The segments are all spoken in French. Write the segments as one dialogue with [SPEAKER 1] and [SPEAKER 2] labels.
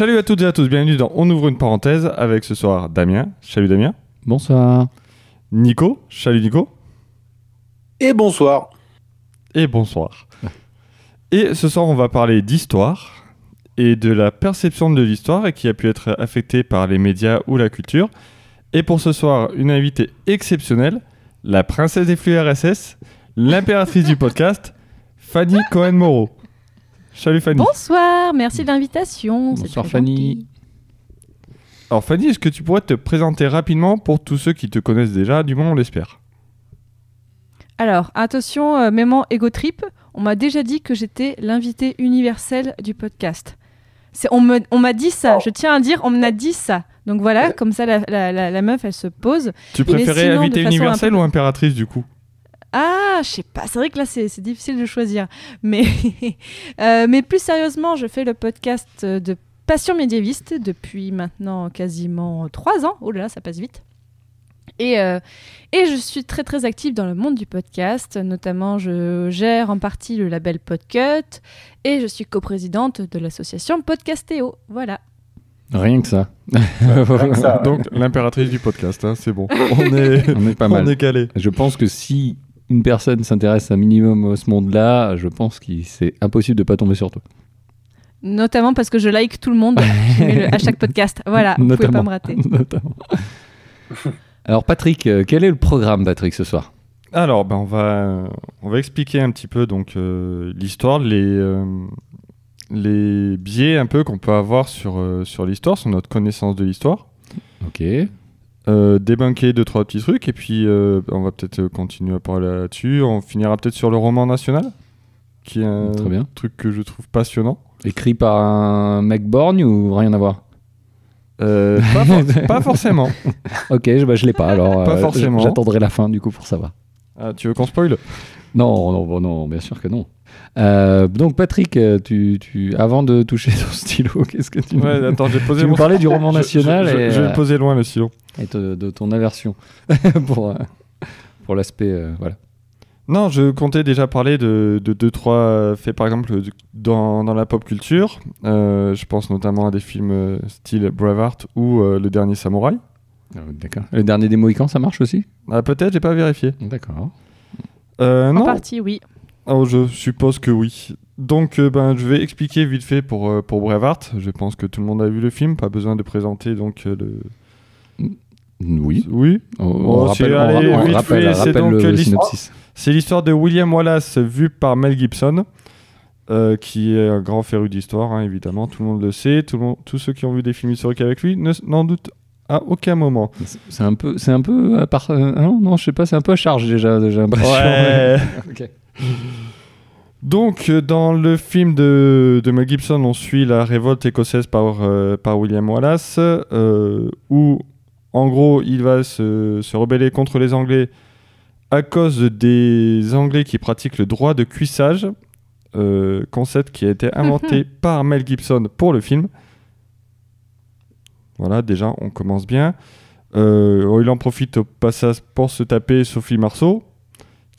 [SPEAKER 1] Salut à toutes et à tous, bienvenue dans On ouvre une parenthèse avec ce soir Damien. Salut Damien.
[SPEAKER 2] Bonsoir.
[SPEAKER 1] Nico. Salut Nico.
[SPEAKER 3] Et bonsoir.
[SPEAKER 1] Et bonsoir. et ce soir, on va parler d'histoire et de la perception de l'histoire et qui a pu être affectée par les médias ou la culture. Et pour ce soir, une invitée exceptionnelle, la princesse des flux RSS, l'impératrice du podcast, Fanny Cohen-Moreau. Salut Fanny.
[SPEAKER 4] Bonsoir, merci de l'invitation.
[SPEAKER 2] Bonsoir
[SPEAKER 4] très
[SPEAKER 2] Fanny.
[SPEAKER 4] gentil.
[SPEAKER 1] Alors Fanny, est-ce que tu pourrais te présenter rapidement pour tous ceux qui te connaissent déjà, du moins on l'espère?
[SPEAKER 4] Alors, attention, euh, mément ego trip, on m'a déjà dit que j'étais l'invité universel du podcast. On, m'a dit ça,
[SPEAKER 3] Oh.
[SPEAKER 4] je tiens à dire, on m'a dit ça. Donc voilà, comme ça la, la- la- la meuf, elle se pose.
[SPEAKER 1] Tu préférais invité universel
[SPEAKER 4] peu-
[SPEAKER 1] ou impératrice du coup?
[SPEAKER 4] Ah, je sais pas, c'est vrai que là c'est, difficile de choisir. Mais, euh, mais plus sérieusement, je fais le podcast de Passion médiéviste depuis maintenant quasiment trois ans. Oh là là, ça passe vite. Et, euh, et je suis très très active dans le monde du podcast, notamment je gère en partie le label Podcut et je suis coprésidente de l'association Podcastéo. Voilà.
[SPEAKER 2] Rien que ça.
[SPEAKER 3] Rien que ça.
[SPEAKER 1] Donc l'impératrice du podcast, hein, c'est bon. On est,
[SPEAKER 2] On est pas
[SPEAKER 1] on
[SPEAKER 2] mal.
[SPEAKER 1] est calé.
[SPEAKER 2] Je pense que si une personne s'intéresse un minimum à ce monde-là, je pense que c'est impossible de pas tomber sur toi.
[SPEAKER 4] Notamment parce que je like tout le monde à chaque podcast. Voilà, vous pouvez pas me rater.
[SPEAKER 2] Notamment. Alors Patrick, euh, quel est le programme Patrick ce soir?
[SPEAKER 1] Alors, ben, on, va, on va expliquer un petit peu donc euh, l'histoire, les, euh, les biais un peu qu'on peut avoir sur, euh, sur l'histoire, sur notre connaissance de l'histoire.
[SPEAKER 2] Ok.
[SPEAKER 1] Euh, débunker deux, trois petits trucs, et puis euh, on va peut-être continuer à parler là-dessus. On finira peut-être sur le roman national, qui est un
[SPEAKER 2] Très bien.
[SPEAKER 1] truc que je trouve passionnant.
[SPEAKER 2] Écrit par un mec borgne ou rien à voir?
[SPEAKER 1] Euh, pas, for- pas forcément.
[SPEAKER 2] Ok, je, bah, je l'ai pas alors.
[SPEAKER 1] Pas
[SPEAKER 2] euh,
[SPEAKER 1] forcément.
[SPEAKER 2] J'attendrai la fin du coup pour savoir.
[SPEAKER 1] Ah, tu veux qu'on spoil
[SPEAKER 2] Non, non, non, bien sûr que non. Euh, donc Patrick, euh, tu, tu, avant de toucher ton stylo, qu'est-ce que tu
[SPEAKER 1] Ouais, attends, j'ai posé
[SPEAKER 2] tu
[SPEAKER 1] mon
[SPEAKER 2] parlais du roman national
[SPEAKER 1] je, je-
[SPEAKER 2] et,
[SPEAKER 1] je vais
[SPEAKER 2] euh,
[SPEAKER 1] le poser loin le stylo.
[SPEAKER 2] et de, de ton aversion pour, euh, pour l'aspect. euh, voilà.
[SPEAKER 1] Non, je comptais déjà parler de, de deux, trois faits, par exemple, dans, dans la pop culture. Euh, je pense notamment à des films style Braveheart ou euh, Le Dernier Samouraï.
[SPEAKER 2] Euh, D'accord. Le dernier des Mohicans, ça marche aussi?
[SPEAKER 1] Ah, peut-être, j'ai pas vérifié.
[SPEAKER 2] D'accord.
[SPEAKER 1] Euh,
[SPEAKER 4] En
[SPEAKER 1] non,
[SPEAKER 4] partie, oui.
[SPEAKER 1] Oh, je suppose que oui. Donc, euh, ben, je vais expliquer vite fait pour, euh, pour Braveheart. Je pense que tout le monde a vu le film, pas besoin de présenter donc euh, le.
[SPEAKER 2] Oui.
[SPEAKER 1] Oui.
[SPEAKER 2] On, on rappelle,
[SPEAKER 1] c'est-
[SPEAKER 2] on
[SPEAKER 1] allez,
[SPEAKER 2] ra- on
[SPEAKER 1] vite
[SPEAKER 2] rappelle-
[SPEAKER 1] fait,
[SPEAKER 2] rappelle
[SPEAKER 1] donc,
[SPEAKER 2] le, synopsis.
[SPEAKER 1] C'est l'histoire de William Wallace vue par Mel Gibson, euh, qui est un grand féru d'histoire, hein, évidemment. Tout le monde le sait. Tout le monde- tous ceux qui ont vu des films historiques avec lui ne- n'en doutent à aucun moment.
[SPEAKER 2] C'est- un peu, c'est un peu à part, euh, ah non, non, je sais pas, c'est un peu à charge déjà.
[SPEAKER 1] Ouais.
[SPEAKER 2] Ok.
[SPEAKER 1] Donc, euh, dans le film de, de Mel Gibson, on suit la révolte écossaise par, euh, par William Wallace, euh, où, en gros, il va se, se rebeller contre les Anglais à cause des Anglais qui pratiquent le droit de cuissage, euh, concept qui a été inventé par Mel Gibson pour le film. Voilà, déjà, on commence bien. Euh, il en profite au passage pour se taper Sophie Marceau,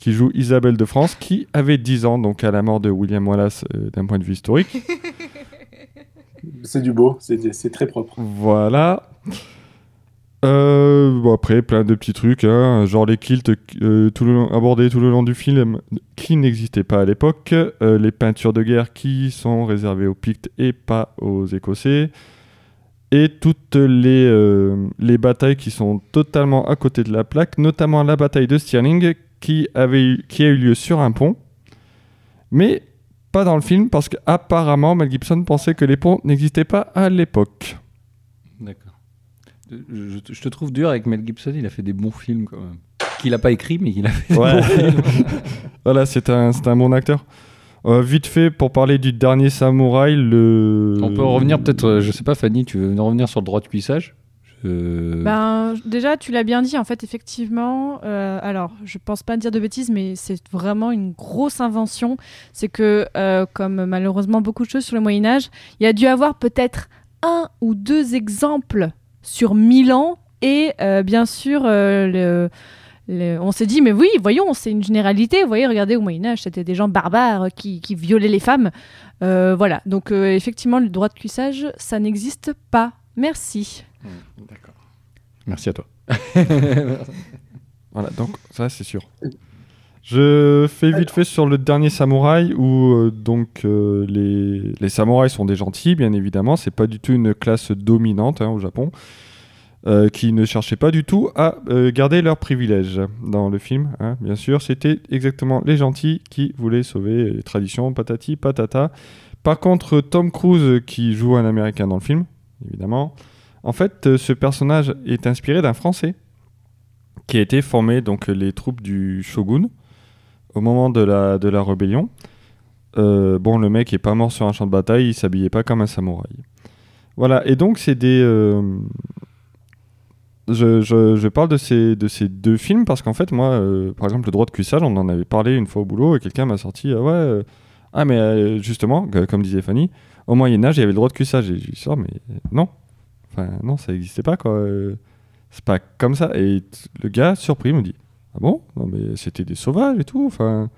[SPEAKER 1] qui joue Isabelle de France, qui avait 10 ans, donc à la mort de William Wallace euh, d'un point de vue historique.
[SPEAKER 3] C'est du beau, c'est très propre.
[SPEAKER 1] Voilà. Euh, bon, après, plein de petits trucs, hein, genre les kilts euh, tout le long- abordés tout le long du film qui n'existaient pas à l'époque, euh, les peintures de guerre qui sont réservées aux Pictes et pas aux Écossais, et toutes les, les batailles qui sont totalement à côté de la plaque, notamment la bataille de Stirling qui, avait eu- qui a eu lieu sur un pont, mais pas dans le film parce qu'apparemment Mel Gibson pensait que les ponts n'existaient pas à l'époque.
[SPEAKER 2] D'accord. Je, je te trouve dur avec Mel Gibson, il a fait des bons films quand même. Qu'il a pas écrit, mais qu'il a fait
[SPEAKER 1] Ouais.
[SPEAKER 2] des bons films.
[SPEAKER 1] Voilà, c'est un, c'est un bon acteur. Euh, vite fait, pour parler du dernier samouraï, le.
[SPEAKER 2] On peut revenir peut-être, euh, je sais pas, Fanny, tu veux revenir sur le droit de cuissage? Je-
[SPEAKER 4] Ben, déjà, tu l'as bien dit, en fait, effectivement. euh, alors, je pense pas dire de bêtises, mais c'est vraiment une grosse invention. C'est que, euh, comme malheureusement beaucoup de choses sur le Moyen-Âge, il y a dû avoir peut-être un ou deux exemples sur mille ans. Et euh, bien sûr, euh, on s'est dit, mais oui, voyons, c'est une généralité. Vous voyez, regardez, au Moyen-Âge, c'était des gens barbares qui, violaient les femmes. Euh, voilà, donc euh, effectivement, le droit de cuissage, ça n'existe pas. Merci.
[SPEAKER 2] Mmh, d'accord. Merci à toi.
[SPEAKER 1] voilà, donc ça, c'est sûr. Je fais vite fait sur le dernier samouraï où euh, donc les, les, samouraïs sont des gentils, bien évidemment. C'est pas du tout une classe dominante hein, au Japon. Euh, qui ne cherchaient pas du tout à euh, garder leurs privilèges dans le film. Hein. Bien sûr, c'était exactement les gentils qui voulaient sauver les traditions, patati patata. Par contre, Tom Cruise, qui joue un Américain dans le film, évidemment, en fait, euh, ce personnage est inspiré d'un Français qui a été formé donc les troupes du shogun au moment de la, de la rébellion. bon, le mec est pas mort sur un champ de bataille, il s'habillait pas comme un samouraï. Voilà, et donc c'est des, je, parle de ces, de ces deux films parce qu'en fait, moi, euh, par exemple, le droit de cuissage, on en avait parlé une fois au boulot et quelqu'un m'a sorti, ah ouais, euh, ah mais euh, justement, comme disait Fanny, au Moyen-Âge, il y avait le droit de cuissage. Et je lui dis, mais non, enfin, non, ça n'existait pas, quoi. C'est pas comme ça. Et le gars, surpris, me dit, ah bon? Non, mais c'était des sauvages et tout. Enfin,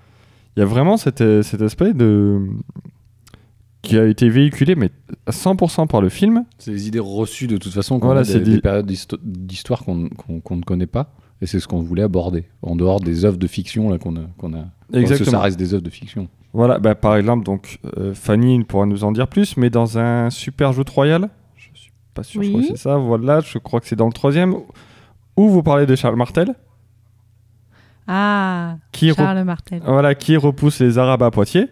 [SPEAKER 1] il y a vraiment cet, cet aspect de qui a été véhiculé mais à 100% par le film.
[SPEAKER 2] C'est des idées reçues de toute façon, voilà, c'est des, périodes d'histoire qu'on ne connaît pas. Et c'est ce qu'on voulait aborder, en dehors des œuvres de fiction qu'on a, qu'on a. Exactement. ça reste des œuvres de fiction.
[SPEAKER 1] Voilà, bah, par exemple, donc euh, Fanny pourra nous en dire plus, mais dans un super jeu royal, je pas sûr, que c'est ça. Voilà, je crois que c'est dans le troisième, où vous parlez de Charles Martel.
[SPEAKER 4] Ah, qui Charles Martel.
[SPEAKER 1] Voilà, qui repousse les Arabes à Poitiers.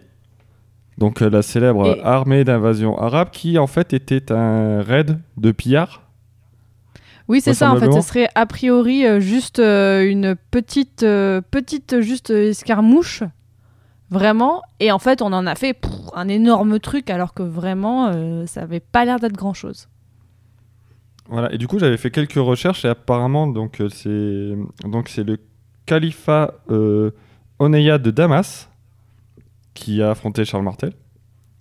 [SPEAKER 1] Donc euh, la célèbre armée d'invasion arabe qui en fait était un raid de pillards.
[SPEAKER 4] Oui, c'est ça en fait, ce serait a priori euh, juste euh, une petite petite juste escarmouche vraiment et en fait on en a fait un énorme truc alors que vraiment ça avait pas l'air d'être grand-chose.
[SPEAKER 1] Voilà, et du coup j'avais fait quelques recherches et apparemment donc c'est donc c'est le califat Oneya de Damas qui a affronté Charles Martel.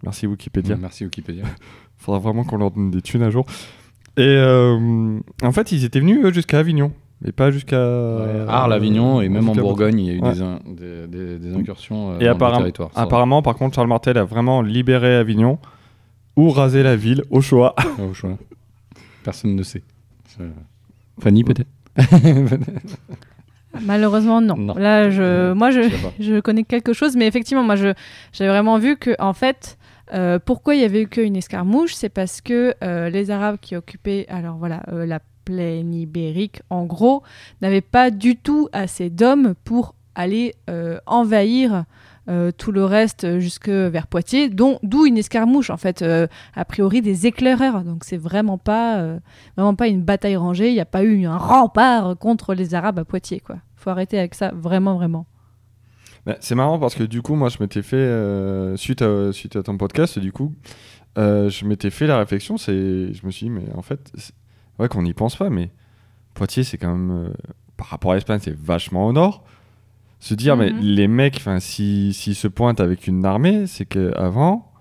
[SPEAKER 1] Merci Wikipédia.
[SPEAKER 2] Merci Wikipédia.
[SPEAKER 1] Faudra vraiment qu'on leur donne des thunes un jour. Et euh, en fait, ils étaient venus jusqu'à Avignon. Et pas jusqu'à.
[SPEAKER 2] Arles, Avignon, et même en Bourgogne, il y a eu des, des, incursions euh, et dans le territoire.
[SPEAKER 1] Apparemment, par contre, Charles Martel a vraiment libéré Avignon ou rasé la ville, au choix.
[SPEAKER 2] au choix. Personne ne sait. Fanny, peut-être
[SPEAKER 4] Malheureusement, non. Là, je, moi, je, je, connais quelque chose, mais effectivement, moi, j'avais vraiment vu que, en fait, euh, pourquoi il y avait eu qu'une escarmouche, c'est parce que euh, les Arabes qui occupaient, alors voilà, euh, la plaine ibérique, en gros, n'avaient pas du tout assez d'hommes pour aller envahir euh, tout le reste jusque vers Poitiers, d'où une escarmouche en fait, euh, a priori des éclaireurs. Donc c'est vraiment pas, euh, vraiment pas une bataille rangée. Il n'y a pas eu un rempart contre les Arabes à Poitiers quoi. Faut arrêter avec ça, vraiment vraiment.
[SPEAKER 1] Bah, c'est marrant parce que du coup moi je m'étais fait suite à suite à ton podcast du coup je m'étais fait la réflexion c'est je me suis dit mais en fait vrai qu'on n'y pense pas mais Poitiers c'est quand même par rapport à l'Espagne c'est vachement au nord se dire, mais mhm. les mecs, s'ils si, se pointent avec une armée, c'est qu'avant,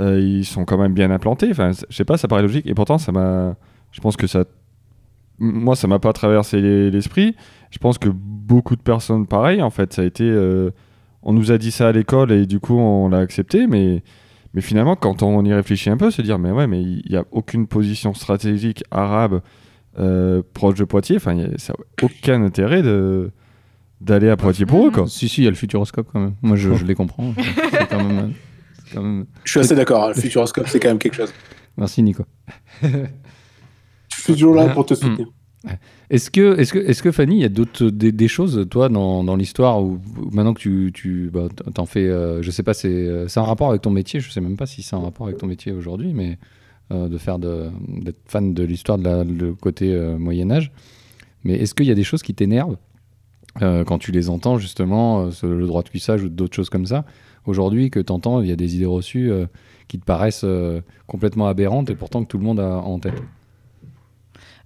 [SPEAKER 1] euh, ils sont quand même bien implantés. Enfin, je sais pas, ça paraît logique. Et pourtant, ça m'a. Je pense que ça. Moi, ça m'a pas traversé l'esprit. Je pense que beaucoup de personnes, pareil, en fait, ça a été. Euh, on nous a dit ça à l'école et du coup, on l'a accepté, mais. Mais finalement, quand on y réfléchit un peu, se dire, mais ouais, mais il n'y a aucune position stratégique arabe euh, proche de Poitiers, enfin, ça n'a aucun intérêt de, d'aller à Poitiers pour eux, quoi.
[SPEAKER 2] Si, si, il y a le futuroscope quand même. Moi, je, les comprends.
[SPEAKER 3] Je suis assez d'accord. Hein. Le futuroscope, c'est quand même quelque chose.
[SPEAKER 2] Merci, Nico.
[SPEAKER 3] je suis toujours là pour te soutenir.
[SPEAKER 2] Est-ce que, est que, est que Fanny, il y a d'autres des, choses, toi, dans, dans l'histoire, où, maintenant que tu, tu bah, t'en fais, euh, je sais pas, c'est, euh, c'est un rapport avec ton métier, je sais même pas si c'est un rapport avec ton métier aujourd'hui, mais euh, de faire de, d'être fan de l'histoire de la, le côté Moyen Âge. Mais est-ce qu'il y a des choses qui t'énervent euh, quand tu les entends justement, euh, le droit de cuissage ou d'autres choses comme ça, aujourd'hui que tu entends, il y a des idées reçues euh, qui te paraissent complètement aberrantes et pourtant que tout le monde a en tête.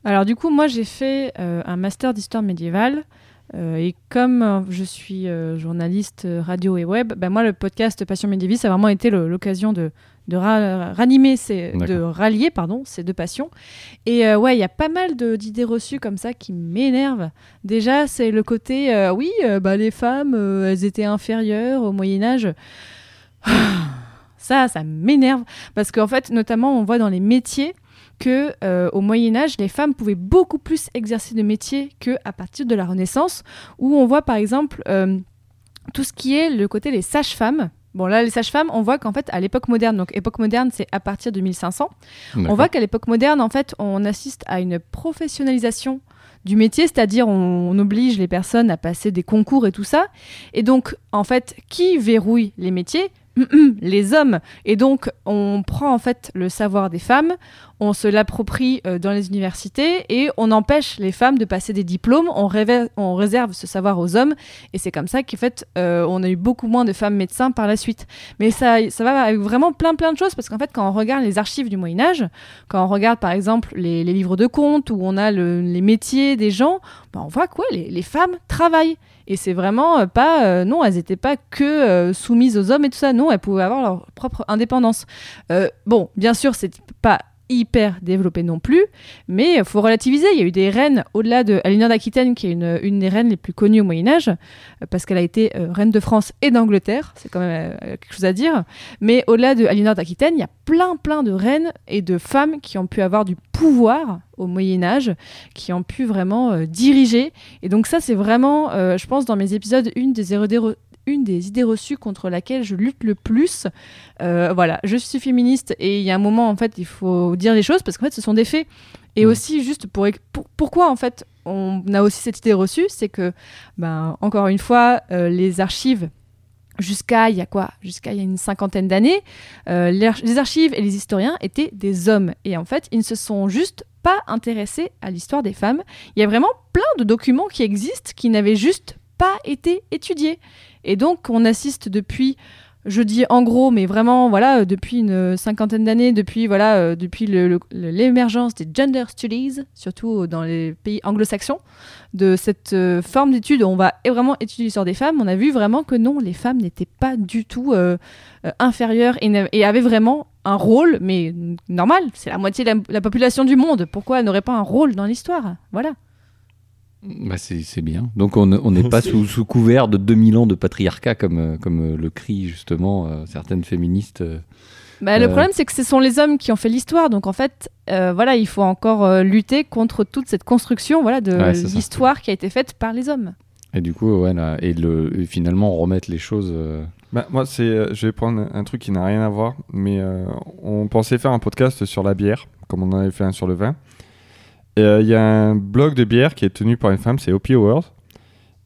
[SPEAKER 4] Alors du coup, moi j'ai fait un master d'histoire médiévale et comme je suis journaliste radio et web, bah, moi, le podcast Passion Médiéviste, a vraiment été l'occasion de, de ranimer, ces, de rallier pardon, ces deux passions. Et euh, ouais, il y a pas mal d'idées reçues comme ça qui m'énervent. Déjà, c'est le côté, euh, oui, euh, bah, les femmes, elles étaient inférieures au Moyen Âge. ça, ça m'énerve parce qu'en fait, notamment, on voit dans les métiers que au Moyen Âge, les femmes pouvaient beaucoup plus exercer de métiers que à partir de la Renaissance, où on voit par exemple tout ce qui est le côté des sages-femmes Bon, là, les sages-femmes, on voit qu'en fait, à l'époque moderne, donc époque moderne, c'est à partir de 1500, on voit qu'à l'époque moderne, en fait, on assiste à une professionnalisation du métier, c'est-à-dire on, oblige les personnes à passer des concours et tout ça. Et donc, en fait, qui verrouille les métiers? Les hommes. Et donc, on prend en fait le savoir des femmes, on se l'approprie euh, dans les universités et on empêche les femmes de passer des diplômes, on, réserve ce savoir aux hommes. Et c'est comme ça qu'en fait, euh, on a eu beaucoup moins de femmes médecins par la suite. Mais ça, ça va avec vraiment plein plein de choses, parce qu'en fait, quand on regarde les archives du Moyen Âge, quand on regarde par exemple les, livres de comptes, où on a les métiers des gens, ben, on voit quoi les, femmes travaillent. Et c'est vraiment euh, pas. Non, elles n'étaient pas que soumises aux hommes et tout ça. Non, elles pouvaient avoir leur propre indépendance. bon, bien sûr, c'est pas hyper développé non plus, mais faut relativiser. Il y a eu des reines, au-delà de Alinor d'Aquitaine, qui est une, des reines les plus connues au Moyen-Âge, parce qu'elle a été reine de France et d'Angleterre, c'est quand même quelque chose à dire. Mais au-delà de d'Aquitaine, il y a plein, plein de reines et de femmes qui ont pu avoir du pouvoir au Moyen Âge, qui ont pu vraiment euh, diriger. Et donc ça, c'est vraiment, euh, je pense, dans mes épisodes, une des, une des idées reçues contre laquelle je lutte le plus. Euh, voilà, je suis féministe et il y a un moment, en fait, il faut dire les choses parce qu'en fait, ce sont des faits. Et aussi, juste pour, pourquoi, en fait, on a aussi cette idée reçue, c'est que, ben, encore une fois, les archives jusqu'à il y a quoi? Jusqu'à il y a une cinquantaine d'années, les archives et les historiens étaient des hommes. Et en fait, ils ne se sont juste pas intéressé à l'histoire des femmes. Il y a vraiment plein de documents qui existent qui n'avaient juste pas été étudiés. Et donc on assiste depuis je dis en gros, mais vraiment, voilà, depuis une cinquantaine d'années, depuis voilà, euh, depuis l'émergence des gender studies, surtout dans les pays anglo-saxons, de cette euh, forme d'étude, on va vraiment étudier l'histoire des femmes. On a vu vraiment que non, les femmes n'étaient pas du tout euh, inférieures et, avaient vraiment un rôle, mais normal. C'est la moitié de la, population du monde. Pourquoi elles n'auraient pas un rôle dans l'histoire? Voilà.
[SPEAKER 2] Bah c'est bien. Donc on n'est pas sous, sous, couvert de 2000 ans de patriarcat comme, euh, comme euh, le crient justement euh, certaines féministes.
[SPEAKER 4] Bah, le problème c'est que ce sont les hommes qui ont fait l'histoire. Donc en fait, voilà, il faut encore lutter contre toute cette construction voilà, de l'histoire qui a été faite par les hommes.
[SPEAKER 2] Et du coup, ouais, et, le, finalement remettre les choses...
[SPEAKER 1] Bah, moi, c'est, je vais prendre un truc qui n'a rien à voir, mais on pensait faire un podcast sur la bière, comme on en avait fait un sur le vin. Il euh, y a un blog de bière qui est tenu par une femme, c'est Opie Awards.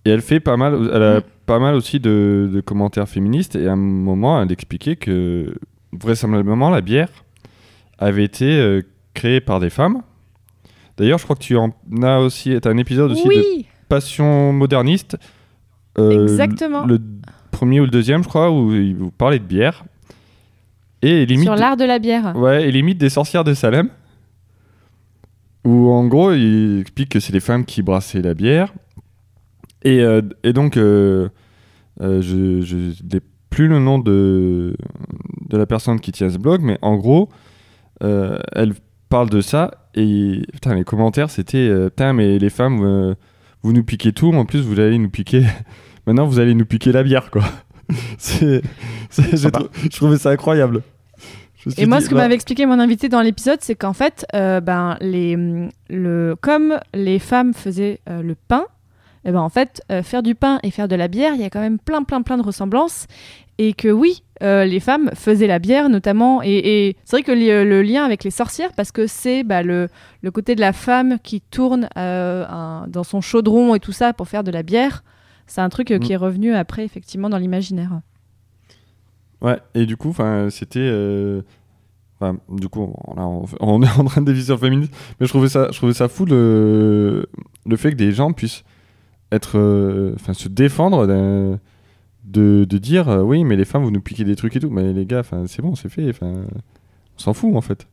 [SPEAKER 1] Et elle fait pas mal, elle a mm. pas mal aussi de, commentaires féministes. Et à un moment, elle expliquait que vraisemblablement la bière avait été euh, créée par des femmes. D'ailleurs, je crois que tu en as aussi, as un épisode aussi de Passion moderniste.
[SPEAKER 4] Euh, Exactement.
[SPEAKER 1] Le premier ou le deuxième, je crois, où vous parlez de bière.
[SPEAKER 4] Et limite, Sur l'art de la bière.
[SPEAKER 1] Ouais, et limite des sorcières de Salem. Où en gros, il explique que c'est les femmes qui brassaient la bière. Et, euh, et donc, euh, euh, je n'ai plus le nom de, de la personne qui tient ce blog, mais en gros, elle parle de ça. Et putain, les commentaires, c'était Putain, mais les femmes, vous nous piquez tout, en plus, vous allez nous piquer. Maintenant, vous allez nous piquer la bière, quoi. c'est, je trouvais ça incroyable.
[SPEAKER 4] Et moi, ce que m'avait expliqué mon invité dans l'épisode, c'est qu'en fait, euh, ben, les, le, comme les femmes faisaient euh, le pain, et eh ben, en fait, euh, faire du pain et faire de la bière, il y a quand même plein, plein, plein de ressemblances. Et que oui, les femmes faisaient la bière notamment. Et, c'est vrai que le, lien avec les sorcières, parce que c'est bah, le, le, côté de la femme qui tourne dans son chaudron et tout ça pour faire de la bière, c'est un truc qui mm. est revenu après, effectivement, dans l'imaginaire.
[SPEAKER 1] Ouais, et du coup, c'était. Euh, du coup, on, est en train de déviser féministe, mais je trouvais ça, je trouvais ça fou le, le fait que des gens puissent être, euh, enfin, se défendre de, de, dire euh, oui, mais les femmes, vous nous piquez des trucs et tout. Mais les gars, c'est bon, c'est fait. On s'en fout en fait.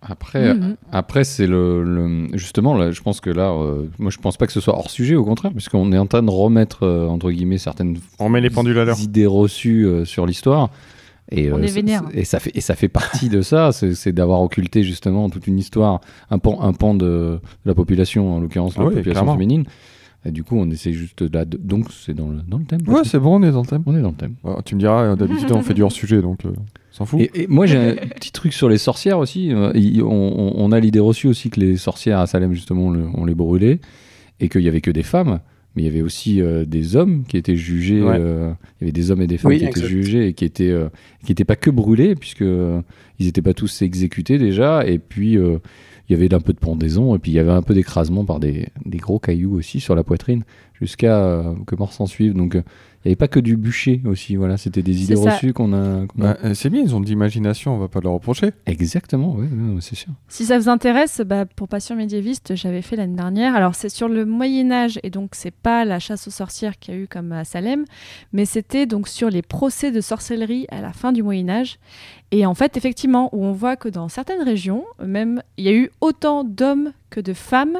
[SPEAKER 2] Après,
[SPEAKER 4] Mhm.
[SPEAKER 2] après c'est le, le- justement là, je pense que là, euh, moi je pense pas que ce soit hors sujet, au contraire, puisqu'on est en train de remettre euh, entre guillemets certaines
[SPEAKER 1] On met les pendules à l'heure.
[SPEAKER 2] idées reçues euh, sur l'histoire. Et,
[SPEAKER 4] On est
[SPEAKER 2] ça-
[SPEAKER 4] vénère.
[SPEAKER 2] Et ça fait et ça fait partie de ça, c'est d'avoir occulté justement toute une histoire, un pan, un pan de, de la population, en l'occurrence
[SPEAKER 1] Ah
[SPEAKER 2] la
[SPEAKER 1] oui,
[SPEAKER 2] population
[SPEAKER 1] clairement.
[SPEAKER 2] féminine. Et du coup, on essaie juste là, de- donc c'est dans le dans le thème.
[SPEAKER 1] Ouais, c'est bon, on est dans le thème.
[SPEAKER 2] on est dans le thème.
[SPEAKER 1] Ouais, tu me diras, d'habitude, on fait du hors-sujet, donc euh, s'en fout.
[SPEAKER 2] Et, et moi, j'ai un petit truc sur les sorcières aussi. Euh, on, a l'idée reçue aussi que les sorcières à Salem, justement, on, le- on les brûlait et qu'il y avait que des femmes. Mais il y avait aussi euh, des hommes qui étaient jugés.
[SPEAKER 1] Ouais.
[SPEAKER 2] euh, il y avait des hommes et des femmes
[SPEAKER 3] Oui,
[SPEAKER 2] qui étaient jugés et qui étaient, qui étaient pas que brûlés, puisque euh, ils n'étaient pas tous exécutés déjà. Et puis, il y avait un peu de pendaison et puis il y avait un peu d'écrasement par des, des gros cailloux aussi sur la poitrine, jusqu'à euh, que mort s'en suive. Donc, euh, il n'y avait pas que du bûcher aussi. Voilà, c'était des idées
[SPEAKER 4] ça.
[SPEAKER 2] reçues qu'on a. qu'on a-
[SPEAKER 1] Bah, euh, c'est bien, ils ont de l'imagination, on va pas leur reprocher.
[SPEAKER 2] Exactement, oui, c'est sûr.
[SPEAKER 4] Si ça vous intéresse, bah, pour Passion médiéviste, j'avais fait l'année dernière. Alors c'est sur le Moyen Âge et donc c'est pas la chasse aux sorcières qu'il y a eu comme à Salem, mais c'était donc sur les procès de sorcellerie à la fin du Moyen Âge. Et en fait, effectivement, où on voit que dans certaines régions, même, il y a eu autant d'hommes que de femmes,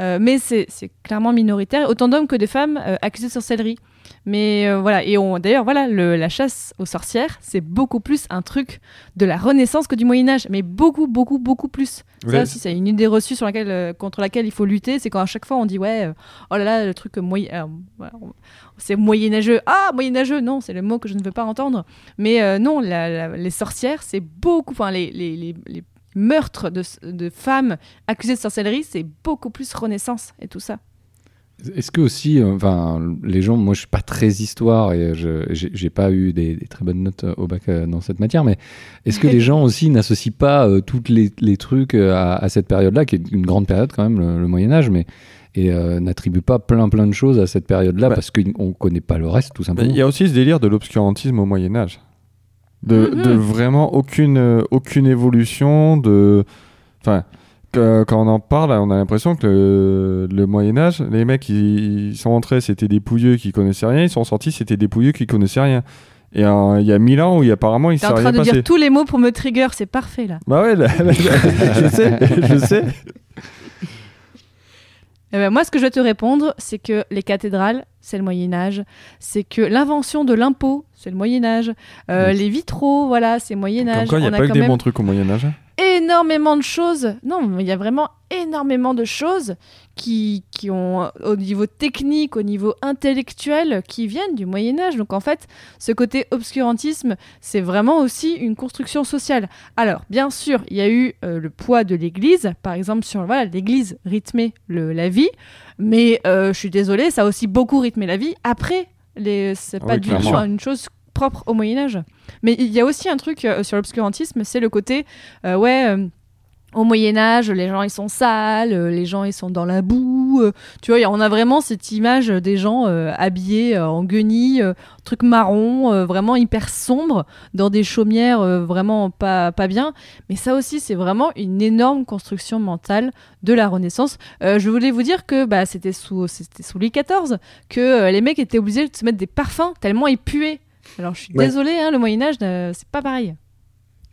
[SPEAKER 4] euh, mais c'est clairement minoritaire, autant d'hommes que de femmes euh, accusés de sorcellerie. Mais euh, voilà, et on- d'ailleurs, voilà, le- la chasse aux sorcières, c'est beaucoup plus un truc de la Renaissance que du Moyen Âge, mais beaucoup, beaucoup, beaucoup plus. Ça aussi, c'est une idée reçue sur laquelle, euh, contre laquelle il faut lutter. C'est quand à chaque fois on dit ouais, euh, oh là là, le truc moyen, c'est moyenâgeux. Ah, moyenâgeux, non, c'est le mot que je ne veux pas entendre. Mais non, la- la- les sorcières, c'est beaucoup, enfin les, les, les- les meurtres de, de femmes accusées de sorcellerie, c'est beaucoup plus Renaissance et tout ça.
[SPEAKER 2] Est-ce que aussi, euh, enfin, les gens, moi je suis pas très histoire et je j'ai pas eu des, des très bonnes notes euh, au bac euh, dans cette matière, mais est-ce que les gens aussi n'associent pas euh, tous les, les trucs à, à cette période-là, qui est une grande période quand même, le, le Moyen Âge, mais et euh, n'attribuent pas plein plein de choses à cette période-là
[SPEAKER 1] Bah.
[SPEAKER 2] parce qu'on connaît pas le reste tout
[SPEAKER 1] Bah,
[SPEAKER 2] simplement.
[SPEAKER 1] Il y a aussi ce délire de l'obscurantisme au Moyen-Âge. De,
[SPEAKER 4] Mhm.
[SPEAKER 1] de vraiment aucune, euh, aucune évolution, de. Enfin. Que- quand on en parle, on a l'impression que le, le Moyen Âge, les mecs, ils, ils sont entrés, c'était des pouilleux qui connaissaient rien, ils sont sortis, c'était des pouilleux qui connaissaient rien. Et euh, il y a mille ans où il- apparemment il
[SPEAKER 4] T'es
[SPEAKER 1] s'est
[SPEAKER 4] en
[SPEAKER 1] rien
[SPEAKER 4] train de dire tous les mots pour me trigger, c'est parfait là.
[SPEAKER 1] Bah ouais, là- là- je sais, je sais.
[SPEAKER 4] Eh ben, moi, ce que je vais te répondre, c'est que les cathédrales, c'est le Moyen Âge. C'est que l'invention de l'impôt, c'est le Moyen Âge. Euh,
[SPEAKER 2] Oui.
[SPEAKER 4] Les vitraux, voilà, c'est Moyen Âge.
[SPEAKER 1] quoi, il n'y a pas eu des
[SPEAKER 4] même
[SPEAKER 1] bons trucs au Moyen Âge.
[SPEAKER 4] Énormément de choses. Non, il y a vraiment énormément de choses qui, qui ont, au niveau technique, au niveau intellectuel, qui viennent du Moyen Âge. Donc en fait, ce côté obscurantisme, c'est vraiment aussi une construction sociale. Alors, bien sûr, il y a eu euh, le poids de l'Église, par exemple, sur voilà, l'Église rythmait le, la vie, mais euh, je suis désolée, ça a aussi beaucoup rythmé la vie après. Les, c'est
[SPEAKER 1] Ah
[SPEAKER 4] pas du tout une chose propre au Moyen Âge. Mais il y a aussi un truc euh, sur l'obscurantisme, c'est le côté, euh, ouais, euh, au Moyen Âge, les gens ils sont sales, les gens ils sont dans la boue. tu vois, on a vraiment cette image des gens habillés en guenilles, truc marron, vraiment hyper sombre, dans des chaumières vraiment pas, pas bien. Mais ça aussi, c'est vraiment une énorme construction mentale de la Renaissance. Je voulais vous dire que bah, c'était sous, sous Louis XIV que les mecs étaient obligés de se mettre des parfums tellement ils puaient. Alors je suis
[SPEAKER 3] Ouais.
[SPEAKER 4] désolée, hein, le Moyen Âge, euh, c'est pas pareil.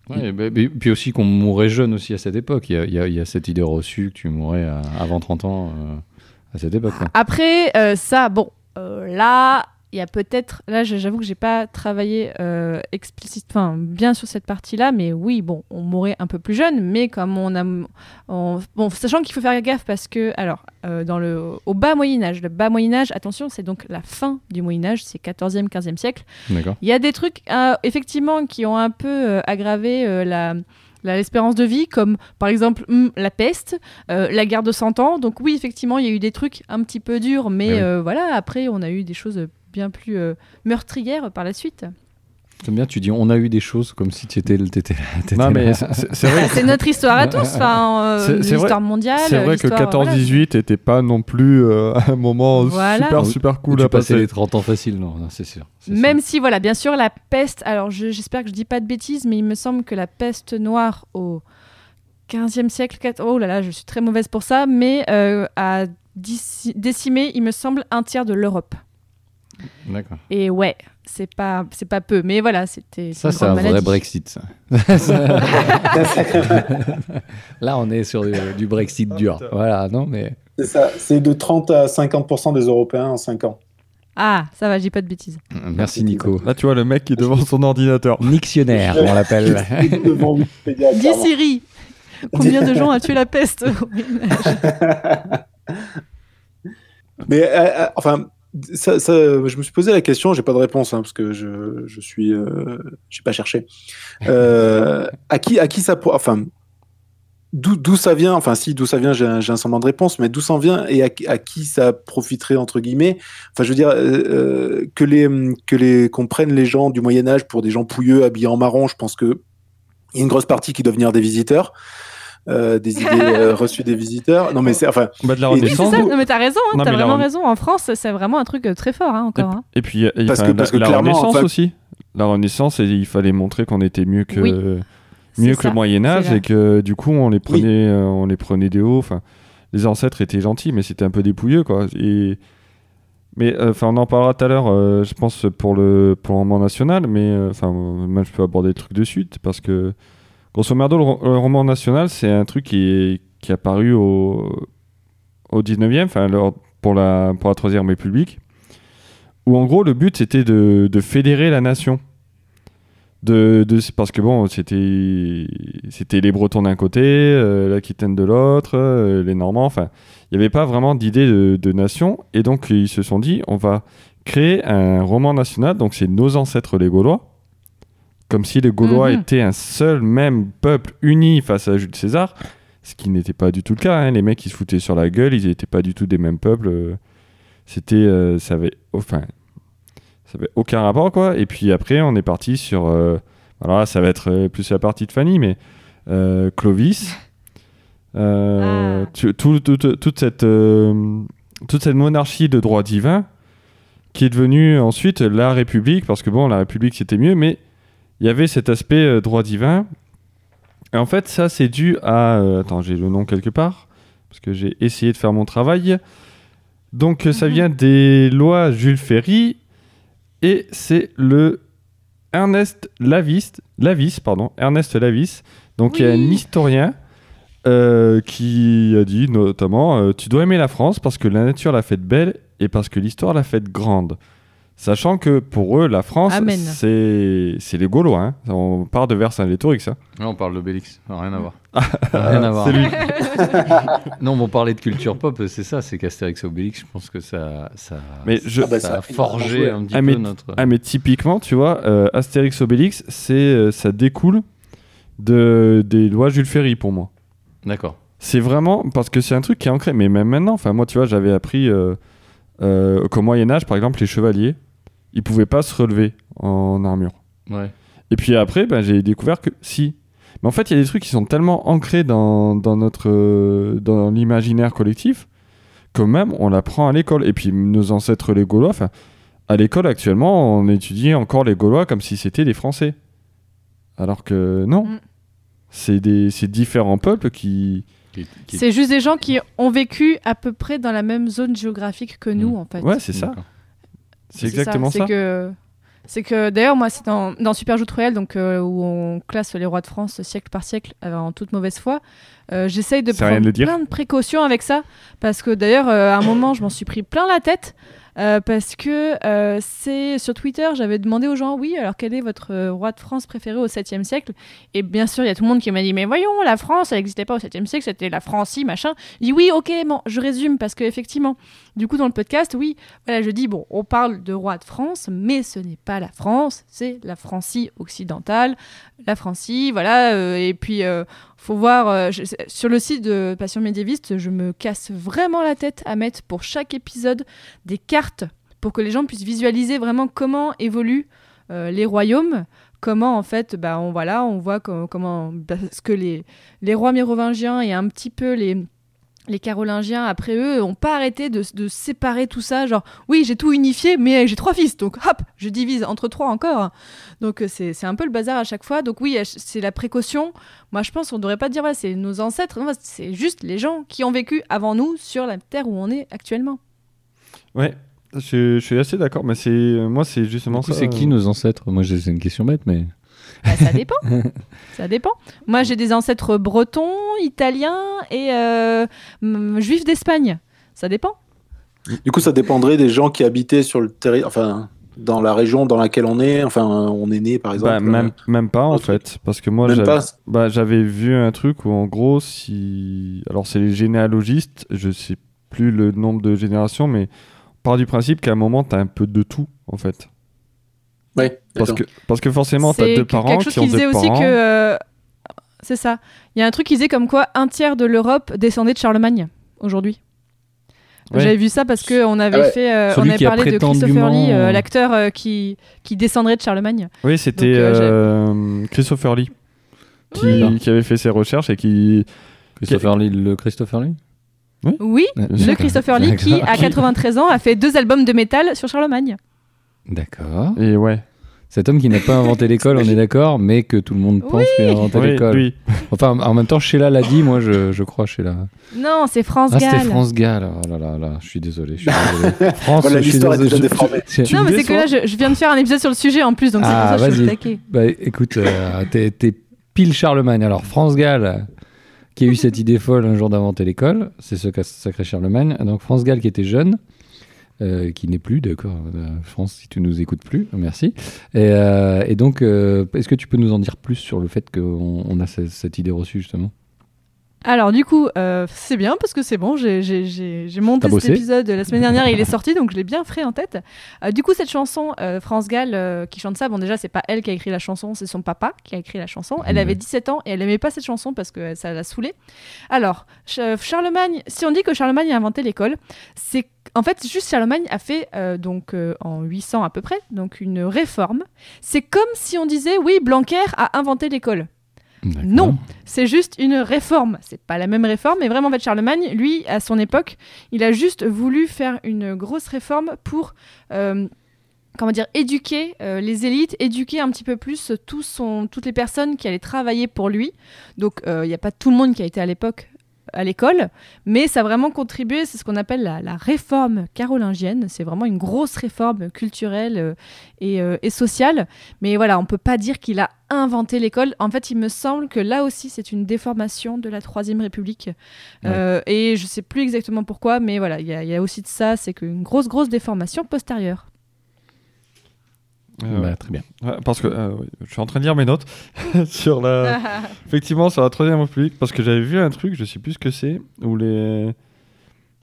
[SPEAKER 2] Ouais, bah, mais- puis aussi qu'on mourait jeune aussi à cette époque. Il y a, y y cette idée reçue que tu mourrais à- avant 30 ans euh, à cette époque.
[SPEAKER 4] Après, euh, ça, bon, euh, là, il y a peut-être. Là, j'avoue que j'ai pas travaillé euh, explicite, enfin, bien sur cette partie-là, mais oui, bon, on mourrait un peu plus jeune, mais comme on a. on- bon, sachant qu'il faut faire gaffe parce que, alors, euh, dans le, au bas Moyen-Âge, le bas Moyen-Âge, attention, c'est donc la fin du Moyen-Âge, c'est 14e, 15e siècle. Il y a des trucs, euh, effectivement, qui ont un peu euh, aggravé la l'espérance de vie, comme par exemple hum, la peste, euh, la guerre de 100 ans. Donc oui, effectivement, il y a eu des trucs un petit peu durs, mais
[SPEAKER 2] oui.
[SPEAKER 4] euh, voilà, après, on a eu des choses bien plus euh, meurtrières par la suite.
[SPEAKER 2] J'aime bien, tu dis on a eu des choses comme si tu étais,
[SPEAKER 1] Non, mais c'est- vrai.
[SPEAKER 4] Ah, c'est notre histoire à tous, enfin, euh, l'histoire mondiale.
[SPEAKER 1] C'est vrai que
[SPEAKER 4] l'histoire, voilà.
[SPEAKER 1] 14-18 était pas non plus euh, un moment
[SPEAKER 4] Voilà.
[SPEAKER 1] super
[SPEAKER 2] Où-
[SPEAKER 1] super
[SPEAKER 2] Où
[SPEAKER 1] cool
[SPEAKER 2] tu
[SPEAKER 1] à passer.
[SPEAKER 2] les 30 ans faciles, non, non, c'est sûr.
[SPEAKER 4] Même si, voilà, bien sûr, la peste, alors je- j'espère que je dis pas de bêtises, mais il me semble que la peste noire au 15e siècle, oh là là, je suis très mauvaise pour ça, mais euh, a décimé, il me semble, un tiers de l'Europe.
[SPEAKER 2] D'accord.
[SPEAKER 4] Et ouais, c'est pas c'est pas peu mais voilà c'était
[SPEAKER 2] ça c'est un vrai Brexit ça. là on est sur du, Brexit dur voilà non mais
[SPEAKER 3] c'est ça c'est de 30 à 50% des Européens en 5 ans
[SPEAKER 4] ah, ça va, j'ai pas de bêtises.
[SPEAKER 2] Merci Nico.
[SPEAKER 1] Là, tu vois le mec qui est devant son ordinateur.
[SPEAKER 2] Dictionnaire, on l'appelle.
[SPEAKER 4] Dis Siri, combien de gens a tué la peste
[SPEAKER 3] Mais euh, euh, enfin, ça, je me suis posé la question, j'ai pas de réponse hein, parce que je, je suis, euh, j'ai pas cherché. Euh, à qui, à qui ça, enfin, d'où ça vient, enfin si, d'où ça vient, j'ai un, un, semblant de réponse, mais d'où ça vient et à, qui ça profiterait entre guillemets? Enfin, je veux dire euh, que les que les qu'on prenne les gens du Moyen Âge pour des gens pouilleux habillés en marron, je pense que il y a une grosse partie qui doit venir des visiteurs. Euh, des idées euh, reçues des visiteurs. Non, mais c'est enfin.
[SPEAKER 1] Bah de la Renaissance.
[SPEAKER 4] Ça, non, mais t'as raison, hein, t'as vraiment raison. En France, c'est vraiment un truc très fort hein, encore.
[SPEAKER 1] Et, hein. et puis, parce, que, parce que la Renaissance aussi. La Renaissance, il fallait montrer qu'on était mieux que mieux que le Moyen Âge et que du coup on les prenait, euh, on les prenait des hauts. Enfin, les ancêtres étaient gentils, mais c'était un peu dépouilleux quoi. Et mais euh, enfin, on en parlera tout à l'heure, euh, je pense pour le pour le roman national, mais enfin, moi je peux aborder le truc de suite parce que grosso modo, le, roman national, c'est un truc qui est apparu au au 19e, enfin pour la pour la troisième République, où en gros le but c'était de, fédérer la nation parce que bon, c'était c'était les Bretons d'un côté, euh, l'Aquitaine de l'autre, euh, les Normands. Enfin, il n'y avait pas vraiment d'idée de, nation, et donc ils se sont dit, on va créer un roman national. Donc c'est nos ancêtres les Gaulois, comme si les Gaulois mhm. étaient un seul même peuple uni face à Jules César, ce qui n'était pas du tout le cas. Hein. Les mecs, ils se foutaient sur la gueule, ils n'étaient pas du tout des mêmes peuples. C'était, euh, ça avait, enfin, ça avait aucun rapport, quoi. Et puis après, on est parti sur. Euh, alors ça va être euh, plus la partie de Fanny, mais euh, Clovis. Ah. toute, cette, toute cette monarchie de droit divin qui est devenue ensuite la République, parce que bon, la République c'était mieux, mais il y avait cet aspect droit divin. Et en fait, ça c'est dû à. attends, j'ai le nom quelque part, parce que j'ai essayé de faire mon travail. Donc ça mhm. vient des lois Jules Ferry et c'est le Ernest Lavis, Lavis, pardon, Ernest Lavis, donc il y a un historien euh, qui a dit notamment euh, Tu dois aimer la France parce que la nature l'a faite belle et parce que l'histoire l'a faite grande. Sachant que pour eux, la France, c'est les Gaulois. Hein. On part de Vercingétorix. ça.
[SPEAKER 2] Là, on parle d'Obélix. Rien à voir. Rien à voir. C'est lui. non, on parlait de culture pop, c'est ça, c'est qu'Astérix et Obélix, je pense que ça, ça,
[SPEAKER 1] mais je...
[SPEAKER 2] Ah bah, ça, a forgé un petit ah,
[SPEAKER 1] peu
[SPEAKER 2] notre.
[SPEAKER 1] Ah, mais typiquement, tu vois, euh, Astérix Obélix, c'est, euh, ça découle de, des lois Jules Ferry pour moi.
[SPEAKER 2] D'accord.
[SPEAKER 1] C'est vraiment parce que c'est un truc qui est ancré, mais même maintenant, enfin, moi, tu vois, j'avais appris euh, euh qu'au Moyen-Âge, par exemple, les chevaliers, ils pouvaient pas se relever en armure.
[SPEAKER 2] Ouais.
[SPEAKER 1] Et puis après, ben, j'ai découvert que si. Mais en fait, il y a des trucs qui sont tellement ancrés dans, dans notre euh, dans l'imaginaire collectif que même on l'apprend à l'école. Et puis nos ancêtres les Gaulois, à l'école actuellement, on étudie encore les Gaulois comme si c'était des Français. Alors que non, mm. c'est des différents peuples qui,
[SPEAKER 4] C'est juste des gens qui ont vécu à peu près dans la même zone géographique que nous, mm. en fait.
[SPEAKER 1] Ouais, c'est ça. C'est exactement ça.
[SPEAKER 4] C'est que, c'est que d'ailleurs, moi, c'est dans, dans Super Joute Royal, donc, euh, où on classe les rois de France siècle par siècle euh, en toute mauvaise foi. Euh, j'essaye de prendre plein de précautions avec ça, parce que d'ailleurs, à un moment, je m'en suis pris plein la tête. Euh, parce que euh, c'est sur Twitter, j'avais demandé aux gens, oui, alors quel est votre euh, roi de France préféré au 7e siècle? Et bien sûr, il y a tout le monde qui m'a dit, mais voyons, la France, elle n'existait pas au 7e siècle, c'était la Francie, machin. Je dis, oui, ok, bon, je résume, parce qu'effectivement, du coup, dans le podcast, oui, voilà, je dis, bon, on parle de roi de France, mais ce n'est pas la France, c'est la Francie occidentale, la Francie, voilà, et puis faut voir euh, sur le site de Passion médiéviste, je me casse vraiment la tête à mettre pour chaque épisode des cartes pour que les gens puissent visualiser vraiment comment évoluent euh, les royaumes, comment en fait, bah on voilà, on voit comment, parce que les les rois mérovingiens et un petit peu les les Carolingiens, après eux, n'ont pas arrêté de, séparer tout ça. Genre, oui, j'ai tout unifié, mais j'ai trois fils, donc hop, je divise entre trois encore. Donc euh, c'est un peu le bazar à chaque fois. Donc oui, c'est la précaution. Moi, je pense qu'on ne devrait pas dire, ouais, c'est nos ancêtres. c'est juste les gens qui ont vécu avant nous sur la terre où on est actuellement.
[SPEAKER 1] Ouais, je, je suis assez d'accord, mais c'est moi c'est justement
[SPEAKER 2] Du coup,
[SPEAKER 1] ça.
[SPEAKER 2] c'est qui
[SPEAKER 1] euh,
[SPEAKER 2] nos ancêtres? Moi, j'ai- c'est une question bête, mais.
[SPEAKER 4] Bah, ça dépend. ça dépend. Moi, j'ai des ancêtres bretons, italiens et euh, juifs d'Espagne. Ça dépend.
[SPEAKER 3] Du coup, ça dépendrait des gens qui habitaient sur le territoire, enfin, dans la région dans laquelle on est. Enfin, on est né, par exemple.
[SPEAKER 1] Bah, même, même pas en fait, parce que moi j'avais- bah, j'avais vu un truc où en gros si alors c'est les généalogistes, je sais plus le nombre de générations, mais on part du principe qu'à un moment t'as un peu de tout en fait,
[SPEAKER 3] Ouais,
[SPEAKER 1] parce que parce que forcément t'as
[SPEAKER 4] C'est
[SPEAKER 1] deux parents
[SPEAKER 4] quelque chose
[SPEAKER 1] qui ont
[SPEAKER 4] qui disait
[SPEAKER 1] deux
[SPEAKER 4] aussi
[SPEAKER 1] parents.
[SPEAKER 4] que. euh, c'est ça. Il y a un truc qui disait comme quoi un tiers de l'Europe descendait de Charlemagne aujourd'hui.
[SPEAKER 1] Ouais.
[SPEAKER 4] J'avais vu ça parce qu'on avait
[SPEAKER 3] Ah ouais.
[SPEAKER 4] fait, euh, on avait
[SPEAKER 2] qui a
[SPEAKER 4] parlé de Christopher Lee, euh, l'acteur euh, qui, qui descendrait de Charlemagne.
[SPEAKER 1] Oui, c'était
[SPEAKER 4] euh,
[SPEAKER 1] euh, Christopher Lee qui,
[SPEAKER 2] Oui.
[SPEAKER 1] qui avait fait ses recherches et qui
[SPEAKER 2] Christopher Lee, le Christopher Lee?
[SPEAKER 4] Oui,
[SPEAKER 2] D'accord.
[SPEAKER 4] le Christopher Lee qui, à 93 ans, a fait deux albums de métal sur Charlemagne.
[SPEAKER 2] D'accord.
[SPEAKER 1] et ouais.
[SPEAKER 2] Cet homme qui n'a pas inventé l'école, on est d'accord, mais que tout le monde pense
[SPEAKER 4] Oui.
[SPEAKER 2] qu'il a inventé
[SPEAKER 1] Oui,
[SPEAKER 2] l'école.
[SPEAKER 1] lui.
[SPEAKER 2] Enfin, en même temps, Sheila l'a dit, moi je, je crois Sheila.
[SPEAKER 4] Non, c'est France
[SPEAKER 2] Ah, c'était
[SPEAKER 4] Gall.
[SPEAKER 2] France Gall. Oh là là là, je suis désolé. Je suis désolé. France,
[SPEAKER 3] Voilà,
[SPEAKER 2] je suis
[SPEAKER 3] l'histoire est
[SPEAKER 2] désolé.
[SPEAKER 3] déjà
[SPEAKER 2] Je-
[SPEAKER 3] déformée.
[SPEAKER 2] je- je-
[SPEAKER 4] Non, mais c'est que là, je, je viens de faire un épisode sur le sujet en plus, donc c'est
[SPEAKER 2] Ah,
[SPEAKER 4] pour ça que je suis
[SPEAKER 2] vas-y.
[SPEAKER 4] taquée.
[SPEAKER 2] Bah, écoute, euh, t'es t'es pile Charlemagne. Alors, France Gall, qui a eu cette idée folle un jour d'inventer l'école, c'est ce qu'a sacré Charlemagne. Donc, France Gall, qui était jeune, euh, qui n'est plus, d'accord. Euh, France, si tu nous écoutes plus, merci. Et, euh, donc, est-ce que tu peux nous en dire plus sur le fait qu'on on a ce- cette idée reçue, justement?
[SPEAKER 4] Alors du coup, euh, c'est bien parce que c'est bon, j'ai- monté cet épisode la semaine dernière et il est sorti, donc je l'ai bien frais en tête. Euh, du coup, cette chanson, euh, France Gall euh, qui chante ça, bon déjà, c'est pas elle qui a écrit la chanson, c'est son papa qui a écrit la chanson. Elle avait 17 ans et elle aimait pas cette chanson parce que ça l'a saoulée. Alors, Ch- Charlemagne, si on dit que Charlemagne a inventé l'école, c'est en fait juste Charlemagne a fait euh, donc euh, en 800 à peu près, donc une réforme. C'est comme si on disait oui, Blanquer a inventé l'école. Non. C'est juste une réforme. C'est pas la même réforme, mais vraiment, en fait, Charlemagne, lui, à son époque, il a juste voulu faire une grosse réforme pour, euh, comment dire, éduquer euh, les élites, éduquer un petit peu plus toutes les personnes qui allaient travailler pour lui. Donc, euh, il n'y a pas tout le monde qui a été à l'époque à l'école, mais ça a vraiment contribué, c'est ce qu'on appelle la, réforme carolingienne, c'est vraiment une grosse réforme culturelle et, et sociale, mais voilà, on peut pas dire qu'il a inventé l'école. En fait, il me semble que là aussi, c'est une déformation de la Troisième République. Euh, et je sais plus exactement pourquoi, mais voilà, il y, a- il y a aussi de ça, c'est qu'une grosse, grosse déformation postérieure.
[SPEAKER 1] Euh,
[SPEAKER 2] Bah, très bien.
[SPEAKER 1] ouais, parce que euh, je suis en train de lire mes notes sur la Effectivement, sur la Troisième République, parce que j'avais vu un truc, je sais plus ce que c'est, où les.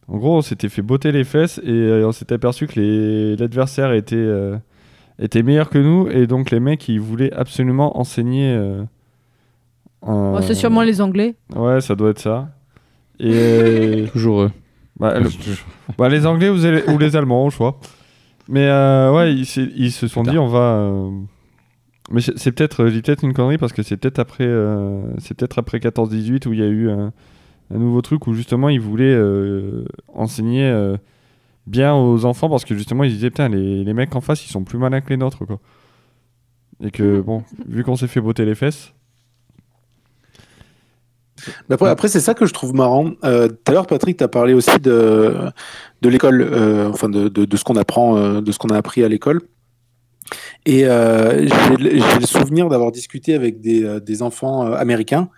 [SPEAKER 1] En gros, on s'était fait botter les fesses et euh, on s'était aperçu que les- l'adversaire était, euh, était meilleur que nous, et donc les mecs, ils voulaient absolument enseigner. euh, un-
[SPEAKER 4] Oh, c'est sûrement les Anglais.
[SPEAKER 1] Ouais, ça doit être ça. Et.
[SPEAKER 2] Toujours eux.
[SPEAKER 1] bah, le- bah, les Anglais ou les, ou les Allemands, au choix. Mais euh, ouais, ils, se sont dit, on va. euh, Mais c'est peut-être, je dis peut-être une connerie parce que c'est peut-être après, euh, c'est peut-être après 14-18 où il y a eu un, un nouveau truc où justement ils voulaient euh, enseigner euh, bien aux enfants parce que justement ils disaient putain les, les mecs en face ils sont plus malins que les nôtres quoi. Et que bon, vu qu'on s'est fait botter les fesses.
[SPEAKER 3] Après, après, c'est ça que je trouve marrant. Euh, Tout à l'heure, Patrick, tu as parlé aussi de, de l'école, euh, enfin de, de, de ce qu'on apprend, euh, de ce qu'on a appris à l'école. Et euh, j'ai le- souvenir d'avoir discuté avec des, des enfants américains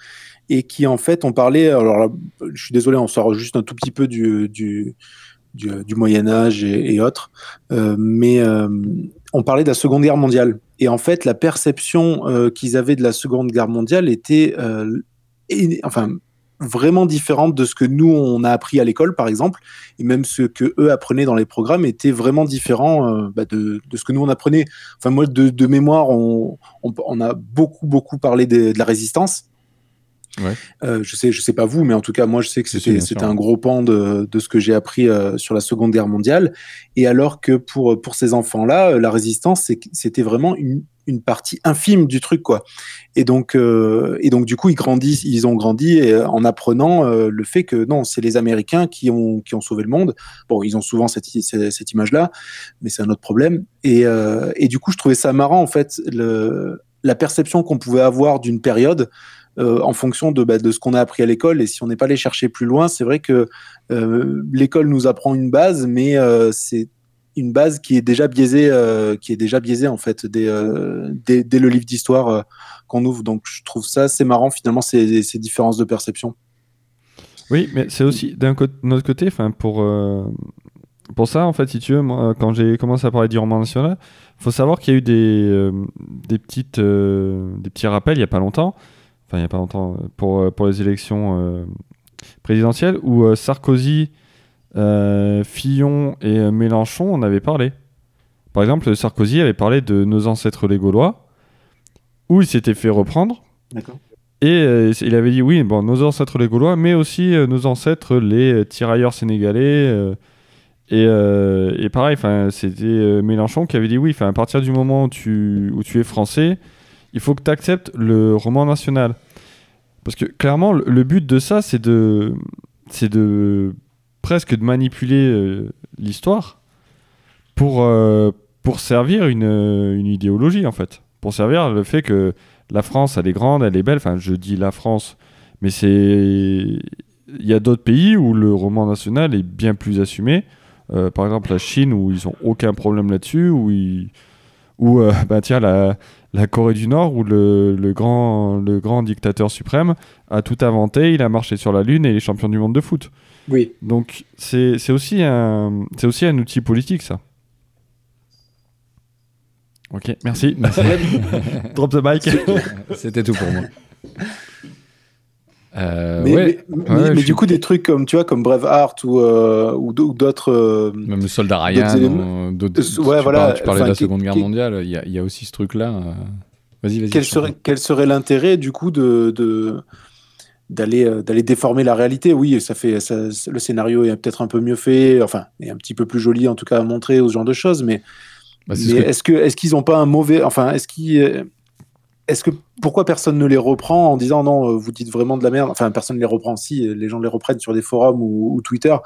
[SPEAKER 3] et qui, en fait, ont parlé. Alors, là, je suis désolé, on sort juste un tout petit peu du, du, du, du Moyen-Âge et, et autres, euh, mais euh, on parlait de la Seconde Guerre mondiale. Et en fait, la perception euh, qu'ils avaient de la Seconde Guerre mondiale était. euh, enfin, vraiment différente de ce que nous on a appris à l'école par exemple et même ce que eux apprenaient dans les programmes était vraiment différent euh, bah, de, ce que nous on apprenait enfin moi de, mémoire on, on, a beaucoup beaucoup parlé de la résistance
[SPEAKER 2] Ouais.
[SPEAKER 3] Euh, je sais je sais pas vous mais en tout cas moi je sais que
[SPEAKER 2] si,
[SPEAKER 3] c'était un gros pan de, de ce que j'ai appris euh, sur la seconde guerre mondiale et alors que pour pour ces enfants là la résistance c'était vraiment une une partie infime du truc quoi et donc, euh, et donc du coup, ils grandissent, ils ont grandi euh, en apprenant euh, le fait que non, c'est les Américains qui ont qui ont sauvé le monde. Bon, ils ont souvent cette, i- cette, cette image-là, mais c'est un autre problème. Et, euh, et du coup, je trouvais ça marrant en fait, le, la perception qu'on pouvait avoir d'une période euh, en fonction de, bah, de ce qu'on a appris à l'école. Et si on n'est pas allé chercher plus loin, c'est vrai que euh, l'école nous apprend une base, mais euh, c'est une base qui est déjà biaisée, qui est déjà biaisée en fait dès, le livre d'histoire qu'on ouvre. Donc je trouve ça c'est marrant finalement ces, ces différences de perception.
[SPEAKER 1] Oui, mais c'est aussi d'un notre côté, enfin pour pour ça en fait, si tu veux, quand j'ai commencé à parler du roman national, faut savoir qu'il y a eu des petites des petits rappels il y a pas longtemps, enfin il y a pas longtemps euh, pour euh, pour les élections euh, présidentielles où Sarkozy, Fillon et Mélenchon en avaient parlé. Par exemple, Sarkozy avait parlé de nos ancêtres les Gaulois, où il s'était fait reprendre.
[SPEAKER 3] D'accord.
[SPEAKER 1] Et euh, il avait dit oui, bon, nos ancêtres les Gaulois, mais aussi euh, nos ancêtres les tirailleurs sénégalais. euh, et, et pareil, c'était Mélenchon qui avait dit oui, à partir du moment où tu, où tu es français, il faut que tu acceptes le roman national. Parce que clairement, le, but de ça, c'est de, c'est de presque de manipuler euh, l'histoire pour, euh, pour servir une, une idéologie en fait. Pour servir le fait que la France, elle est grande, elle est belle. Enfin, je dis la France, mais c'est. Il y a d'autres pays où le roman national est bien plus assumé. Euh, par exemple, la Chine, où ils ont aucun problème là-dessus, où ils. Euh, bah, tiens, la, la Corée du Nord, où le, le grand, le grand dictateur suprême a tout inventé, il a marché sur la Lune et il est champion du monde de foot.
[SPEAKER 3] Oui.
[SPEAKER 1] Donc, c'est c'est aussi, un- c'est aussi un outil politique, ça. Ok, merci. Drop the mic.
[SPEAKER 2] C'était tout pour moi. Euh,
[SPEAKER 3] mais
[SPEAKER 2] ouais,
[SPEAKER 3] mais,
[SPEAKER 2] ouais,
[SPEAKER 3] du coup des trucs comme tu vois comme Braveheart ou euh, ou d'au- ou d'autres euh,
[SPEAKER 2] Même le soldat Ryan, ou d'autres-
[SPEAKER 3] Euh,
[SPEAKER 2] tu,
[SPEAKER 3] ouais, voilà,
[SPEAKER 2] tu parlais de la Seconde Guerre mondiale, il y, a- il y a aussi ce truc-là. Vas-y, vas-y.
[SPEAKER 3] quel serait quel serait l'intérêt du coup de de- d'aller d'aller déformer la réalité? Oui ça fait ça, le scénario est peut-être un peu mieux fait enfin est un petit peu plus joli en tout cas à montrer ou ce genre de choses mais
[SPEAKER 2] Bah,
[SPEAKER 3] est-ce que est-ce qu'ils n'ont pas un mauvais enfin est-ce qu'ils est-ce que pourquoi personne ne les reprend en disant non euh, vous dites vraiment de la merde? Enfin personne ne les reprend si euh, les gens les reprennent sur des forums ou, ou Twitter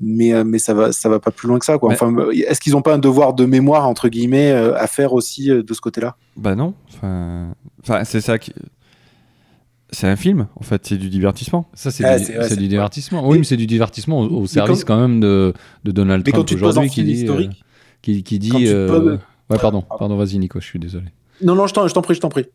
[SPEAKER 3] mais euh, mais ça va ça va pas plus loin que ça quoi enfin est-ce qu'ils n'ont pas un devoir de mémoire entre guillemets à faire aussi de ce côté-là?
[SPEAKER 1] Bah non. Enfin, enfin, c'est ça qui. C'est un film, en fait, c'est du divertissement.
[SPEAKER 2] Ça, c'est
[SPEAKER 3] Ah,
[SPEAKER 2] du,
[SPEAKER 3] ouais,
[SPEAKER 2] divertissement. Oui,
[SPEAKER 3] Mais-
[SPEAKER 2] mais c'est du divertissement au, au service
[SPEAKER 3] quand-
[SPEAKER 2] quand même de, de Donald Trump aujourd'hui qui euh, qui, qui dit.
[SPEAKER 3] quand tu
[SPEAKER 2] euh,
[SPEAKER 3] poses-
[SPEAKER 2] Ouais, pardon, pardon, vas-y, Nico, je suis désolé.
[SPEAKER 3] Non non je t'en prie je t'en prie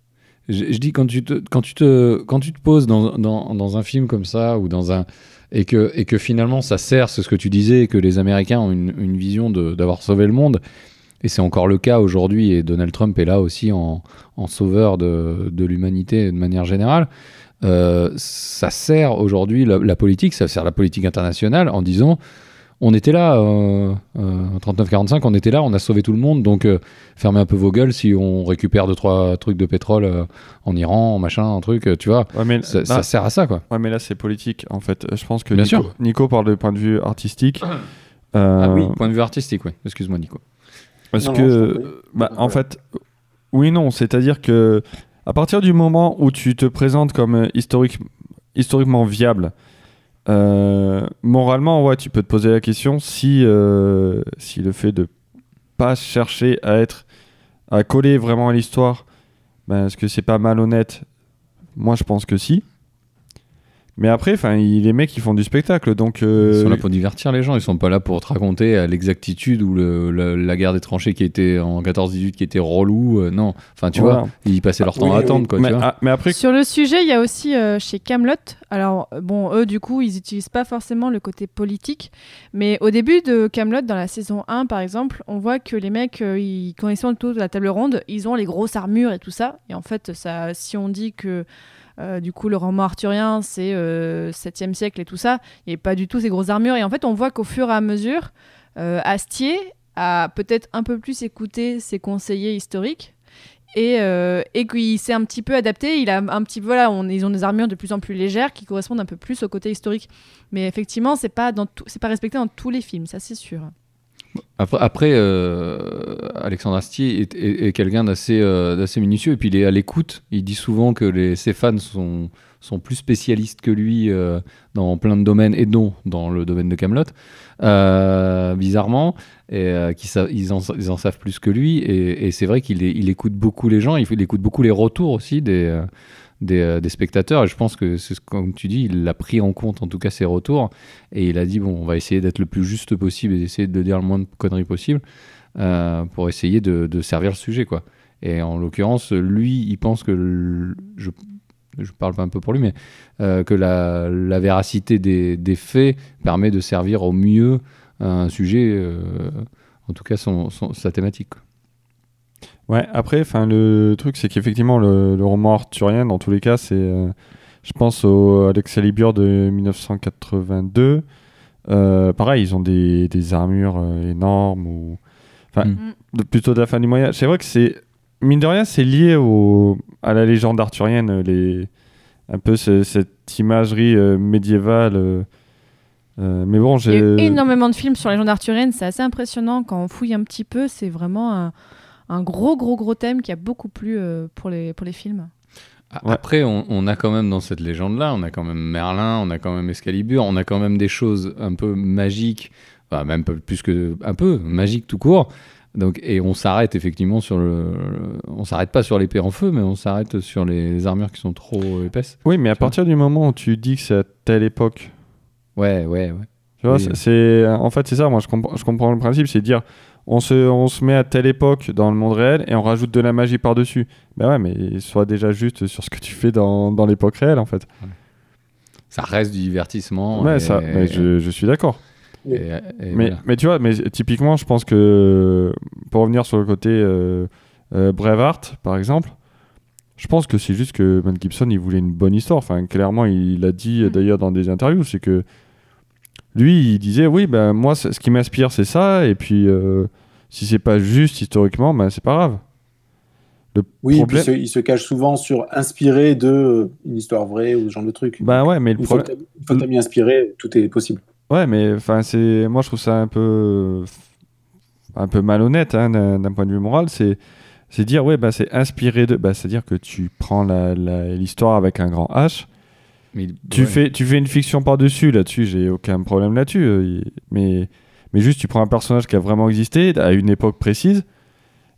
[SPEAKER 2] Je, dis quand tu te, quand tu te, quand tu te poses dans, dans, dans un film comme ça ou dans un et que, et que finalement ça sert, c'est ce que tu disais, que les Américains ont une, une vision d'avoir sauvé le monde. Et c'est encore le cas aujourd'hui. Et Donald Trump est là aussi en, en sauveur de, de l'humanité de manière générale. Euh, ça sert aujourd'hui la politique, ça sert la politique internationale en disant on était là, euh, euh, 39-45, on était là, on a sauvé tout le monde, donc euh, fermez un peu vos gueules si on récupère deux trois trucs de pétrole euh, en Iran, machin, un truc, euh, tu vois.
[SPEAKER 1] Ouais, mais,
[SPEAKER 2] Ça,
[SPEAKER 1] là,
[SPEAKER 2] ça sert à ça, quoi.
[SPEAKER 1] ouais, mais là, c'est politique, en fait. Je pense que
[SPEAKER 2] Bien
[SPEAKER 1] Nico,
[SPEAKER 2] sûr.
[SPEAKER 1] Nico parle de point de vue artistique.
[SPEAKER 2] Ah
[SPEAKER 1] Euh,
[SPEAKER 2] oui, point de vue artistique, oui. Excuse-moi, Nico.
[SPEAKER 1] Parce
[SPEAKER 3] Non,
[SPEAKER 1] que, bah,
[SPEAKER 3] Euh,
[SPEAKER 1] en fait, oui, non, c'est-à-dire que à partir du moment où tu te présentes comme euh, historique, historiquement viable, euh, moralement, ouais, tu peux te poser la question si, euh, si le fait de pas chercher à être, à coller vraiment à l'histoire, ben, est-ce que c'est pas malhonnête? Moi, je pense que si. Mais après, enfin, les mecs, ils font du spectacle, donc. euh,
[SPEAKER 2] Ils sont là pour divertir les gens, ils sont pas là pour te raconter à l'exactitude ou le- la, la guerre des tranchées qui était en 14-18 qui était relou. euh, non, enfin, tu
[SPEAKER 1] voilà.
[SPEAKER 2] vois, ils passaient leur temps
[SPEAKER 3] oui,
[SPEAKER 2] à
[SPEAKER 3] oui.
[SPEAKER 2] attendre, quoi.
[SPEAKER 1] mais,
[SPEAKER 2] tu vois.
[SPEAKER 1] ah, mais après,
[SPEAKER 4] Sur le sujet, il y a aussi euh, chez Camelot. Alors euh, bon, eux du coup, ils n'utilisent pas forcément le côté politique, mais au début de Camelot, dans la saison 1 par exemple, on voit que les mecs, euh, ils, quand ils sont autour de la table ronde, ils ont les grosses armures et tout ça. Et en fait, ça, si on dit que euh, du coup le roman arthurien c'est euh, 7e siècle et tout ça, il n'y a pas du tout ces grosses armures. Et en fait, on voit qu'au fur et à mesure, euh, Astier a peut-être un peu plus écouté ses conseillers historiques et, euh, et qu'il s'est un petit peu adapté. Il a un petit voilà, ils ont des armures de plus en plus légères qui correspondent un peu plus au côté historique. Mais effectivement, c'est pas dans c'est pas respecté dans tous les films, ça c'est sûr.
[SPEAKER 2] Après, après, euh, Alexandre Astier est, quelqu'un d'assez euh, d'assez minutieux et puis il est à l'écoute. Il dit souvent que ses fans sont, plus spécialistes que lui euh, dans plein de domaines et dont dans le domaine de Camelot, bizarrement, et euh, qu'ils en, savent plus que lui. Et, c'est vrai qu'il écoute beaucoup les gens, il, écoute beaucoup les retours aussi des, euh, des, euh, des spectateurs. Et je pense que, c'est ce- comme tu dis, il a pris en compte en tout cas ses retours. Et il a dit, bon, on va essayer d'être le plus juste possible et d'essayer de dire le moins de conneries possible euh, pour essayer de, servir le sujet. quoi. Et en l'occurrence, lui, il pense que, je, je parle pas un peu pour lui, mais euh, que la, véracité des, faits permet de servir au mieux un sujet, en tout cas son, sa thématique.
[SPEAKER 1] Ouais, après, enfin, le truc, c'est qu'effectivement, le, le roman arthurien, dans tous les cas, c'est. euh, je pense au, à l'Excalibur de 1982. Euh, pareil, ils ont des, des armures euh, énormes ou. Enfin,
[SPEAKER 2] Mm.
[SPEAKER 1] plutôt de la fin du Moyen C'est vrai que c'est. Mine de rien, c'est lié au, à la légende arthurienne, les, un peu ce- cette imagerie euh, médiévale. euh, mais bon,
[SPEAKER 4] Il y a eu
[SPEAKER 1] j'ai.
[SPEAKER 4] énormément de films sur la légende arthurienne, c'est assez impressionnant quand on fouille un petit peu. C'est vraiment un, un gros, gros, gros thème qui a beaucoup plu euh, pour, les, pour les films.
[SPEAKER 2] Après, on, on a quand même dans cette légende-là, on a quand même Merlin, on a quand même Excalibur, on a quand même des choses un peu magiques, enfin, même plus que un peu magiques tout court. Donc, et on s'arrête effectivement sur le, on s'arrête pas sur l'épée en feu, mais on s'arrête sur les, les armures qui sont trop épaisses.
[SPEAKER 1] Oui, mais à partir du moment où tu dis que c'est à telle époque,
[SPEAKER 2] Ouais, ouais, ouais.
[SPEAKER 1] Tu vois,
[SPEAKER 2] Oui.
[SPEAKER 1] c'est- en fait c'est ça. Moi, je comprends, je comprends le principe, c'est de dire on se, on se met à telle époque dans le monde réel et on rajoute de la magie par dessus. Ben ouais, mais sois déjà juste sur ce que tu fais dans, dans l'époque réelle en fait.
[SPEAKER 2] Ça reste du divertissement.
[SPEAKER 1] ouais,
[SPEAKER 2] et-
[SPEAKER 1] ça. Mais je, je suis d'accord.
[SPEAKER 2] et- et
[SPEAKER 1] Mais,
[SPEAKER 2] voilà.
[SPEAKER 1] mais tu vois, mais typiquement, je pense que pour revenir sur le côté euh, euh, Braveheart, par exemple. Je pense que c'est juste que Mel Gibson, il voulait une bonne histoire. Enfin, clairement, il l'a dit
[SPEAKER 4] Mm.
[SPEAKER 1] d'ailleurs dans des interviews, c'est que lui, il disait, oui, ben moi, c'est- ce qui m'inspire, c'est ça, et puis euh, si c'est pas juste historiquement, ben c'est pas grave. Le
[SPEAKER 3] Oui, et puis
[SPEAKER 1] problème,
[SPEAKER 3] il se, il se cache souvent sur inspiré de euh, une histoire vraie ou ce genre de truc.
[SPEAKER 1] ben ouais, mais le problème,
[SPEAKER 3] une fois que t'as mis inspiré, tout est possible.
[SPEAKER 1] ouais, mais enfin, c'est, moi, je trouve ça un peu, un peu malhonnête hein, d'un point de vue moral. C'est, c'est dire, ouais, ben c'est inspiré de, ben, c'est-à-dire que tu prends la- la- l'histoire avec un grand H.
[SPEAKER 2] Mais-
[SPEAKER 1] Tu,
[SPEAKER 2] ouais.
[SPEAKER 1] fais, tu fais une fiction par-dessus, là-dessus, j'ai aucun problème là-dessus. euh, mais, mais juste, tu prends un personnage qui a vraiment existé à une époque précise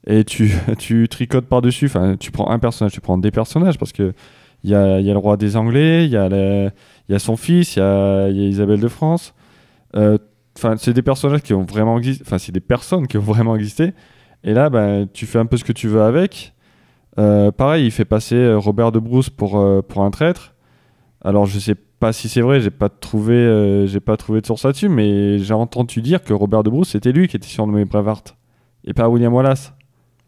[SPEAKER 1] et tu, tu tricotes par-dessus. Enfin, tu prends un personnage, tu prends des personnages parce que il y a, y a le roi des Anglais, il y, y a son fils, il y a, il y a Isabelle de France. Euh, Enfin, c'est des personnages qui ont vraiment existé. Enfin, c'est des personnes qui ont vraiment existé. Et là, ben, tu fais un peu ce que tu veux avec. Euh, pareil, il fait passer Robert de Bruce pour, euh, pour un traître. Alors je sais pas si c'est vrai, j'ai pas trouvé, euh, j'ai pas trouvé de source là-dessus, mais j'ai entendu dire que Robert de Bruce c'était lui qui était surnommé Braveheart et pas William Wallace.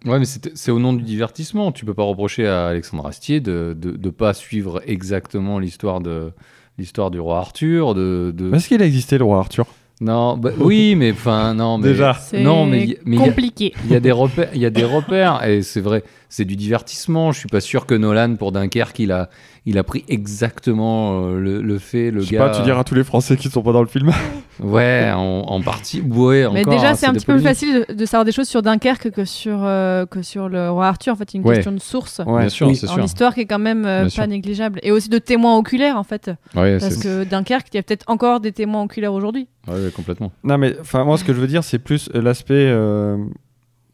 [SPEAKER 2] Ouais, mais c'est au nom du divertissement. Tu peux pas reprocher à Alexandre Astier de ne pas suivre exactement l'histoire de l'histoire du roi Arthur. De, de...
[SPEAKER 1] Est-ce qu'il a existé le roi Arthur
[SPEAKER 2] Non, bah, oui, mais enfin non, mais
[SPEAKER 1] Déjà.
[SPEAKER 4] C'est
[SPEAKER 2] non, mais mais il y a-
[SPEAKER 4] compliqué.
[SPEAKER 2] il y a des repères, il y a des repères et c'est vrai, c'est du divertissement. Je suis pas sûr que Nolan pour Dunkerque il a il a pris exactement euh, le, le fait le
[SPEAKER 1] Je sais
[SPEAKER 2] gars.
[SPEAKER 1] pas, tu diras à tous les Français qui sont pas dans le film.
[SPEAKER 2] Ouais, en, en partie. Ouais,
[SPEAKER 4] Mais
[SPEAKER 2] encore,
[SPEAKER 4] déjà,
[SPEAKER 2] hein,
[SPEAKER 4] c'est un petit peu plus facile de, de savoir des choses sur Dunkerque que sur, euh, que sur le roi Arthur. En fait, une
[SPEAKER 2] Ouais.
[SPEAKER 4] question de source.
[SPEAKER 2] Bien sûr,
[SPEAKER 3] Oui,
[SPEAKER 2] c'est
[SPEAKER 4] En
[SPEAKER 2] sûr.
[SPEAKER 4] histoire qui est quand même euh, pas
[SPEAKER 2] sûr.
[SPEAKER 4] négligeable. Et aussi de témoins oculaires, en fait.
[SPEAKER 2] Ouais,
[SPEAKER 4] Parce
[SPEAKER 2] c'est-
[SPEAKER 4] que Dunkerque, il y a peut-être encore des témoins oculaires aujourd'hui.
[SPEAKER 2] ouais, ouais, complètement.
[SPEAKER 1] non mais enfin moi ce que je veux dire c'est plus euh, l'aspect euh,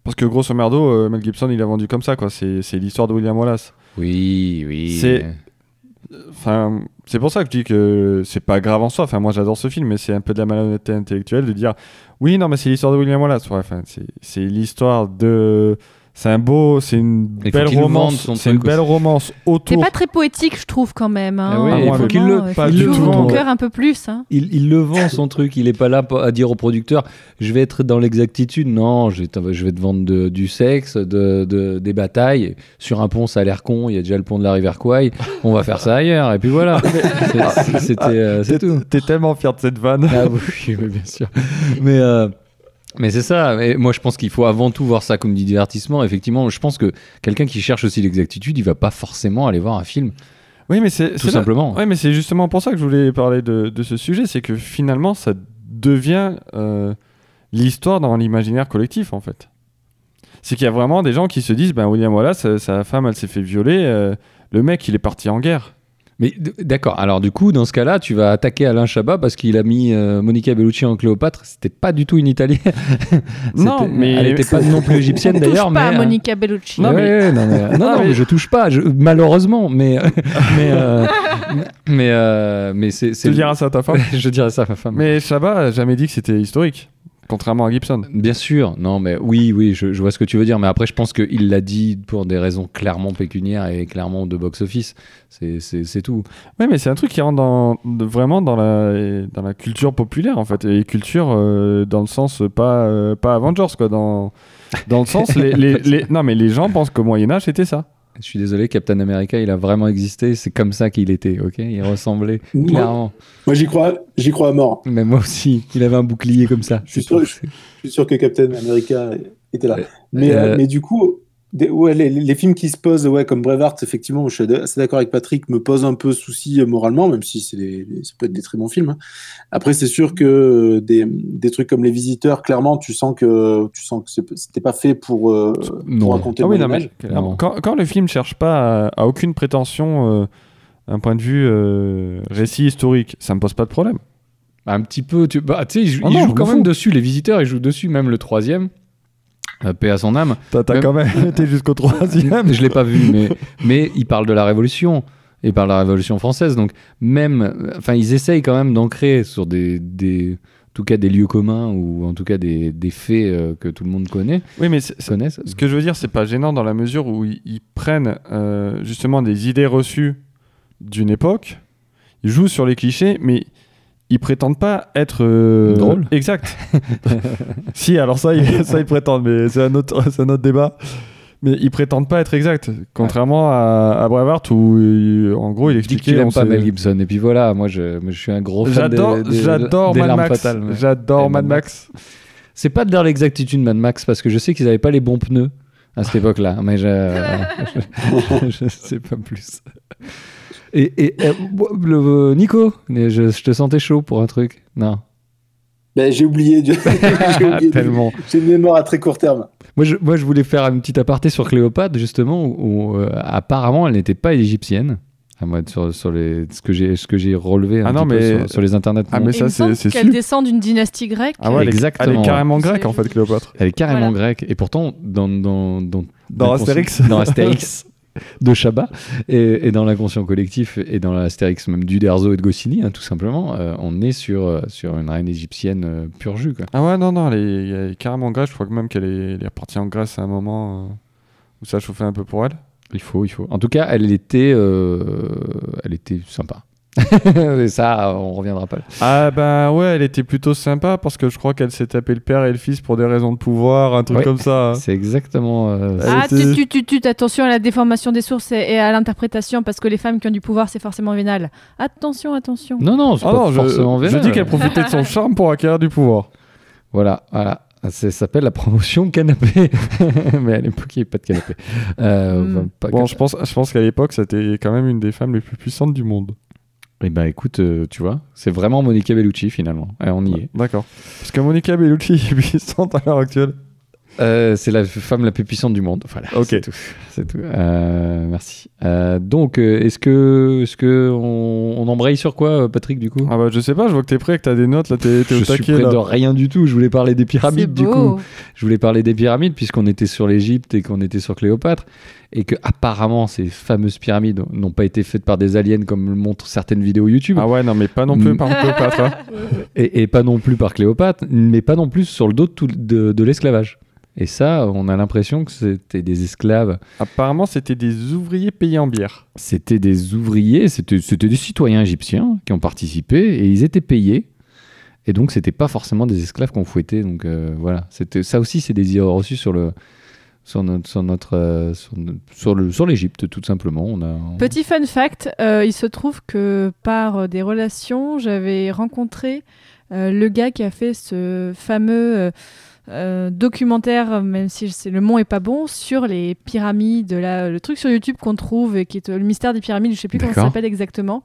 [SPEAKER 1] parce que grosso merdo euh, Mel Gibson il a vendu comme ça quoi. C'est l'histoire de William Wallace.
[SPEAKER 2] Oui, oui.
[SPEAKER 1] C'est- Enfin, c'est pour ça que je dis que c'est pas grave en soi. Enfin, moi, j'adore ce film, mais c'est un peu de la malhonnêteté intellectuelle de dire oui, non, mais c'est l'histoire de William Wallace. Ouais, enfin, c'est l'histoire de. C'est un beau, c'est une
[SPEAKER 2] Il
[SPEAKER 1] belle romance. C'est une belle
[SPEAKER 2] aussi.
[SPEAKER 1] romance
[SPEAKER 4] C'est
[SPEAKER 1] autour.
[SPEAKER 4] pas très poétique, je trouve, quand même. hein.
[SPEAKER 2] Ah oui,
[SPEAKER 1] il faut
[SPEAKER 4] Vraiment,
[SPEAKER 2] qu'il le-
[SPEAKER 4] il
[SPEAKER 1] pas tout.
[SPEAKER 4] ouvres ton cœur un peu plus. hein.
[SPEAKER 2] Il, il le vend son truc, il est pas là pour- à dire au producteur je vais être dans l'exactitude. Non, je vais te, je vais te vendre de- du sexe, de, de- des batailles. Sur un pont, ça a l'air con, il y a déjà le pont de la rivière Kwai. On va faire ça ailleurs, et puis voilà. C'est- C'était euh, c'est
[SPEAKER 1] T'es
[SPEAKER 2] tout.
[SPEAKER 1] t'es tellement fier de cette vanne.
[SPEAKER 2] Ah oui, oui, bien sûr. Mais, euh, mais c'est ça. Moi, je pense qu'il faut avant tout voir ça comme du divertissement. Effectivement, je pense que quelqu'un qui cherche aussi l'exactitude, il va pas forcément aller voir un film,
[SPEAKER 1] Oui, mais c'est
[SPEAKER 2] tout simplement.
[SPEAKER 1] Ouais, mais c'est justement pour ça que je voulais parler de, de ce sujet, c'est que finalement, ça devient euh, l'histoire dans l'imaginaire collectif, en fait. C'est qu'il y a vraiment des gens qui se disent, ben William Wallace, euh, sa femme, elle s'est fait violer, euh, le mec, il est parti en guerre.
[SPEAKER 2] Mais d'accord, alors du coup, dans ce cas-là, tu vas attaquer Alain Chabat parce qu'il a mis euh, Monica Bellucci en Cléopâtre. C'était pas du tout une italienne.
[SPEAKER 1] Non, mais-
[SPEAKER 2] Elle était pas non plus égyptienne
[SPEAKER 4] On touche
[SPEAKER 2] d'ailleurs.
[SPEAKER 4] pas
[SPEAKER 2] mais,
[SPEAKER 4] à
[SPEAKER 2] euh,
[SPEAKER 4] Monica Bellucci.
[SPEAKER 2] Non, mais, non, mais, non, non, mais je touche pas, je- malheureusement, mais mais euh, mais euh, mais c'est c'est
[SPEAKER 1] Tu diras ça à ta femme.
[SPEAKER 2] je dirais ça à ma femme.
[SPEAKER 1] Mais Chabat a jamais dit que c'était historique, contrairement à Gibson.
[SPEAKER 2] Bien sûr, non, mais oui, oui, je, je vois ce que tu veux dire, mais après, je pense qu'il l'a dit pour des raisons clairement pécuniaires et clairement de box-office. C'est- C'est c'est tout.
[SPEAKER 1] Oui, mais c'est un truc qui rentre dans, de- vraiment dans la, dans la culture populaire, en fait. Et culture euh, dans le sens, pas, euh, pas Avengers, quoi. Dans, dans le sens, les, les- les- non, mais les gens pensent qu'au Moyen-Âge, c'était ça.
[SPEAKER 2] Je suis désolé, Captain America, il a vraiment existé. C'est comme ça qu'il était, ok? Il ressemblait
[SPEAKER 3] Moi-
[SPEAKER 2] clairement.
[SPEAKER 3] Moi, j'y crois, j'y crois à mort.
[SPEAKER 2] Mais moi aussi, il avait un bouclier comme ça.
[SPEAKER 3] Je suis sûr, je, je suis sûr que Captain America était là. Mais,
[SPEAKER 2] euh,
[SPEAKER 3] euh, mais du coup, des- ouais, les, les films qui se posent, ouais, comme Braveheart, effectivement, je suis assez d'accord avec Patrick, me posent un peu souci euh, moralement, même si c'est ça peut être des très bons films. hein. Après, c'est sûr que euh, des, des trucs comme Les Visiteurs, clairement, tu sens que tu sens que c'était pas fait pour, euh, pour raconter
[SPEAKER 1] Ah
[SPEAKER 3] le
[SPEAKER 1] oui, non, mais quand, quand le film cherche pas à, à aucune prétention, euh, un point de vue euh, récit historique, ça me pose pas de problème.
[SPEAKER 2] Un petit peu, tu bah, sais, il joue,
[SPEAKER 1] Ah
[SPEAKER 2] il
[SPEAKER 1] non,
[SPEAKER 2] joue
[SPEAKER 1] je
[SPEAKER 2] quand même dessus. Les visiteurs, ils jouent dessus, même le troisième. Euh, paix à son âme.
[SPEAKER 1] T'as
[SPEAKER 2] Même-
[SPEAKER 1] quand même été jusqu'au troisième.
[SPEAKER 2] je l'ai pas vu, mais, mais il parle de la Révolution. Il parle de la Révolution française. Donc, même. Enfin, ils essayent quand même d'ancrer sur des. des en tout cas, des lieux communs ou en tout cas des, des faits euh, que tout le monde connaît,
[SPEAKER 1] Oui, mais
[SPEAKER 2] connaissent.
[SPEAKER 1] ce que je veux dire, c'est pas gênant dans la mesure où ils, ils prennent euh, justement des idées reçues d'une époque, ils jouent sur les clichés, mais ils prétendent pas être euh,
[SPEAKER 2] Drôle.
[SPEAKER 1] Exact. si, alors ça, ils, ça ils prétendent, mais c'est un autre, c'est un autre débat. Mais ils prétendent pas être exacts, contrairement à, à Braveheart où il- en gros il expliquait.
[SPEAKER 2] qu'il aime
[SPEAKER 1] on
[SPEAKER 2] pas Mel Gibson. Et puis voilà, moi je, moi, je suis un gros fan
[SPEAKER 1] J'adore,
[SPEAKER 2] des, des-
[SPEAKER 1] j'adore
[SPEAKER 2] des
[SPEAKER 1] Mad Max.
[SPEAKER 2] fatales.
[SPEAKER 1] J'adore Mad
[SPEAKER 2] Mad
[SPEAKER 1] Max.
[SPEAKER 2] C'est pas de l'exactitude Mad Max parce que je sais qu'ils avaient pas les bons pneus à cette époque-là, mais je, je, je sais pas plus. Et, et, euh, le, Nico, je, je te sentais chaud pour un truc. Non,
[SPEAKER 3] Ben, j'ai oublié, j'ai oublié
[SPEAKER 2] tellement.
[SPEAKER 3] j'ai une mémoire à très court terme.
[SPEAKER 2] Moi je, moi, je voulais faire une petite aparté sur Cléopâtre, justement, où, où, euh, apparemment elle n'était pas égyptienne. À moi, sur, sur les, ce que j'ai ce que j'ai relevé un
[SPEAKER 1] Ah non,
[SPEAKER 2] petit peu
[SPEAKER 1] mais-
[SPEAKER 2] sur, sur les internets.
[SPEAKER 1] Ah,
[SPEAKER 2] Non.
[SPEAKER 1] mais ça,
[SPEAKER 4] me
[SPEAKER 1] c'est- c'est
[SPEAKER 4] qu'elle descend d'une dynastie grecque.
[SPEAKER 1] Ah ouais, elle est-
[SPEAKER 2] Exactement,
[SPEAKER 1] Elle est carrément
[SPEAKER 4] C'est-
[SPEAKER 1] grecque en fait, Cléopâtre.
[SPEAKER 2] Elle est carrément
[SPEAKER 4] Voilà.
[SPEAKER 2] grecque. Et pourtant, dans, dans, dans,
[SPEAKER 1] Dans Astérix.
[SPEAKER 2] Dans Astérix de Chabat, et, et dans l'inconscient collectif, et dans l'Astérix même d'Uderzo et de Goscinny, hein, tout simplement, euh, on est sur, euh, sur une reine égyptienne euh, pur jus. Quoi.
[SPEAKER 1] Ah ouais, non, non, elle est, elle est carrément grecque. Je crois que même qu'elle est, elle est repartie en Grèce à un moment euh, où ça chauffait un peu pour elle.
[SPEAKER 2] Il faut, il faut. En tout cas, elle était, elle était sympa. et ça, on reviendra pas.
[SPEAKER 1] Ah bah ouais, elle était plutôt sympa parce que je crois qu'elle s'est tapé le père et le fils pour des raisons de pouvoir, un truc
[SPEAKER 2] Ouais.
[SPEAKER 1] comme ça.
[SPEAKER 2] C'est exactement. euh,
[SPEAKER 4] Ah,
[SPEAKER 1] était-
[SPEAKER 4] tu, tu, tu, tu, attention à la déformation des sources et, et à l'interprétation, parce que les femmes qui ont du pouvoir, c'est forcément vénal. Attention, attention.
[SPEAKER 2] Non, non, c'est
[SPEAKER 1] Ah
[SPEAKER 2] pas
[SPEAKER 1] non, je,
[SPEAKER 2] forcément
[SPEAKER 1] je
[SPEAKER 2] vénal.
[SPEAKER 1] dis qu'elle profitait de son charme pour acquérir du pouvoir.
[SPEAKER 2] Voilà, voilà. Ça s'appelle la promotion canapé. Mais à l'époque, il n'y avait pas de canapé. Euh,
[SPEAKER 4] Hmm.
[SPEAKER 2] enfin, pas
[SPEAKER 1] Bon,
[SPEAKER 2] que-
[SPEAKER 1] je pense, je pense qu'à l'époque, c'était quand même une des femmes les plus puissantes du monde.
[SPEAKER 2] Eh ben écoute, euh, tu vois, c'est vraiment Monica Bellucci finalement. Et on y est.
[SPEAKER 1] D'accord. Parce que Monica Bellucci est puissante à l'heure actuelle.
[SPEAKER 2] Euh, c'est la femme la plus puissante du monde. Voilà,
[SPEAKER 1] Ok.
[SPEAKER 2] c'est tout. C'est tout. Euh, merci. Euh, donc, est-ce que, est-ce que on, on embraye sur quoi, Patrick, du coup?
[SPEAKER 1] Ah bah je sais pas, je vois que t'es prêt, que t'as des notes, là t'es t'es
[SPEAKER 2] Je
[SPEAKER 1] au
[SPEAKER 2] suis
[SPEAKER 1] là.
[SPEAKER 2] de rien du tout. Je voulais parler des pyramides, du coup. Je voulais parler des pyramides puisqu'on était sur l'Égypte et qu'on était sur Cléopâtre et que apparemment ces fameuses pyramides n'ont pas été faites par des aliens comme le montrent certaines vidéos YouTube
[SPEAKER 1] Ah ouais, non mais pas non plus
[SPEAKER 2] Mm.
[SPEAKER 1] par Cléopâtre. hein.
[SPEAKER 2] et, et pas non plus par Cléopâtre, mais pas non plus sur le dos de, tout- de, de l'esclavage. Et ça, on a l'impression que c'était des esclaves,
[SPEAKER 1] Apparemment c'était des ouvriers payés en bière.
[SPEAKER 2] c'était des ouvriers, c'était des citoyens égyptiens qui ont participé et ils étaient payés. Et donc, c'était pas forcément des esclaves qu'on fouettait. Donc euh, voilà, ça aussi, c'est des idées reçues sur le sur notre sur notre euh, sur, no- sur le sur l'Égypte tout simplement. On a
[SPEAKER 4] Petit fun fact, euh, il se trouve que par euh, des relations, j'avais rencontré euh, le gars qui a fait ce fameux euh, documentaire, même si je sais, le mot est pas bon, sur les pyramides, là, le truc sur YouTube qu'on trouve, et qui est euh, le mystère des pyramides, je sais plus comment ça s'appelle exactement.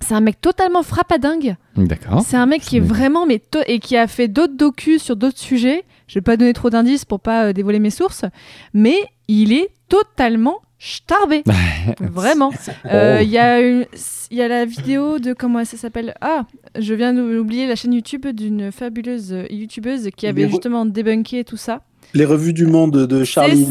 [SPEAKER 4] C'est un mec totalement frappadingue.
[SPEAKER 2] D'accord.
[SPEAKER 4] C'est un mec qui est vraiment mais et qui a fait d'autres docus sur d'autres sujets. Je vais pas donner trop d'indices pour pas euh, dévoiler mes sources, mais il est totalement starbé. Vraiment. Euh, Il y, a y la vidéo de comment ça s'appelle Ah, je viens d'oublier la chaîne YouTube d'une fabuleuse euh, youtubeuse qui avait
[SPEAKER 3] Les
[SPEAKER 4] justement débunké tout ça.
[SPEAKER 3] Les revues du monde de Charlie.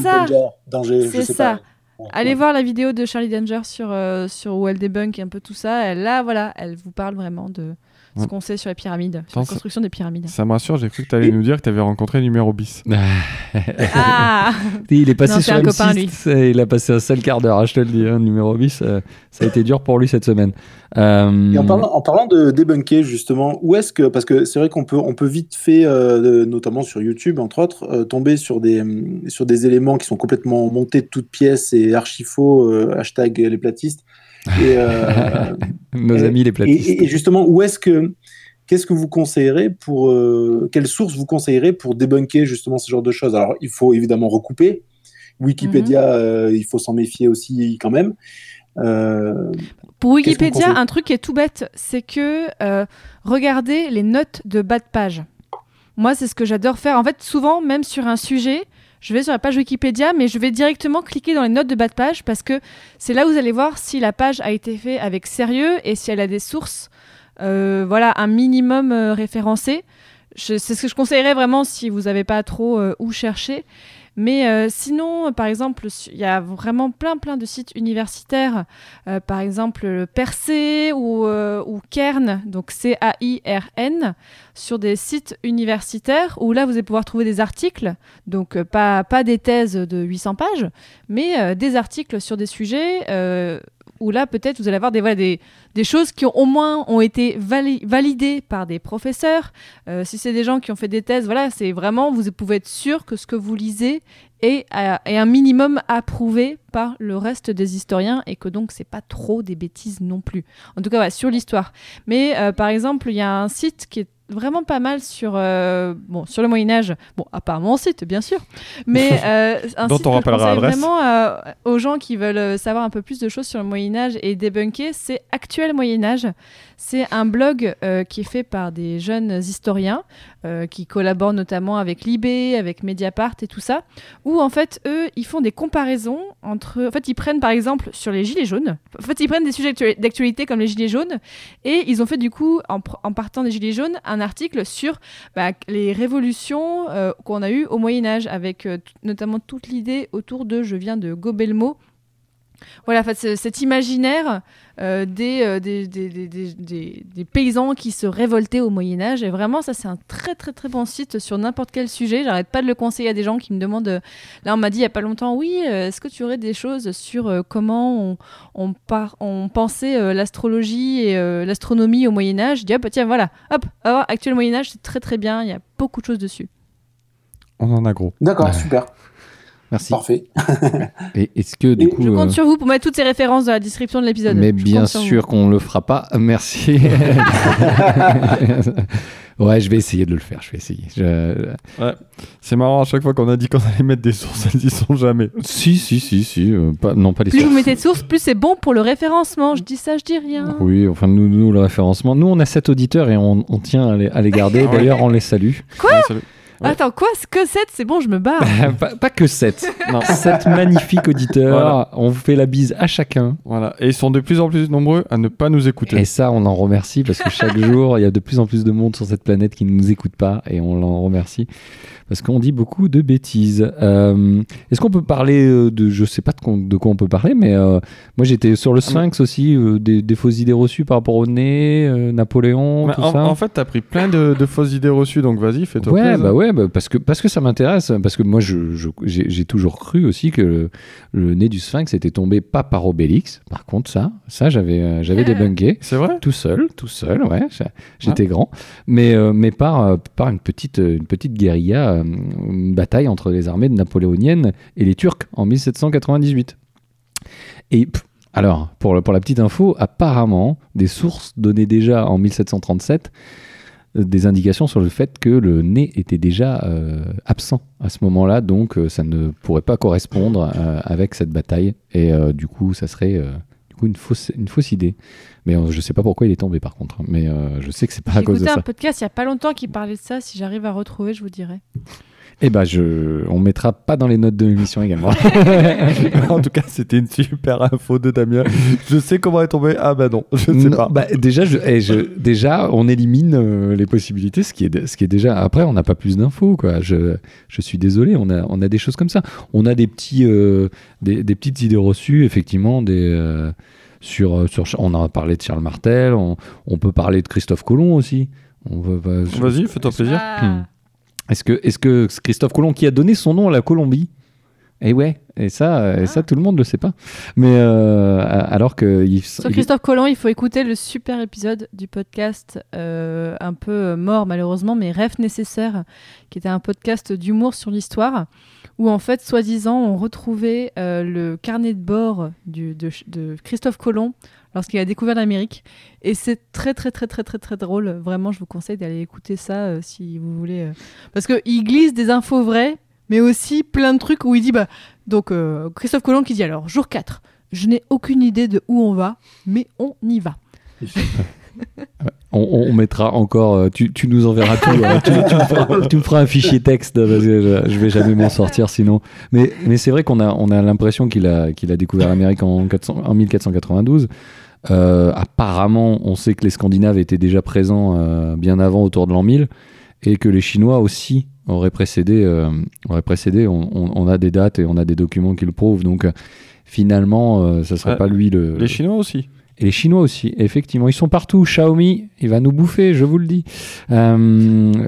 [SPEAKER 3] Danger,
[SPEAKER 4] C'est ça.
[SPEAKER 3] pas. Ouais.
[SPEAKER 4] Allez voir la vidéo de Charlie Danger sur, euh, sur où elle débunk un peu tout ça. Elle, là, voilà, elle vous parle vraiment de ce
[SPEAKER 1] Ouais.
[SPEAKER 4] qu'on sait sur les pyramides, sur la construction des pyramides.
[SPEAKER 1] Ça me rassure, j'ai cru que tu allais nous dire que tu avais rencontré numéro bis.
[SPEAKER 4] Ah
[SPEAKER 2] Il est passé
[SPEAKER 4] Non,
[SPEAKER 2] sur
[SPEAKER 4] un
[SPEAKER 2] M6,
[SPEAKER 4] copain, lui.
[SPEAKER 2] c'est- il a passé un sale quart d'heure, hein, je te le dis, hein, numéro 10, euh, ça a été dur pour lui cette semaine. Euh,
[SPEAKER 3] Et en parlant, en parlant de débunker, justement, où est-ce que. Parce que c'est vrai qu'on peut, on peut vite fait, euh, notamment sur YouTube, entre autres, euh, tomber sur des, sur des éléments qui sont complètement montés de toutes pièces et archi faux, euh, hashtag les platistes. Et, euh,
[SPEAKER 2] Nos
[SPEAKER 3] et-
[SPEAKER 2] amis les platistes.
[SPEAKER 3] et- et justement, où est-ce que. Qu'est-ce que vous conseillerez pour. euh, quelle source vous conseillerez pour débunker justement ce genre de choses? Alors, il faut évidemment recouper. Wikipédia,
[SPEAKER 2] Mhm.
[SPEAKER 3] euh, il faut s'en méfier aussi quand même. Euh,
[SPEAKER 4] Pour Wikipédia, un truc qui est tout bête, c'est que euh, regardez les notes de bas de page. Moi, c'est ce que j'adore faire. En fait, souvent, même sur un sujet, je vais sur la page Wikipédia, mais je vais directement cliquer dans les notes de bas de page parce que c'est là où vous allez voir si la page a été faite avec sérieux et si elle a des sources, euh, voilà, un minimum euh, référencé. Je- C'est ce que je conseillerais vraiment si vous n'avez pas trop euh, où chercher. Mais euh, sinon, euh, par exemple, il y a vraiment plein plein de sites universitaires, euh, par exemple le Percé ou, euh, ou Kern, donc C-A-I-R-N, sur des sites universitaires où là vous allez pouvoir trouver des articles, donc pas, pas des thèses de 800 pages, mais des articles sur des sujets où là peut-être vous allez avoir des, voilà, des, des choses qui ont, au moins ont été vali- validées par des professeurs. Euh, si c'est des gens qui ont fait des thèses, voilà, c'est vraiment, vous pouvez être sûr que ce que vous lisez est, est un minimum approuvé par le reste des historiens et que donc c'est pas trop des bêtises non plus. En tout cas, sur l'histoire. Mais euh, par exemple, il y a un site qui est vraiment pas mal sur, euh, bon, sur le Moyen-Âge. Bon, à part mon site, bien sûr. Mais euh, un
[SPEAKER 1] Dont
[SPEAKER 4] site
[SPEAKER 1] on
[SPEAKER 4] que je conseille vraiment euh, aux gens qui veulent savoir un peu plus de choses sur le Moyen-Âge et débunker, c'est Actuel Moyen-Âge. C'est un blog qui est fait par des jeunes historiens qui collaborent notamment avec Libé, avec Mediapart et tout ça, où en fait, eux, ils font des comparaisons entre... En fait, ils prennent par exemple sur les Gilets jaunes, en fait, ils prennent des sujets actu- d'actualité comme les Gilets jaunes, et ils ont fait du coup, en, en partant des Gilets jaunes, un article sur bah, les révolutions euh, qu'on a eues au Moyen Âge, avec euh, notamment toute l'idée autour de, je viens de mot, voilà, cet imaginaire euh, des, euh, des, des, des- des- des- des paysans qui se révoltaient au Moyen Âge. Et vraiment, ça, c'est un très, très, très bon site sur n'importe quel sujet. J'arrête pas de le conseiller à des gens qui me demandent... euh, Là, on m'a dit il y a pas longtemps, oui, euh, est-ce que tu aurais des choses sur euh, comment on, on, par- on pensait euh, l'astrologie et euh, l'astronomie au Moyen Âge? Je dis, hop, tiens, voilà, hop, alors, actuel Moyen Âge, c'est très, très bien. Il y a beaucoup de choses dessus.
[SPEAKER 1] On en a gros.
[SPEAKER 3] D'accord,
[SPEAKER 2] Ouais.
[SPEAKER 3] super,
[SPEAKER 2] Merci.
[SPEAKER 3] parfait.
[SPEAKER 2] Et est-ce que du
[SPEAKER 3] Et
[SPEAKER 2] coup.
[SPEAKER 4] Je compte
[SPEAKER 2] euh,
[SPEAKER 4] sur vous pour mettre toutes ces références dans la description de l'épisode.
[SPEAKER 2] Mais
[SPEAKER 4] Je
[SPEAKER 2] bien sûr qu'on le fera pas. Merci. ouais, je vais essayer de le faire. Je vais essayer. Je-
[SPEAKER 1] C'est marrant, à chaque fois qu'on a dit qu'on allait mettre des sources, elles y sont jamais.
[SPEAKER 2] Si, si, si, si. euh, pas... Non, pas les
[SPEAKER 4] Plus
[SPEAKER 2] sources.
[SPEAKER 4] vous mettez de sources, plus c'est bon pour le référencement. Je dis ça, je dis rien.
[SPEAKER 2] Oui, enfin, nous, nous, le référencement. Nous, on a sept auditeurs et on, on tient à les, à les garder.
[SPEAKER 1] Ouais.
[SPEAKER 2] D'ailleurs, on les salue.
[SPEAKER 1] Ouais, salut. Ouais.
[SPEAKER 4] Attends, quoi Ce que 7, c'est bon, je me barre.
[SPEAKER 2] pas, pas que sept.
[SPEAKER 1] Non.
[SPEAKER 2] Sept magnifiques auditeurs.
[SPEAKER 1] Voilà.
[SPEAKER 2] On vous fait la bise à chacun.
[SPEAKER 1] Voilà. Et ils sont de plus en plus nombreux à ne pas nous écouter.
[SPEAKER 2] Et ça, on en remercie parce que chaque jour, il y a de plus en plus de monde sur cette planète qui ne nous écoute pas et on l'en remercie parce qu'on dit beaucoup de bêtises. Euh, Est-ce qu'on peut parler euh, de, je sais pas de, quoi- de quoi on peut parler, mais euh, moi j'étais sur le Sphinx aussi, euh, des, des fausses idées reçues par rapport au nez, Napoléon,
[SPEAKER 1] Mais
[SPEAKER 2] tout
[SPEAKER 1] en,
[SPEAKER 2] ça.
[SPEAKER 1] en fait, t'as pris plein de, de fausses idées reçues, donc vas-y, fais-toi
[SPEAKER 2] Ouais,
[SPEAKER 1] plaisir.
[SPEAKER 2] bah ouais, bah parce que parce que ça m'intéresse, parce que moi j'ai toujours cru aussi que le, le nez du Sphinx était tombé pas par Obélix. Par contre, ça, ça j'avais j'avais débunké.
[SPEAKER 1] C'est vrai?
[SPEAKER 2] Tout seul, tout seul, ouais. J'étais grand, mais mais par par une petite une petite guérilla, euh, une bataille entre les armées napoléoniennes et les Turcs en 1798. Et alors pour la petite info, apparemment des sources donnaient déjà en 1737 euh, des indications sur le fait que le nez était déjà euh, absent à ce moment-là, donc euh, ça ne pourrait pas correspondre euh, avec cette bataille, et euh, du coup ça serait euh, du coup une fausse idée. Mais euh, je sais pas pourquoi il est tombé par contre, mais euh, je sais que c'est pas
[SPEAKER 4] J'ai
[SPEAKER 2] à cause de
[SPEAKER 4] écouté
[SPEAKER 2] ça.
[SPEAKER 4] un podcast il y a pas longtemps qui parlait de ça. Si j'arrive à retrouver, je vous dirai.
[SPEAKER 2] Eh ben, je... on mettra pas dans les notes de l'émission également.
[SPEAKER 1] en tout cas, c'était une super info de Damien. Je sais comment elle est tombée. Ah bah non, je ne sais
[SPEAKER 2] Non,
[SPEAKER 1] pas.
[SPEAKER 2] bah, déjà, je, eh, je- déjà, on élimine euh, les possibilités, ce qui est, ce qui est déjà. Après, on n'a pas plus d'infos, quoi. Je, je suis désolé, on a, on a des choses comme ça. On a des petits, euh, des, des petites idées reçues, effectivement, des. euh, sur, sur, on a parlé de Charles Martel, on, on peut parler de Christophe Colomb aussi. On va, va- je-
[SPEAKER 1] Vas-y, fais-toi plaisir.
[SPEAKER 4] Ah.
[SPEAKER 2] Hmm. Est-ce que, est-ce que Christophe Colomb, qui a donné son nom à la Colombie, et ouais, et ça, et ça, tout le monde ne le sait pas. Mais euh, alors que il,
[SPEAKER 4] Sur
[SPEAKER 2] il-
[SPEAKER 4] Christophe Colomb, il faut écouter le super épisode du podcast, euh, un peu euh, mort malheureusement, mais Rêve nécessaire, qui était un podcast d'humour sur l'histoire, où en fait, soi-disant, on retrouvait euh, le carnet de bord de, Christophe Colomb lorsqu'il a découvert l'Amérique. Et c'est très, très, très, très, très, très drôle. Vraiment, je vous conseille d'aller écouter ça euh, si vous voulez. euh. Parce qu'il glisse des infos vraies, mais aussi plein de trucs où il dit, bah, donc Christophe Colomb qui dit alors, jour 4, je n'ai aucune idée de où on va, mais on y va.
[SPEAKER 2] On, on mettra encore. euh, Tu, tu nous enverras tout. euh, tu, tu me feras, tu me feras un fichier texte parce que je, je vais jamais m'en sortir sinon. Mais, mais c'est vrai qu'on a, on a l'impression qu'il a, qu'il a découvert l'Amérique en, 400 en 1492. Euh, apparemment, on sait que les Scandinaves étaient déjà présents euh, bien avant, autour de l'an 1000, et que les Chinois aussi auraient précédé. euh, auraient précédé. On, on- on a des dates et on a des documents qui le prouvent. Donc euh, finalement, euh, ça serait
[SPEAKER 1] Ouais.
[SPEAKER 2] pas lui le.
[SPEAKER 1] Les Chinois aussi.
[SPEAKER 2] Et les Chinois aussi, effectivement, ils sont partout. Xiaomi, il va nous bouffer, je vous le dis. Euh,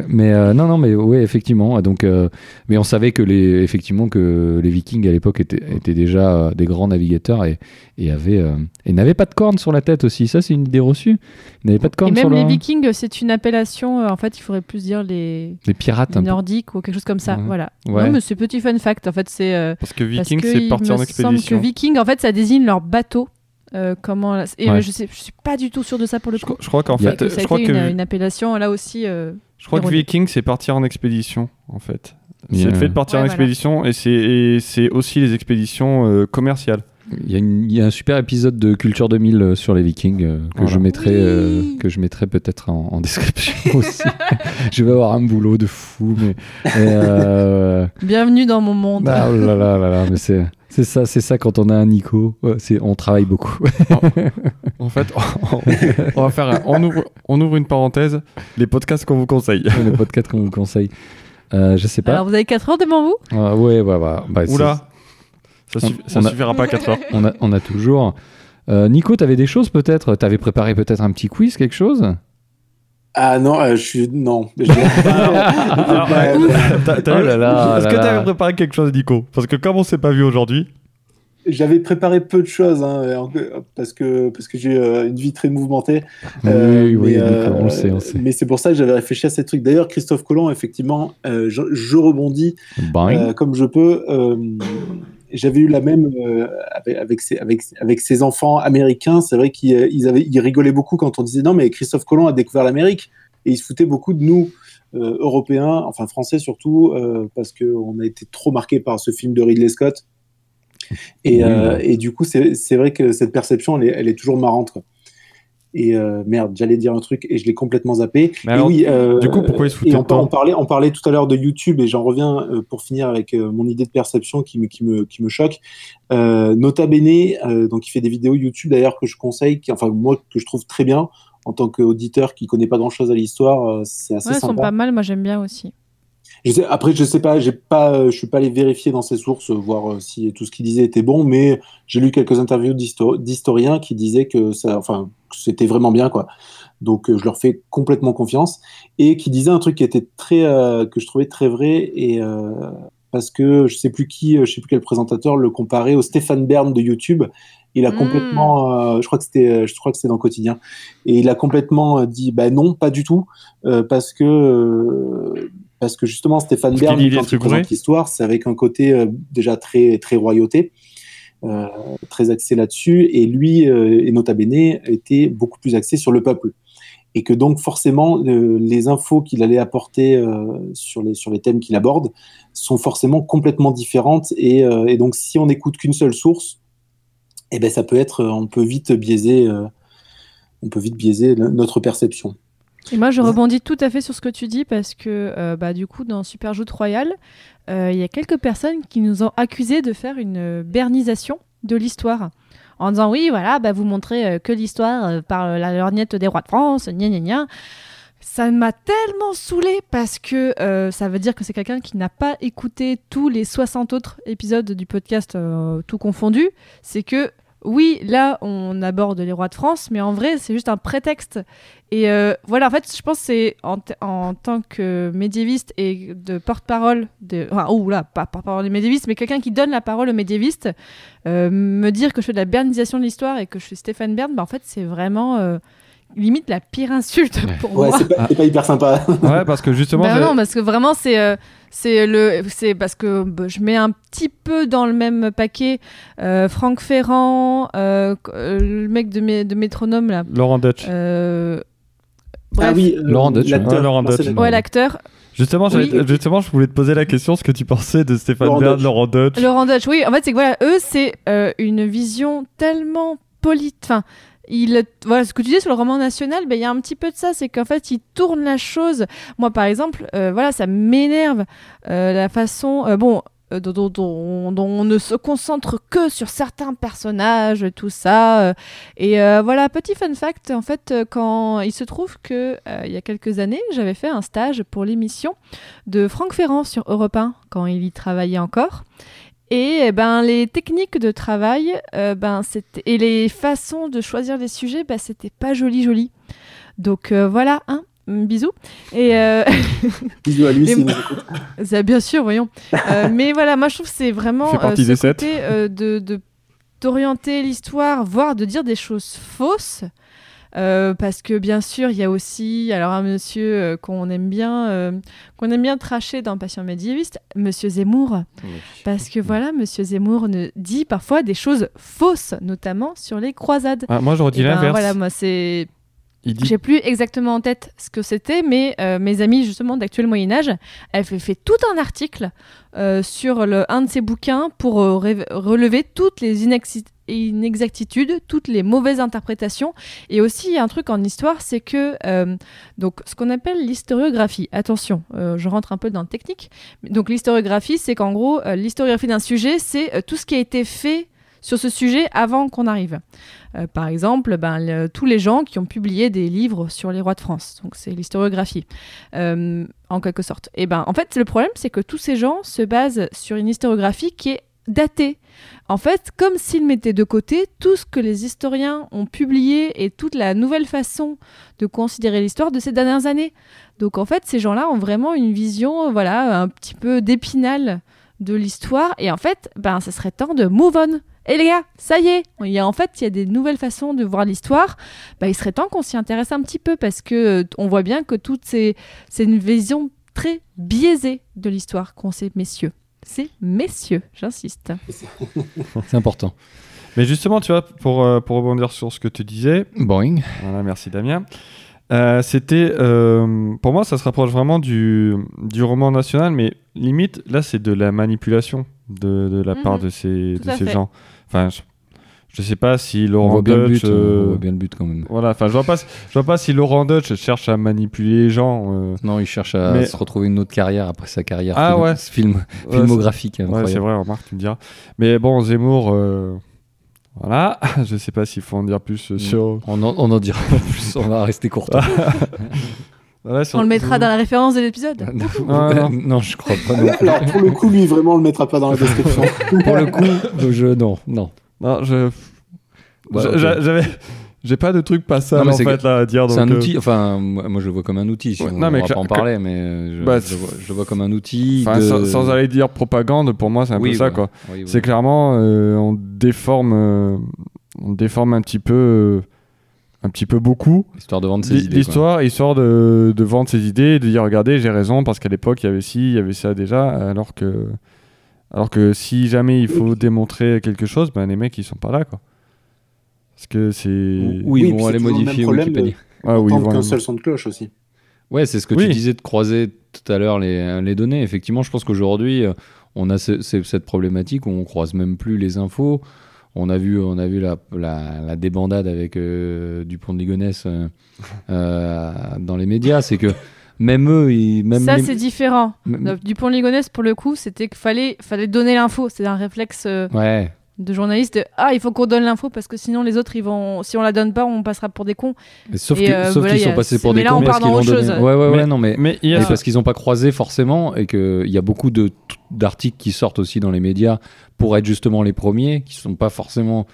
[SPEAKER 2] mais euh, non, non, mais oui, effectivement. Donc, euh, mais on savait que les, effectivement, que les Vikings à l'époque étaient, étaient déjà euh, des grands navigateurs et, et avaient, euh, et n'avaient pas de cornes sur la tête aussi. Ça, c'est une idée reçue. Ils n'avaient pas de
[SPEAKER 4] Et
[SPEAKER 2] cornes sur
[SPEAKER 4] même
[SPEAKER 2] la...
[SPEAKER 4] les Vikings, c'est une appellation, euh, en fait, il faudrait plus dire les,
[SPEAKER 2] Les pirates.
[SPEAKER 4] les. Nordiques ou quelque chose comme ça.
[SPEAKER 2] Ouais.
[SPEAKER 4] Voilà.
[SPEAKER 2] Ouais.
[SPEAKER 4] Non, mais c'est petit fun fact. En fait, c'est. euh,
[SPEAKER 1] Parce que Viking, c'est
[SPEAKER 4] il
[SPEAKER 1] parti
[SPEAKER 4] me
[SPEAKER 1] en
[SPEAKER 4] semble
[SPEAKER 1] expédition.
[SPEAKER 4] que Viking, en fait, ça désigne leur bateau. Euh, comment et
[SPEAKER 2] Ouais.
[SPEAKER 4] je sais, je suis pas du tout sûr de ça pour le
[SPEAKER 1] Je,
[SPEAKER 4] coup.
[SPEAKER 1] je crois qu'en
[SPEAKER 2] Il y a-
[SPEAKER 1] fait,
[SPEAKER 4] Que ça
[SPEAKER 1] je
[SPEAKER 4] a
[SPEAKER 1] crois
[SPEAKER 4] été
[SPEAKER 1] que,
[SPEAKER 4] une, une appellation là aussi. euh,
[SPEAKER 1] je crois que. Viking, c'est partir en expédition, en fait. C'est le fait de partir
[SPEAKER 4] Ouais,
[SPEAKER 1] en
[SPEAKER 4] voilà.
[SPEAKER 1] expédition et c'est et c'est aussi les expéditions euh, commerciales.
[SPEAKER 2] Il y, a une- il y a un super épisode de Culture 2000 euh, sur les Vikings euh, que,
[SPEAKER 1] Voilà.
[SPEAKER 2] je mettrai,
[SPEAKER 4] Oui.
[SPEAKER 2] euh, que je mettrai peut-être en, en description aussi. je vais avoir un boulot de fou, mais. euh,
[SPEAKER 4] Bienvenue dans mon monde.
[SPEAKER 2] ah, oh là là là là, mais c'est. C'est ça, c'est ça quand on a un Nico, c'est on travaille beaucoup.
[SPEAKER 1] En fait, on, on va faire un- on ouvre on ouvre une parenthèse, les podcasts qu'on vous conseille.
[SPEAKER 2] le podcast qu'on vous conseille. Euh, je sais pas.
[SPEAKER 4] Alors vous avez 4 heures devant vous?
[SPEAKER 2] Ah, ouais, ouais, ouais. Bah, c'est-
[SPEAKER 1] Oula. Ça,
[SPEAKER 2] On-
[SPEAKER 1] suffi- ça
[SPEAKER 2] on a-
[SPEAKER 1] suffira pas à 4 heures.
[SPEAKER 2] On a, on a toujours. Euh, Nico, t'avais des choses peut-être? T'avais préparé peut-être un petit quiz, quelque chose?
[SPEAKER 3] Ah non, euh, je suis. Non.
[SPEAKER 1] Est-ce que t'avais préparé quelque chose, Nico? Parce que comme on s'est pas vu aujourd'hui,
[SPEAKER 3] J'avais préparé peu de choses hein, en- parce que, parce que j'ai euh, une vie très mouvementée.
[SPEAKER 2] Oui,
[SPEAKER 3] Euh,
[SPEAKER 2] oui,
[SPEAKER 3] mais, euh,
[SPEAKER 2] on le sait, on le sait.
[SPEAKER 3] Mais c'est pour ça que j'avais réfléchi à ces trucs. D'ailleurs, Christophe Colomb, effectivement, euh, je, je rebondis euh, comme je peux. J'avais eu la même euh, avec, avec, ses, avec, avec ses enfants américains. C'est vrai qu'ils euh, ils avaient, ils rigolaient beaucoup quand on disait non, mais Christophe Colomb a découvert l'Amérique. Et ils se foutaient beaucoup de nous, euh, Européens, enfin Français surtout, euh, parce qu'on a été trop marqués par ce film de Ridley Scott. Et, du coup, c'est c'est vrai que cette perception, elle est, elle est toujours marrante. Quoi. Et euh, merde, j'allais dire un truc et je l'ai complètement zappé.
[SPEAKER 1] Mais
[SPEAKER 3] Et
[SPEAKER 1] alors,
[SPEAKER 3] oui, euh,
[SPEAKER 1] du coup, pourquoi ils se
[SPEAKER 3] et on, on parlait, on parlait tout à l'heure de YouTube et j'en reviens euh, pour finir avec euh, mon idée de perception qui me, qui me, qui me choque. Euh, Nota Bene, euh, donc il fait des vidéos YouTube d'ailleurs que je conseille, qui, enfin moi que je trouve très bien en tant qu'auditeur qui connaît pas grand chose à l'histoire, euh, c'est assez
[SPEAKER 4] Ouais, elles sont
[SPEAKER 3] sympa.
[SPEAKER 4] pas mal, moi j'aime bien aussi.
[SPEAKER 3] Je sais- après, je sais pas, j'ai pas, euh, je suis pas allé vérifier dans ses sources, euh, voir euh, si tout ce qu'il disait était bon, mais j'ai lu quelques interviews d'histo- d'historiens qui disaient que ça, enfin, que c'était vraiment bien, quoi. Donc, je leur fais complètement confiance et qui disaient un truc qui était très, euh, que je trouvais très vrai et euh, parce que je sais plus qui, je sais plus quel présentateur le comparait au Stéphane Bern de YouTube. Il a
[SPEAKER 4] Mm.
[SPEAKER 3] complètement, euh, je crois que c'était, je crois que c'était dans Quotidien, et il a complètement dit, bah non, pas du tout, euh, parce que euh, parce que justement Stéphane Bern, quand il présente l'histoire, c'est avec un côté euh, déjà très très royauté, euh, très axé là-dessus, et lui euh, et Nota Bene était beaucoup plus axé sur le peuple, et que donc forcément les infos qu'il allait apporter sur les sur les thèmes qu'il aborde sont forcément complètement différentes, et, et donc si on n'écoute qu'une seule source, eh ben ça peut être, on peut vite biaiser, on peut vite biaiser notre perception.
[SPEAKER 4] Et moi, je rebondis tout à fait sur ce que tu dis parce que, euh, bah, du coup, dans Super Joute Royal, euh, il y a quelques personnes qui nous ont accusés de faire une euh, bernisation de l'histoire. En disant, oui, voilà, bah, vous montrez que l'histoire par la lorgnette des rois de France, gna gna gna. Ça m'a tellement saoulé parce que euh, ça veut dire que c'est quelqu'un qui n'a pas écouté tous les 60 autres épisodes du podcast, euh, tout confondu. C'est que, oui, là, on aborde les rois de France, mais en vrai, c'est juste un prétexte. Et euh, voilà, en fait, je pense que c'est en, tant que médiéviste et de porte-parole, de, enfin, oh là, pas porte-parole des médiévistes, mais quelqu'un qui donne la parole aux médiévistes, euh, me dire que je fais de la bernisation de l'histoire et que je suis Stéphane Bern, bah, en fait, c'est vraiment euh, limite la pire insulte
[SPEAKER 2] Ouais.
[SPEAKER 4] pour
[SPEAKER 3] Ouais,
[SPEAKER 4] moi.
[SPEAKER 3] c'est pas, c'est pas hyper sympa.
[SPEAKER 1] Ouais, parce que justement,
[SPEAKER 4] Bah non, parce que vraiment, c'est euh, c'est le c'est parce que bah, je mets un petit peu dans le même paquet euh, Franck Ferrand, euh, euh, le mec de, mé- de Métronome là.
[SPEAKER 1] Laurent Dutch.
[SPEAKER 4] Euh, bref,
[SPEAKER 3] Ah oui, euh,
[SPEAKER 2] Laurent Dutch,
[SPEAKER 3] l'acteur.
[SPEAKER 1] ouais,
[SPEAKER 4] l'acteur.
[SPEAKER 1] Justement,
[SPEAKER 4] Oui.
[SPEAKER 1] justement, je voulais te poser la question, ce que tu pensais de Stéphane
[SPEAKER 3] Laurent
[SPEAKER 1] Bern,
[SPEAKER 3] Dutch.
[SPEAKER 1] Laurent Dutch.
[SPEAKER 4] Laurent Dutch, oui, en fait, c'est que voilà, eux, c'est euh, une vision tellement poli... Enfin, il, voilà, ce que tu dis sur le roman national, ben, il y a un petit peu de ça, c'est qu'en fait, il tourne la chose. Moi, par exemple, euh, voilà, ça m'énerve euh, la façon, euh, bon, dont, dont- on ne se concentre que sur certains personnages, tout ça. et voilà, petit fun fact, en fait, quand il se trouve que il y a quelques années, j'avais fait un stage pour l'émission de Franck Ferrand sur Europe 1 quand il y travaillait encore. Et eh ben, les techniques de travail euh, ben, et les façons de choisir les sujets, ben, c'était pas joli joli. Donc euh, voilà, hein, bisous. Et euh,
[SPEAKER 3] Bisous à lui nous
[SPEAKER 4] ça, bien sûr, voyons. Euh, mais voilà, moi je trouve que c'est vraiment euh, ce côté euh, de de- d'orienter l'histoire, voire de dire des choses fausses. Euh, parce que bien sûr, il y a aussi alors un monsieur euh, qu'on aime bien, euh, qu'on aime bien tracher dans Passion médiéviste, Monsieur Zemmour. Parce que voilà, Monsieur Zemmour ne dit parfois des choses fausses, notamment sur les croisades.
[SPEAKER 1] Ah, moi, j'aurais dit
[SPEAKER 4] Eh ben,
[SPEAKER 1] l'inverse.
[SPEAKER 4] voilà, moi c'est
[SPEAKER 1] dit
[SPEAKER 4] j'ai plus exactement en tête ce que c'était, mais mes amis justement d'actuel Moyen Âge, elle fait, fait tout un article sur le, un de ses bouquins pour relever toutes les inexactitudes, toutes les mauvaises interprétations. Et aussi, un truc en histoire, c'est que euh, donc ce qu'on appelle l'historiographie. Attention, euh, je rentre un peu dans le technique. Donc l'historiographie, c'est qu'en gros, euh, l'historiographie d'un sujet, c'est tout ce qui a été fait sur ce sujet avant qu'on arrive. Par exemple, ben, tous les gens qui ont publié des livres sur les rois de France. Donc c'est l'historiographie, en quelque sorte. Et ben, en fait, le problème, c'est que tous ces gens se basent sur une historiographie qui est datée. En fait, comme s'ils mettaient de côté tout ce que les historiens ont publié et toute la nouvelle façon de considérer l'histoire de ces dernières années. Donc en fait, ces gens-là ont vraiment une vision, euh, voilà, un petit peu d'épinal de l'histoire. Et en fait, ben, ça serait temps de move on. Et les gars, ça y est, il y a, en fait, il y a des nouvelles façons de voir l'histoire. Bah, il serait temps qu'on s'y intéresse un petit peu parce que euh, on voit bien que toutes ces, c'est une vision très biaisée de l'histoire qu'ont ces messieurs. C'est messieurs, j'insiste.
[SPEAKER 2] C'est important.
[SPEAKER 1] Mais justement, tu vois, pour, euh, pour rebondir sur ce que tu disais,
[SPEAKER 2] Boring.
[SPEAKER 1] voilà, merci Damien. Euh, C'était, euh, pour moi, ça se rapproche vraiment du, du roman national, mais limite, là, c'est de la manipulation de, de la
[SPEAKER 4] Mhm.
[SPEAKER 1] part de ces, de ces gens. Enfin, je, je sais pas si
[SPEAKER 2] On
[SPEAKER 1] Laurent
[SPEAKER 2] voit bien le
[SPEAKER 1] Dutch,
[SPEAKER 2] but.
[SPEAKER 1] euh,
[SPEAKER 2] On voit bien le but quand même.
[SPEAKER 1] voilà, enfin, je vois pas, je vois pas si Laurent Dutch cherche à manipuler les gens. euh.
[SPEAKER 2] Non, il cherche à
[SPEAKER 1] Mais-
[SPEAKER 2] se retrouver une autre carrière après sa carrière
[SPEAKER 1] Ah
[SPEAKER 2] film-
[SPEAKER 1] ouais.
[SPEAKER 2] film,
[SPEAKER 1] Ouais,
[SPEAKER 2] filmographique.
[SPEAKER 1] c'est- Ouais,
[SPEAKER 2] incroyable.
[SPEAKER 1] c'est vrai, remarque, tu me diras. Mais bon, Zemmour, euh, voilà, je sais pas s'il faut en dire plus euh,
[SPEAKER 2] Mm.
[SPEAKER 1] sur.
[SPEAKER 2] On en, on en dira plus, on va rester court.
[SPEAKER 1] Voilà, sur-
[SPEAKER 4] On le mettra dans la référence de l'épisode.
[SPEAKER 1] Ah, non.
[SPEAKER 2] non, je crois pas. non plus.
[SPEAKER 3] Alors, pour le coup, lui, vraiment, on le mettra pas dans la description.
[SPEAKER 2] Pour le coup, je non, non.
[SPEAKER 1] Non, je.
[SPEAKER 2] Ouais,
[SPEAKER 1] j'a- J'avais. J'ai pas de truc pas sale
[SPEAKER 2] Non,
[SPEAKER 1] en fait là à dire.
[SPEAKER 2] C'est un
[SPEAKER 1] euh,
[SPEAKER 2] outil, enfin, moi je le vois comme un outil. Si
[SPEAKER 1] Ouais,
[SPEAKER 2] on,
[SPEAKER 1] non, mais
[SPEAKER 2] va pas en parler, mais euh, je,
[SPEAKER 1] Bah,
[SPEAKER 2] je le vois, je le vois comme un outil. de-
[SPEAKER 1] sans, sans aller dire propagande, pour moi c'est un
[SPEAKER 2] Oui,
[SPEAKER 1] peu ça quoi.
[SPEAKER 2] Oui, oui.
[SPEAKER 1] C'est clairement euh, on déforme, euh, on déforme un petit peu, un petit peu beaucoup
[SPEAKER 2] Histoire de vendre ses idées.
[SPEAKER 1] l'histoire, histoire de, de vendre ses idées, de dire regardez j'ai raison parce qu'à l'époque il y avait ci, il y avait ça déjà, alors que, alors que si jamais il faut démontrer quelque chose, ben les mecs ils sont pas là quoi. Parce que c'est.
[SPEAKER 2] Ou, ils
[SPEAKER 3] Oui,
[SPEAKER 2] vont aller modifier Wikipédia.
[SPEAKER 1] Ah oui,
[SPEAKER 3] qu'un seul son de cloche aussi.
[SPEAKER 2] Ouais, c'est ce que
[SPEAKER 1] Oui.
[SPEAKER 2] tu disais de croiser tout à l'heure les, les données. Effectivement, je pense qu'aujourd'hui, on a ce- ce- cette problématique où on croise même plus les infos. on a vu, on a vu la, la, la débandade avec euh, Dupont de Ligonnès euh, euh, dans les médias. C'est que même eux, ils, même
[SPEAKER 4] Ça,
[SPEAKER 2] les-
[SPEAKER 4] c'est différent. Dupont de Ligonnès, pour le coup, c'était qu'il fallait, fallait donner l'info. C'est un réflexe euh,
[SPEAKER 2] Ouais,
[SPEAKER 4] de journaliste. de, ah, il faut qu'on donne l'info parce que sinon les autres, ils vont, si on la donne pas, on passera pour des cons.
[SPEAKER 2] Mais sauf
[SPEAKER 4] euh,
[SPEAKER 2] sauf
[SPEAKER 4] voilà,
[SPEAKER 2] qu'ils sont
[SPEAKER 4] a-
[SPEAKER 2] passés pour
[SPEAKER 4] mais
[SPEAKER 2] des
[SPEAKER 4] là,
[SPEAKER 2] cons
[SPEAKER 4] on
[SPEAKER 2] parce
[SPEAKER 4] part dans autre
[SPEAKER 2] donné.
[SPEAKER 4] chose.
[SPEAKER 2] Ouais, ouais, ouais,
[SPEAKER 1] Mais-
[SPEAKER 2] non, mais.
[SPEAKER 1] Mais
[SPEAKER 2] Mais parce qu'ils n'ont pas croisé forcément et qu'il y a beaucoup de- d'articles qui sortent aussi dans les médias pour être justement les premiers, qui ne sont pas forcément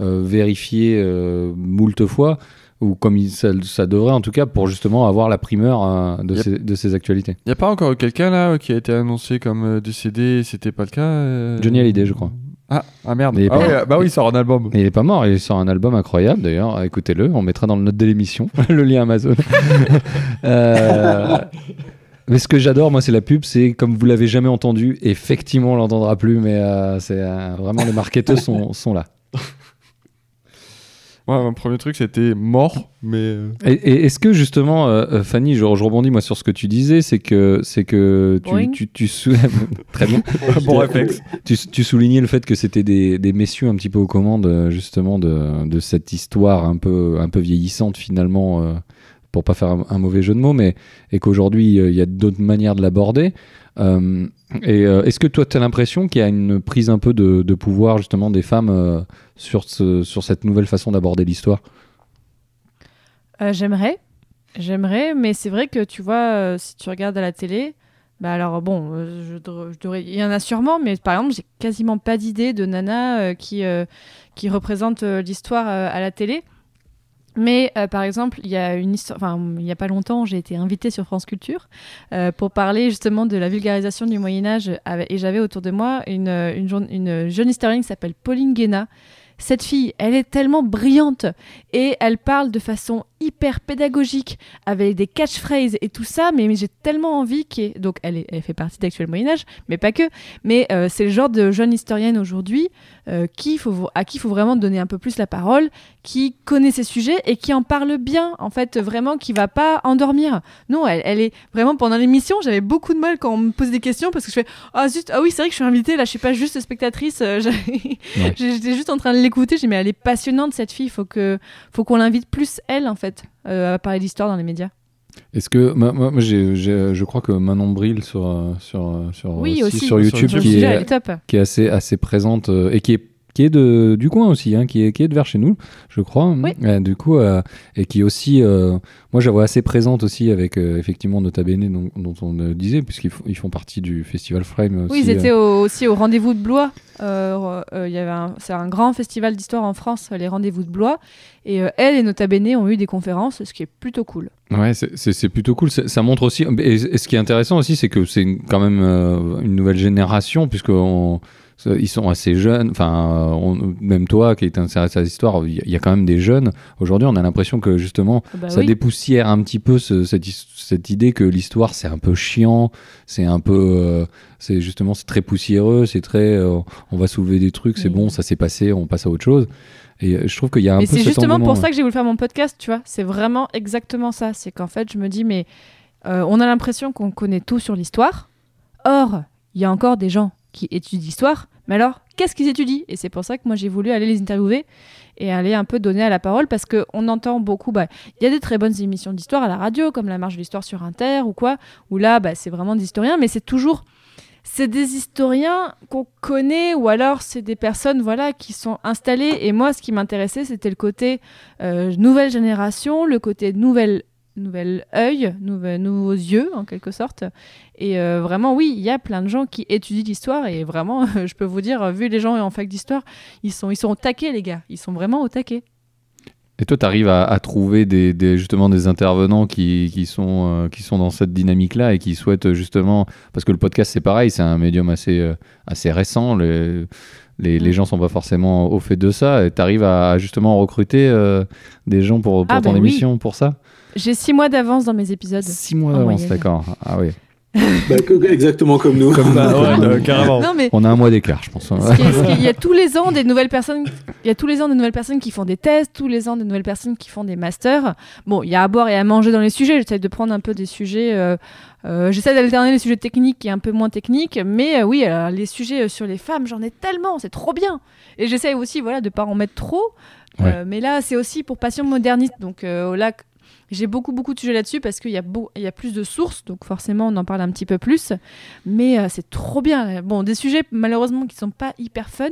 [SPEAKER 2] euh, vérifiés euh, moult fois, ou comme il- ça, ça devrait en tout cas, pour justement avoir la primeur euh, de,
[SPEAKER 1] Yep.
[SPEAKER 2] ces, de ces actualités.
[SPEAKER 1] y a pas encore quelqu'un là qui a été annoncé comme euh, décédé, et c'était pas le cas euh,
[SPEAKER 2] Johnny Hallyday, je crois.
[SPEAKER 1] Ah, ah merde.
[SPEAKER 2] Il
[SPEAKER 1] Ah bah oui, il sort un album.
[SPEAKER 2] Et il est pas mort, il sort un album incroyable d'ailleurs, écoutez-le, on mettra dans le note de l'émission le lien Amazon. Euh, Mais ce que j'adore, moi, c'est la pub, c'est comme vous l'avez jamais entendu, effectivement, on l'entendra plus, mais euh, c'est euh, vraiment les marketeurs sont, sont là.
[SPEAKER 1] Ouais, mon premier truc c'était mort, mais. euh,
[SPEAKER 2] Et, et est-ce que justement, euh, euh, Fanny, je, je rebondis moi sur ce que tu disais, c'est que c'est que tu, tu, très bien.
[SPEAKER 1] bon réflexe.
[SPEAKER 2] Tu, tu soulignais le fait que c'était des, des messieurs un petit peu aux commandes justement de, de cette histoire un peu un peu vieillissante finalement, euh, pour pas faire un, mauvais jeu de mots, mais et qu'aujourd'hui euh, il y a d'autres manières de l'aborder. Euh, et euh, est-ce que toi tu as l'impression qu'il y a une prise un peu de, pouvoir justement des femmes sur sur cette nouvelle façon d'aborder l'histoire?
[SPEAKER 4] J'aimerais, j'aimerais, mais c'est vrai que tu vois, si tu regardes à la télé, bah alors bon, il y en a sûrement, mais par exemple, j'ai quasiment pas d'idée de nana qui qui représente l'histoire à la télé. Mais euh, par exemple, il y a une histoire, il y a pas longtemps, j'ai été invitée sur France Culture euh, pour parler justement de la vulgarisation du Moyen Âge, et j'avais autour de moi une, euh, une jeune historienne qui s'appelle Pauline Guéna. Cette fille, elle est tellement brillante et elle parle de façon hyper pédagogique avec des catchphrases et tout ça mais, mais j'ai tellement envie ait- donc elle, est- elle fait partie d'Actuel Moyen Âge mais pas que mais euh, c'est le genre de jeune historienne aujourd'hui euh, qui faut, à qui il faut vraiment donner un peu plus la parole qui connaît ces sujets et qui en parle bien en fait vraiment qui va pas endormir non elle, elle est vraiment pendant l'émission j'avais beaucoup de mal quand on me pose des questions parce que je fais ah zut ah oui c'est vrai que je suis invitée là je suis pas juste spectatrice euh,
[SPEAKER 2] Ouais.
[SPEAKER 4] j'étais juste en train de l'écouter j'ai dit mais elle est passionnante cette fille faut que faut qu'on l'invite plus elle en fait euh, à parler d'histoire dans les médias.
[SPEAKER 2] Est-ce que moi, moi, moi, j'ai- j'ai- je crois que Manon Bril sur sur sur,
[SPEAKER 4] Oui, aussi.
[SPEAKER 2] sur
[SPEAKER 1] Sur
[SPEAKER 2] YouTube
[SPEAKER 1] YouTube,
[SPEAKER 4] Le
[SPEAKER 2] qui
[SPEAKER 4] sujet,
[SPEAKER 2] est
[SPEAKER 4] elle est top.
[SPEAKER 2] qui est assez, assez présente euh, et qui est, qui est de, du coin aussi, hein, qui, est, qui est de vers chez nous, je crois.
[SPEAKER 4] Oui.
[SPEAKER 2] Euh, du coup, euh, et qui aussi, euh, moi je la vois assez présente aussi avec euh, effectivement Nota Bene dont, dont on euh, disait, puisqu'ils font, ils font partie du Festival Frame.
[SPEAKER 4] Oui,
[SPEAKER 2] aussi,
[SPEAKER 4] ils étaient
[SPEAKER 2] euh.
[SPEAKER 4] au- aussi au rendez-vous de Blois. Euh, euh, il y avait c'est un grand festival d'histoire en France, les rendez-vous de Blois. Et euh, elle et Nota Bene ont eu des conférences, ce qui est plutôt cool.
[SPEAKER 2] Ouais, c'est- plutôt cool. Ça montre aussi. Et, et ce qui est intéressant aussi, c'est que c'est quand même euh, une nouvelle génération, puisque on- ils sont assez jeunes. Enfin, on- même toi qui es intéressé à l'histoire, il y a- quand même des jeunes. Aujourd'hui, on a l'impression que justement,
[SPEAKER 4] Bah
[SPEAKER 2] ça
[SPEAKER 4] oui.
[SPEAKER 2] dépoussière un petit peu ce- cette, cette idée que l'histoire c'est un peu chiant, c'est un peu, euh, c'est justement c'est très poussiéreux, c'est très, euh, on va soulever des trucs, c'est
[SPEAKER 4] Oui.
[SPEAKER 2] bon, ça s'est passé, on passe à autre chose. Et euh, je trouve qu'il y a un
[SPEAKER 4] Mais
[SPEAKER 2] peu
[SPEAKER 4] c'est justement pour ça que j'ai voulu faire mon podcast, tu vois. C'est vraiment exactement ça. C'est qu'en fait, je me dis, mais euh, on a l'impression qu'on connaît tout sur l'histoire. Or, il y a encore des gens qui étudient l'histoire. Mais alors, qu'est-ce qu'ils étudient? Et c'est pour ça que moi, j'ai voulu aller les interviewer et aller un peu donner à la parole parce qu'on entend beaucoup. bah, Il y a des très bonnes émissions d'histoire à la radio, comme La Marche de l'Histoire sur Inter ou quoi, où là, bah, c'est vraiment des historiens, mais c'est toujours. C'est des historiens qu'on connaît ou alors c'est des personnes voilà qui sont installées et moi ce qui m'intéressait c'était le côté euh, nouvelle génération, le côté nouvelle nouvel œil, nouveaux yeux en quelque sorte. Et euh, vraiment, oui, il y a plein de gens qui étudient l'histoire et vraiment, je peux vous dire, vu les gens en fac d'histoire, ils sont, ils sont au taquet, les gars. Ils sont vraiment au taquet.
[SPEAKER 2] Et toi, tu arrives à, à trouver des, des- justement des intervenants qui, qui, sont, euh, qui sont dans cette dynamique-là et qui souhaitent euh, justement. Parce que le podcast, c'est pareil, c'est un médium assez, euh, assez récent. Les, les, les
[SPEAKER 4] Mm.
[SPEAKER 2] gens sont pas forcément au fait de ça. Et tu arrives à, à justement recruter euh, des gens pour, pour
[SPEAKER 4] Ah,
[SPEAKER 2] ton
[SPEAKER 4] oui.
[SPEAKER 2] émission, pour ça?
[SPEAKER 4] J'ai six mois d'avance dans mes épisodes.
[SPEAKER 2] Six mois d'avance, d'accord. Ah oui.
[SPEAKER 3] Bah, exactement comme nous.
[SPEAKER 1] Bah ouais, euh, carrément.
[SPEAKER 4] Non, mais
[SPEAKER 2] On a un mois d'écart, je pense. hein.
[SPEAKER 4] il y a tous les ans des nouvelles personnes. Il y a tous les ans des nouvelles personnes qui font des tests, tous les ans des nouvelles personnes qui font des masters. Bon, il y a à boire et à manger dans les sujets. J'essaie de prendre un peu des sujets. euh, euh, J'essaie d'alterner les sujets techniques et un peu moins techniques. Mais euh, oui, alors, les sujets euh, sur les femmes, j'en ai tellement. C'est trop bien. Et j'essaie aussi, voilà, de pas en mettre trop. Euh, mais là, c'est aussi pour passion moderniste. Donc euh, là, j'ai beaucoup, beaucoup de sujets là-dessus parce qu'il y, a beau- il y a plus de sources. Donc forcément, on en parle un petit peu plus. Mais euh, c'est trop bien. Bon, des sujets malheureusement qui sont pas hyper fun.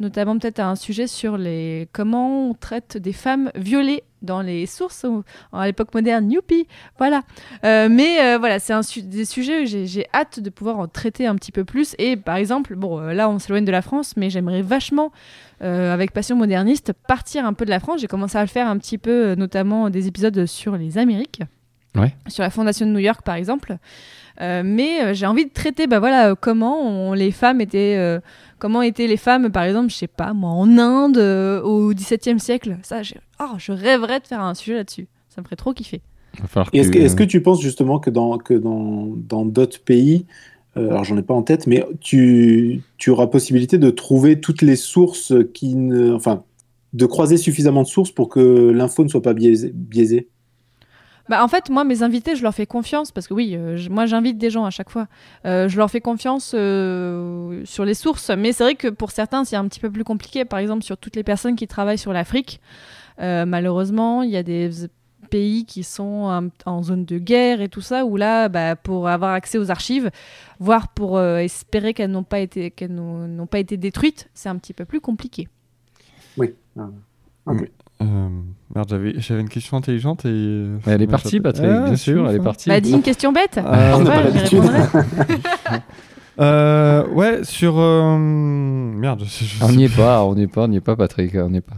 [SPEAKER 4] Notamment peut-être un sujet sur les comment on traite des femmes violées dans les sources ou- à l'époque moderne. Youpi Voilà. Euh, mais euh, voilà, c'est un su- des sujets où j'ai hâte de pouvoir en traiter un petit peu plus. Et par exemple, bon, euh, là on s'éloigne de la France, mais j'aimerais vachement, euh, avec Passion Moderniste, partir un peu de la France. J'ai commencé à le faire un petit peu, notamment des épisodes sur les Amériques.
[SPEAKER 2] Ouais.
[SPEAKER 4] Sur la Fondation de New York, par exemple. Euh, mais euh, j'ai envie de traiter, bah voilà, euh, comment on- les femmes étaient, comment étaient les femmes, par exemple, je sais pas, moi, en Inde euh, au XVIIe siècle? Ça, j'ai- oh, je rêverais de faire un sujet là-dessus. Ça me ferait trop kiffer.
[SPEAKER 3] Est-ce que,
[SPEAKER 2] tu-
[SPEAKER 3] est-ce que tu penses justement que dans que dans dans d'autres pays, euh, alors j'en ai pas en tête, mais tu tu auras possibilité de trouver toutes les sources qui ne, enfin, de croiser suffisamment de sources pour que l'info ne soit pas biaisée. biaisée?
[SPEAKER 4] Bah, en fait, moi, mes invités, je leur fais confiance parce que oui, euh, je- moi, j'invite des gens à chaque fois. Euh, je leur fais confiance euh, sur les sources, mais c'est vrai que pour certains, c'est un petit peu plus compliqué. Par exemple, sur toutes les personnes qui travaillent sur l'Afrique, euh, malheureusement, il y a des pays qui sont en, en zone de guerre et tout ça, où là, bah, pour avoir accès aux archives, voire pour euh, espérer qu'elles n'ont pas été qu'elles n'ont n'ont pas été détruites, c'est un petit peu plus compliqué.
[SPEAKER 3] Oui. Ah, ok.
[SPEAKER 1] Euh, merde, j'avais, j'avais une question intelligente et. euh,
[SPEAKER 2] Elle est partie. Patrick,
[SPEAKER 1] Ah,
[SPEAKER 2] bien
[SPEAKER 1] c'est
[SPEAKER 2] sûr, elle est
[SPEAKER 1] hein.
[SPEAKER 2] partie.
[SPEAKER 4] Bah, dis une question bête.
[SPEAKER 1] Euh,
[SPEAKER 3] On n'a pas
[SPEAKER 4] Ouais, j'y répondrai.
[SPEAKER 1] Euh, ouais, sur. euh, Merde, je, je
[SPEAKER 2] On
[SPEAKER 1] sais
[SPEAKER 2] n'y est pas, on n'y est pas, on n'y est pas, Patrick, on n'y est pas.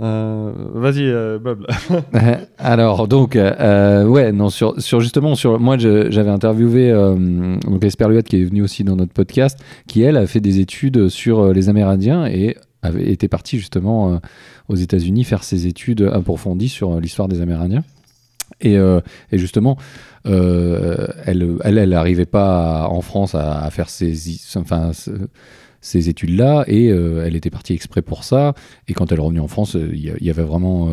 [SPEAKER 1] Euh, vas-y, euh, Bob.
[SPEAKER 2] Alors donc euh, ouais non sur sur justement sur moi je- j'avais interviewé euh, donc Esperluette qui est venue aussi dans notre podcast qui elle a fait des études sur euh, les Amérindiens et avait été partie justement euh, aux États-Unis faire ses études approfondies sur euh, l'histoire des Amérindiens. Et, euh, justement elle elle n'arrivait pas en France à, faire ses enfin ces études-là. Et elle était partie exprès pour ça. Et quand elle est revenue en France il y, avait vraiment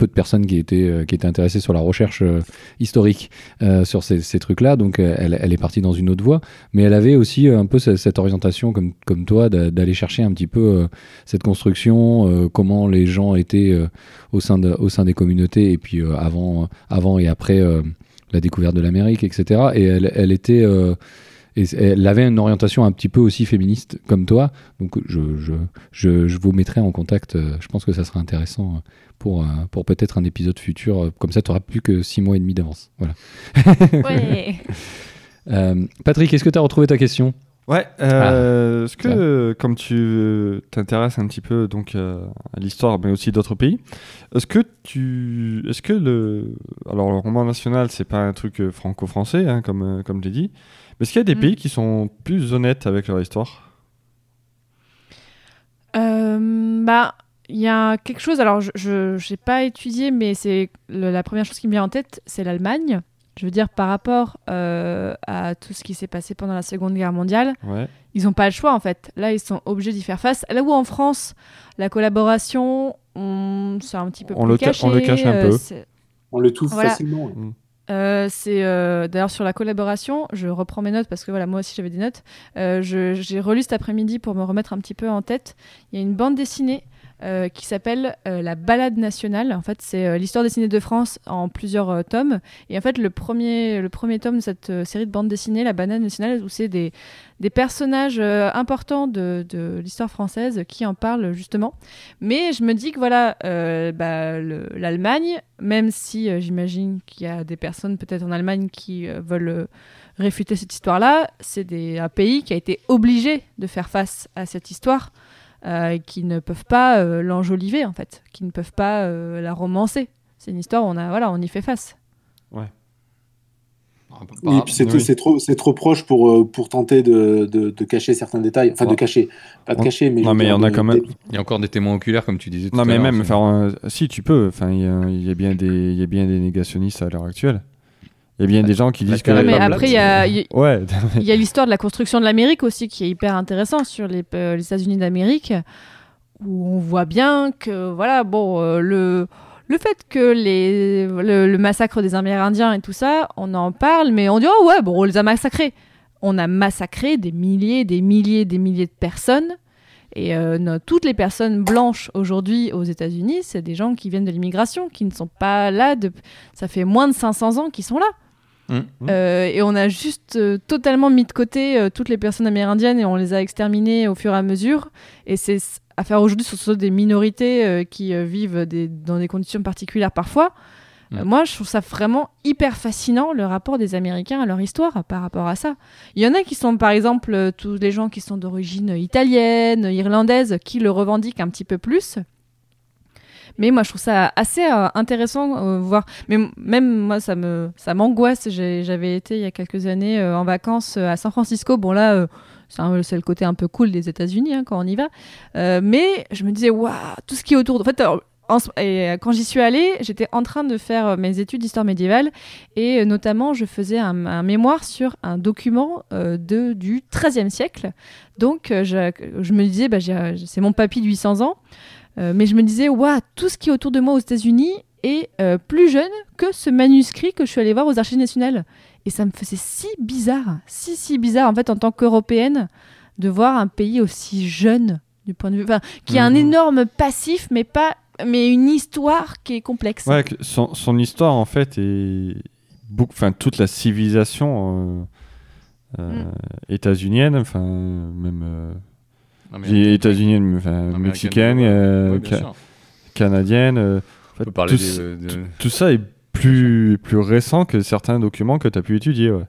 [SPEAKER 2] peu de personnes qui étaient, euh, qui étaient intéressées sur la recherche euh, historique euh, sur ces, trucs-là, donc elle, elle est partie dans une autre voie, mais elle avait aussi un peu ce- cette, orientation, comme, comme toi, d'a- d'aller chercher un petit peu cette construction, comment les gens étaient au, sein de, au sein des communautés, et puis avant, avant et après la découverte de l'Amérique, etc. Et elle, elle était... et elle avait une orientation un petit peu aussi féministe comme toi, donc je, je, je, je vous mettrai en contact. euh, Je pense que ça sera intéressant euh, pour, euh, pour peut-être un épisode futur. Comme ça, tu n'auras plus que six mois et demi d'avance. Voilà.
[SPEAKER 4] Ouais.
[SPEAKER 2] Euh, Patrick, est-ce que tu as retrouvé ta question?
[SPEAKER 1] Ouais, euh, est-ce que,
[SPEAKER 2] ça.
[SPEAKER 1] comme tu t'intéresses un petit peu donc euh, à l'histoire, mais aussi d'autres pays, est-ce que tu, est-ce que le, alors le roman national, c'est pas un truc franco-français, hein, comme comme j'ai dit, est-ce qu'il y a des
[SPEAKER 4] Mm.
[SPEAKER 1] pays qui sont plus honnêtes avec leur histoire?
[SPEAKER 4] Euh, bah, il y a quelque chose. Alors, je n'ai pas étudié, mais c'est la première chose qui me vient en tête, c'est l'Allemagne. Je veux dire, par rapport euh, à tout ce qui s'est passé pendant la Seconde Guerre mondiale,
[SPEAKER 1] Ouais.
[SPEAKER 4] ils n'ont pas le choix en fait. Là, ils sont obligés d'y faire face. Là où en France, la collaboration, on... c'est un petit peu
[SPEAKER 1] On
[SPEAKER 4] plus
[SPEAKER 1] le
[SPEAKER 4] caché.
[SPEAKER 1] on le cache un
[SPEAKER 4] euh,
[SPEAKER 1] peu.
[SPEAKER 3] On le touche
[SPEAKER 4] Voilà.
[SPEAKER 3] facilement. ouais.
[SPEAKER 4] Euh, c'est euh, d'ailleurs sur la collaboration, je reprends mes notes parce que voilà, moi aussi j'avais des notes. Euh, J'ai relu cet après-midi pour me remettre un petit peu en tête. Il y a une bande dessinée euh, qui s'appelle euh, La Balade nationale. En fait, c'est euh, l'histoire dessinée de France en plusieurs tomes. Et en fait, le premier, le premier tome de cette série de bandes dessinées, La Balade nationale, où c'est des, personnages importants de, l'histoire française qui en parlent justement. Mais je me dis que voilà, bah, le- l'Allemagne, même si j'imagine qu'il y a des personnes peut-être en Allemagne qui veulent réfuter cette histoire-là, c'est un pays qui a été obligé de faire face à cette histoire, euh, qui ne peuvent pas euh, l'enjoliver en fait, qui ne peuvent pas euh, la romancer. C'est une histoire, où on a voilà, on y fait face.
[SPEAKER 3] Oui, et puis c'est
[SPEAKER 1] oui.
[SPEAKER 3] c'est trop, c'est trop proche pour, euh, pour tenter de, de, de cacher certains détails. Enfin,
[SPEAKER 2] Ouais.
[SPEAKER 3] de cacher. Pas de
[SPEAKER 2] Ouais.
[SPEAKER 3] cacher, mais.
[SPEAKER 1] Non, mais il y en a quand même.
[SPEAKER 2] Il y a encore des témoins oculaires, comme tu disais tout
[SPEAKER 1] Non,
[SPEAKER 2] à
[SPEAKER 1] mais
[SPEAKER 2] l'heure,
[SPEAKER 1] même, enfin, euh, si tu peux. Enfin, il y, y a bien des, il y a bien des négationnistes à l'heure actuelle. Il y a bien des gens qui disent que.
[SPEAKER 4] Mais après, il y a,
[SPEAKER 1] Ouais,
[SPEAKER 4] y l'histoire de la construction de l'Amérique aussi qui est hyper intéressant sur les, euh, les États-Unis d'Amérique, où on voit bien que, voilà, bon, euh, le, le fait que les, le, le massacre des Amérindiens et tout ça, on en parle, mais on dit, oh ouais, bon, on les a massacrés. On a massacré des milliers, des milliers, des milliers de personnes. Et euh, no- toutes les personnes blanches aujourd'hui aux États-Unis, c'est des gens qui viennent de l'immigration, qui ne sont pas là. De... Ça fait moins de 500 ans qu'ils sont là.
[SPEAKER 2] Hum.
[SPEAKER 4] Euh, et on a juste euh, totalement mis de côté euh, toutes les personnes amérindiennes et on les a exterminées au fur et à mesure. Et c'est à faire aujourd'hui ce des minorités qui vivent des- dans des conditions particulières parfois.
[SPEAKER 2] Mm.
[SPEAKER 4] moi, je trouve ça vraiment hyper fascinant le rapport des Américains à leur histoire par rapport à ça. Il y en a qui sont, par exemple, tous les gens qui sont d'origine italienne, irlandaise, qui le revendiquent un petit peu plus. Mais moi, je trouve ça assez euh, intéressant euh, voir. Mais même moi, ça me, ça m'angoisse. J'avais été il y a quelques années euh, en vacances à San Francisco. Bon là, c'est le côté un peu cool des États-Unis hein, quand on y va. Mais je me disais, waouh, tout ce qui est autour. En fait, alors, en ce- et, quand j'y suis allée, j'étais en train de faire mes études d'histoire médiévale et notamment, je faisais un, mémoire sur un document de, du XIIIe siècle. Donc, je, me disais, bah, c'est mon papy de 800 ans. Euh, mais je me disais, waouh, tout ce qui est autour de moi aux États-Unis est euh, plus jeune que ce manuscrit que je suis allée voir aux Archives nationales. Et ça me faisait si bizarre, si, si bizarre, en fait, en tant qu'Européenne, de voir un pays aussi jeune, du point de vue. Enfin, qui a un
[SPEAKER 1] Mhm.
[SPEAKER 4] énorme passif, mais pas. Mais une histoire qui est complexe.
[SPEAKER 1] Ouais, son, son histoire en fait est enfin toute la civilisation euh, euh,
[SPEAKER 4] Mm.
[SPEAKER 1] états-unienne, enfin même
[SPEAKER 2] Américaine,
[SPEAKER 1] mexicaine, euh,
[SPEAKER 2] ouais,
[SPEAKER 1] ca- canadienne. euh, en fait, tout,
[SPEAKER 2] des- de-
[SPEAKER 1] tout- tout ça est plus plus récent que certains documents que tu as pu étudier. Ouais.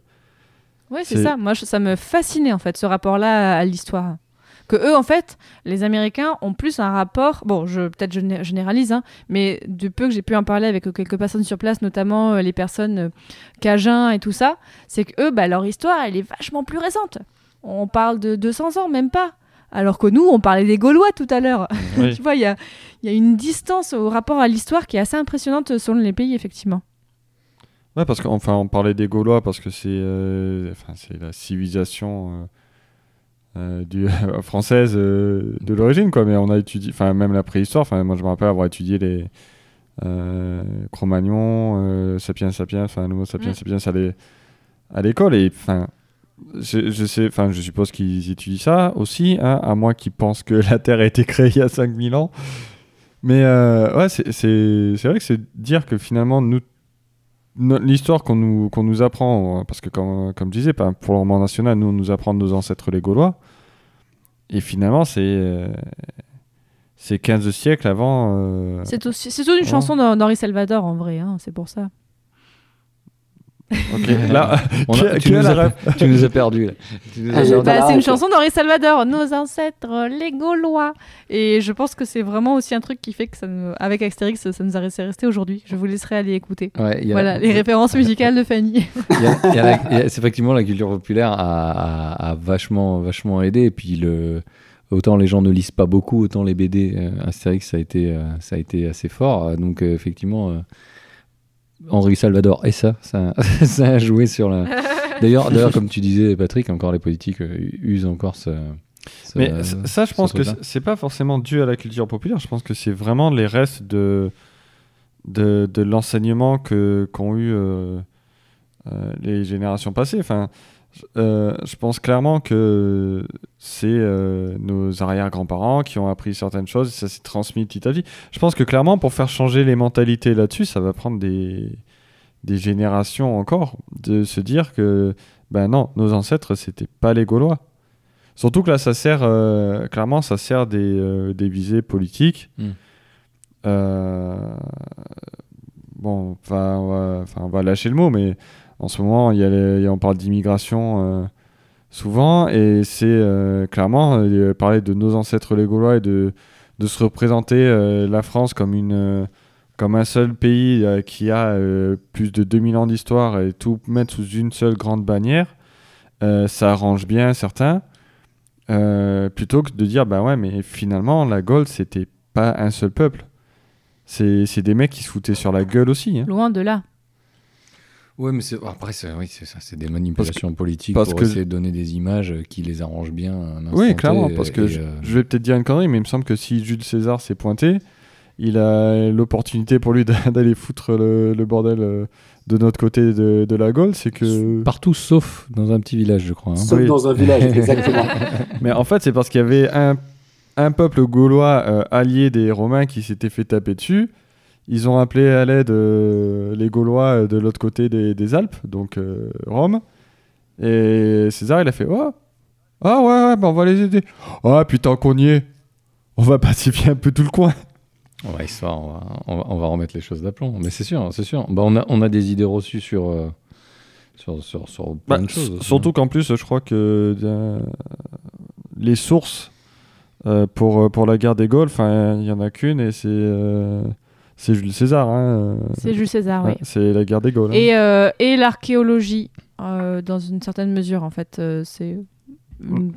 [SPEAKER 4] Ouais, c'est ça. Moi, je- ça me fascinait en fait ce rapport-là à, à l'histoire. Que eux, en fait, les Américains ont plus un rapport. Bon, je peut-être je né- généralise, hein, mais du peu que j'ai pu en parler avec euh, quelques personnes sur place, notamment euh, les personnes euh, Cajuns et tout ça, c'est que eux, bah, leur histoire, elle est vachement plus récente. On parle de 200 ans, même pas. Alors que nous, on parlait des Gaulois tout à l'heure.
[SPEAKER 1] Oui.
[SPEAKER 4] tu vois, il y a, il y a une distance au rapport à l'histoire qui est assez impressionnante selon les pays, effectivement.
[SPEAKER 1] Ouais, parce qu'enfin, on parlait des Gaulois parce que c'est euh, enfin, la civilisation euh, euh, du, française de l'origine, quoi. Mais on a étudié, enfin, même la préhistoire. Enfin, moi, je me rappelle avoir étudié les Cro-Magnon, Sapiens Sapiens, enfin, Homo Sapiens
[SPEAKER 4] Mm.
[SPEAKER 1] Sapiens à l'école. Et enfin, je, je sais, enfin, je suppose qu'ils étudient ça aussi, hein, à moi qui pense que la Terre a été créée il y a 5000 ans. Mais euh, ouais, c'est- vrai que c'est dire que finalement, nous, l'histoire qu'on nous, qu'on nous apprend, euh, parce que comme, comme je disais, pour le roman national, nous, on nous apprend de nos ancêtres les Gaulois. Et finalement, c'est euh, c'est 15 siècles avant. euh,
[SPEAKER 4] C'est toute une chanson d'Hen- d'Henri Salvador en vrai, hein, c'est pour ça.
[SPEAKER 1] Ok, là,
[SPEAKER 2] On a-
[SPEAKER 1] qui-
[SPEAKER 2] tu, nous as, tu nous as perdu
[SPEAKER 3] Ah,
[SPEAKER 4] Bah, c'est une
[SPEAKER 3] ok.
[SPEAKER 4] chanson d'Henri Salvador, nos ancêtres, les Gaulois. Et je pense que c'est vraiment aussi un truc qui fait que ça nous- avec Astérix, ça nous a resté, resté aujourd'hui. Je vous laisserai aller écouter.
[SPEAKER 2] Ouais, il y a-
[SPEAKER 4] Voilà, les références musicales de Fanny.
[SPEAKER 2] C'est effectivement la culture populaire a, a- a vachement, vachement aidé. Et puis le, autant les gens ne lisent pas beaucoup, autant les BD euh, Astérix ça a été, euh, ça a été assez fort. Donc euh, effectivement, euh, Henri Salvador et ça, ça, ça a joué sur la. D'ailleurs, d'ailleurs, comme tu disais, Patrick, encore les politiques euh, usent encore ce. ce-
[SPEAKER 1] Mais ça, ça, je
[SPEAKER 2] ce
[SPEAKER 1] pense que
[SPEAKER 2] truc-là.
[SPEAKER 1] c'est- pas forcément dû à la culture populaire. Je pense que c'est vraiment les restes de, de, de l'enseignement que qu'ont eu euh, euh, les générations passées. Enfin, euh, je pense clairement que c'est euh, nos arrière-grands-parents qui ont appris certaines choses et ça s'est transmis petit à petit. Je pense que clairement, pour faire changer les mentalités là-dessus, ça va prendre des, des générations encore de se dire que, ben non, nos ancêtres, c'était pas les Gaulois. Surtout que là, ça sert, euh, clairement, ça sert des, des visées politiques.
[SPEAKER 2] Mm.
[SPEAKER 1] Bon, enfin, on va, enfin, on va lâcher le mot, mais en ce moment, on parle d'immigration euh, souvent, et c'est euh, clairement euh, parler de nos ancêtres les Gaulois et de, se représenter la France comme un seul pays qui a plus de 2000 ans d'histoire et tout mettre sous une seule grande bannière, ça arrange bien certains. Plutôt que de dire bah ouais mais finalement la Gaule c'était pas un seul peuple c'est des mecs qui se foutaient sur la gueule aussi hein.
[SPEAKER 4] Loin de là.
[SPEAKER 2] Ouais, mais c'est- après, c'est oui, des manipulations politiques
[SPEAKER 1] parce
[SPEAKER 2] pour
[SPEAKER 1] que-
[SPEAKER 2] essayer de donner des images qui les arrangent bien.
[SPEAKER 1] Oui, clairement, parce que
[SPEAKER 2] et,
[SPEAKER 1] je,
[SPEAKER 2] euh,
[SPEAKER 1] je vais peut-être dire une connerie, mais il me semble que si Jules César s'est pointé, il a l'opportunité pour lui d'a- d'aller foutre le, le bordel euh, de notre côté de, de la Gaule, c'est que...
[SPEAKER 2] Partout sauf dans un petit village, je crois. hein.
[SPEAKER 3] Sauf
[SPEAKER 1] Oui.
[SPEAKER 3] dans un village, exactement.
[SPEAKER 1] Mais en fait, c'est parce qu'il y avait un, un peuple gaulois euh, allié des Romains qui s'était fait taper dessus. Ils ont appelé à l'aide euh, les Gaulois euh, de l'autre côté des, des Alpes, donc euh, Rome. Et César, il a fait Oh, ah ouais, ouais, bah on va les aider. Ah, putain, qu'on y est, on va pacifier un peu tout le coin.
[SPEAKER 2] On va, histoire, on, va, on, va, on va remettre les choses d'aplomb. Mais c'est sûr, c'est sûr. Bah, on, a, on a des idées reçues sur, euh, sur, sur, sur plein
[SPEAKER 1] Bah,
[SPEAKER 2] de choses. aussi,
[SPEAKER 1] surtout
[SPEAKER 2] hein.
[SPEAKER 1] qu'en plus, je crois que euh, les sources euh, pour, pour la guerre des Gaules, enfin, il y en a qu'une et c'est euh, c'est Jules César. hein, euh,
[SPEAKER 4] C'est Jules César, oui.
[SPEAKER 1] ouais, c'est la guerre des Gaules. hein.
[SPEAKER 4] Et, euh, et l'archéologie, euh, dans une certaine mesure, en fait. euh, c'est.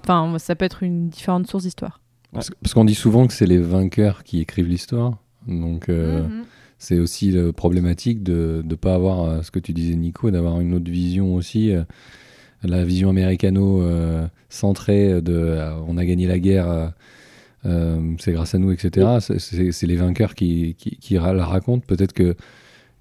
[SPEAKER 4] Enfin, ça peut être une différente source d'histoire.
[SPEAKER 2] Parce, parce qu'on dit souvent que c'est les vainqueurs qui écrivent l'histoire. Donc, euh,
[SPEAKER 4] Mhm.
[SPEAKER 2] c'est aussi le problématique de ne pas avoir euh, ce que tu disais, Nico, d'avoir une autre vision aussi. euh, la vision américano-centrée de euh, on a gagné la guerre, c'est grâce à nous, etc. C'est- les vainqueurs qui, qui, qui ra- la racontent. Peut-être que,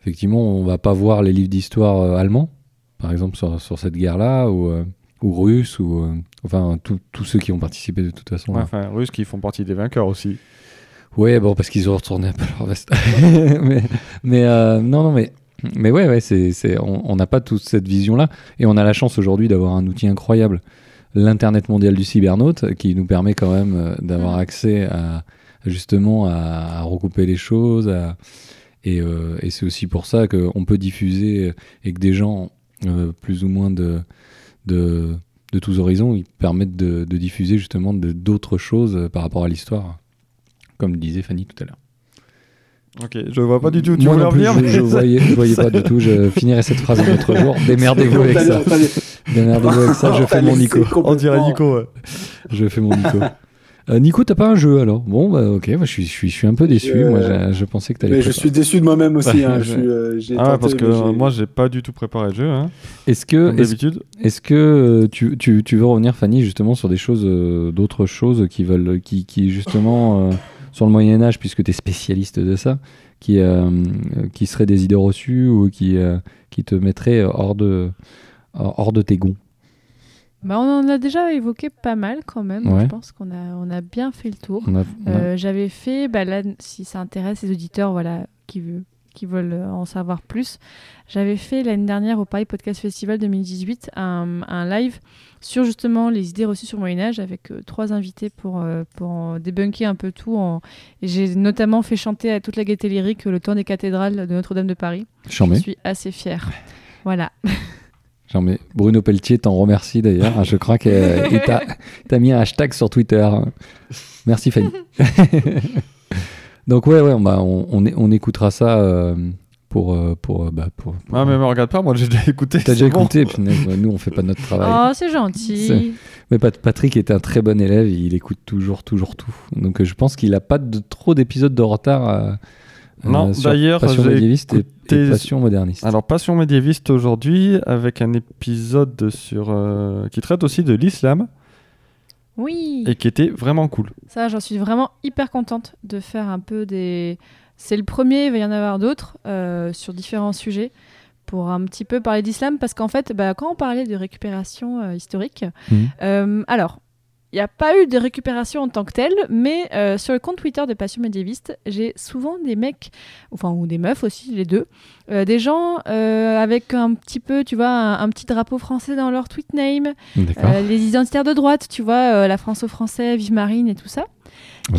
[SPEAKER 2] effectivement, on va pas voir les livres d'histoire euh, allemands, par exemple, sur, sur cette guerre-là, ou, euh, ou russes, ou euh, enfin, tous ceux qui ont participé de toute façon.
[SPEAKER 1] Ouais, enfin, Russes qui font partie des vainqueurs aussi.
[SPEAKER 2] Ouais, bon, parce qu'ils ont retourné un peu leur veste. mais mais euh, non, non, mais, mais ouais, ouais c'est, on n'a pas toute cette vision-là. Et on a la chance aujourd'hui d'avoir un outil incroyable, l'Internet mondial du cybernaute, qui nous permet quand même euh, d'avoir
[SPEAKER 4] Mhm.
[SPEAKER 2] accès à justement à, à recouper les choses. à- et, euh, et c'est aussi pour ça qu'on peut diffuser euh, et que des gens euh, plus ou moins de, de, de tous horizons, ils permettent de, de diffuser justement d'autres choses par rapport à l'histoire comme le disait Fanny tout à l'heure.
[SPEAKER 1] Ok, je vois pas du tout où tu
[SPEAKER 2] Moi
[SPEAKER 1] voulais
[SPEAKER 2] non
[SPEAKER 1] en
[SPEAKER 2] plus,
[SPEAKER 1] venir.
[SPEAKER 2] je, je voyais, je voyais pas du tout. Je finirai cette phrase un autre jour. Démerdez-vous avec ça. Démerdez-vous avec ça. Je fais mon Nico.
[SPEAKER 1] On dirait Nico. ouais.
[SPEAKER 2] Je fais mon Nico. Euh, Nico, t'as pas un jeu alors? Bon, bah ok, moi, je, suis, je, suis, je suis un peu déçu.
[SPEAKER 3] Euh,
[SPEAKER 2] Moi, je, je pensais que t'allais.
[SPEAKER 3] Mais je suis déçu de moi-même aussi. hein.
[SPEAKER 2] Ouais,
[SPEAKER 3] Je suis, euh,
[SPEAKER 1] Ah ouais,
[SPEAKER 3] tenté,
[SPEAKER 1] parce que moi, j'ai pas du tout préparé le jeu, hein,
[SPEAKER 2] Est-ce que,
[SPEAKER 1] d'habitude.
[SPEAKER 2] est-ce que euh, tu, tu, tu veux revenir, Fanny, justement sur des choses, euh, d'autres choses qui veulent, qui, qui justement, euh, sur le Moyen Âge, puisque tu es spécialiste de ça, qui, euh, qui seraient des idées reçues ou qui, euh, qui te mettraient hors de, hors de tes gonds
[SPEAKER 4] Bah, on en a déjà évoqué pas mal quand même.
[SPEAKER 2] Ouais.
[SPEAKER 4] Je pense qu'on a, on a bien fait le tour. Euh, J'avais fait, bah là, si ça intéresse les auditeurs voilà, qui, veut- qui veulent euh, en savoir plus, j'avais fait l'année dernière au Paris Podcast Festival 2018 un, un live sur justement les idées reçues sur le Moyen-Âge avec euh, trois invités pour, euh, pour débunker un peu tout. En... J'ai notamment fait chanter à toute la gaieté lyrique le temps des cathédrales de Notre-Dame de Paris.
[SPEAKER 2] J'en
[SPEAKER 4] Je suis assez fière. Voilà.
[SPEAKER 2] Mets. Bruno Pelletier t'en remercie d'ailleurs. Ah, Je crois qu'il t'a t'a mis un hashtag sur Twitter. Merci Fanny. Donc ouais, ouais, bah, on, on, on écoutera ça euh, pour, euh, pour, euh, bah, pour, pour-
[SPEAKER 1] Ah, mais me regarde pas, moi j'ai déjà écouté.
[SPEAKER 2] T'as déjà
[SPEAKER 1] bon.
[SPEAKER 2] écouté, ouais, nous on fait pas notre travail.
[SPEAKER 4] Oh, c'est gentil.
[SPEAKER 2] Mais Pat- Patrick est un très bon élève, il écoute toujours, toujours tout. Donc euh, je pense qu'il a pas de, trop d'épisodes de retard
[SPEAKER 1] Non,
[SPEAKER 2] euh, sur
[SPEAKER 1] d'ailleurs,
[SPEAKER 2] Passion médiéviste et,
[SPEAKER 1] écouté-
[SPEAKER 2] et Passion moderniste.
[SPEAKER 1] Alors, Passion médiéviste aujourd'hui, avec un épisode sur euh, qui traite aussi de l'islam
[SPEAKER 4] Oui.
[SPEAKER 1] et qui était vraiment cool.
[SPEAKER 4] Ça, j'en suis vraiment hyper contente de faire un peu des. C'est le premier, il va y en avoir d'autres euh, sur différents sujets pour un petit peu parler d'islam parce qu'en fait, bah, quand on parlait de récupération euh, historique,
[SPEAKER 2] Mhm.
[SPEAKER 4] euh, alors. Il n'y a pas eu de récupération en tant que telle, mais euh, sur le compte Twitter de Passion médiéviste, j'ai souvent des mecs, enfin, ou des meufs aussi, les deux, euh, des gens euh, avec un petit peu, tu vois, un, un petit drapeau français dans leur tweet name, les identitaires de droite, tu vois, la France au français, Vive Marine et tout ça,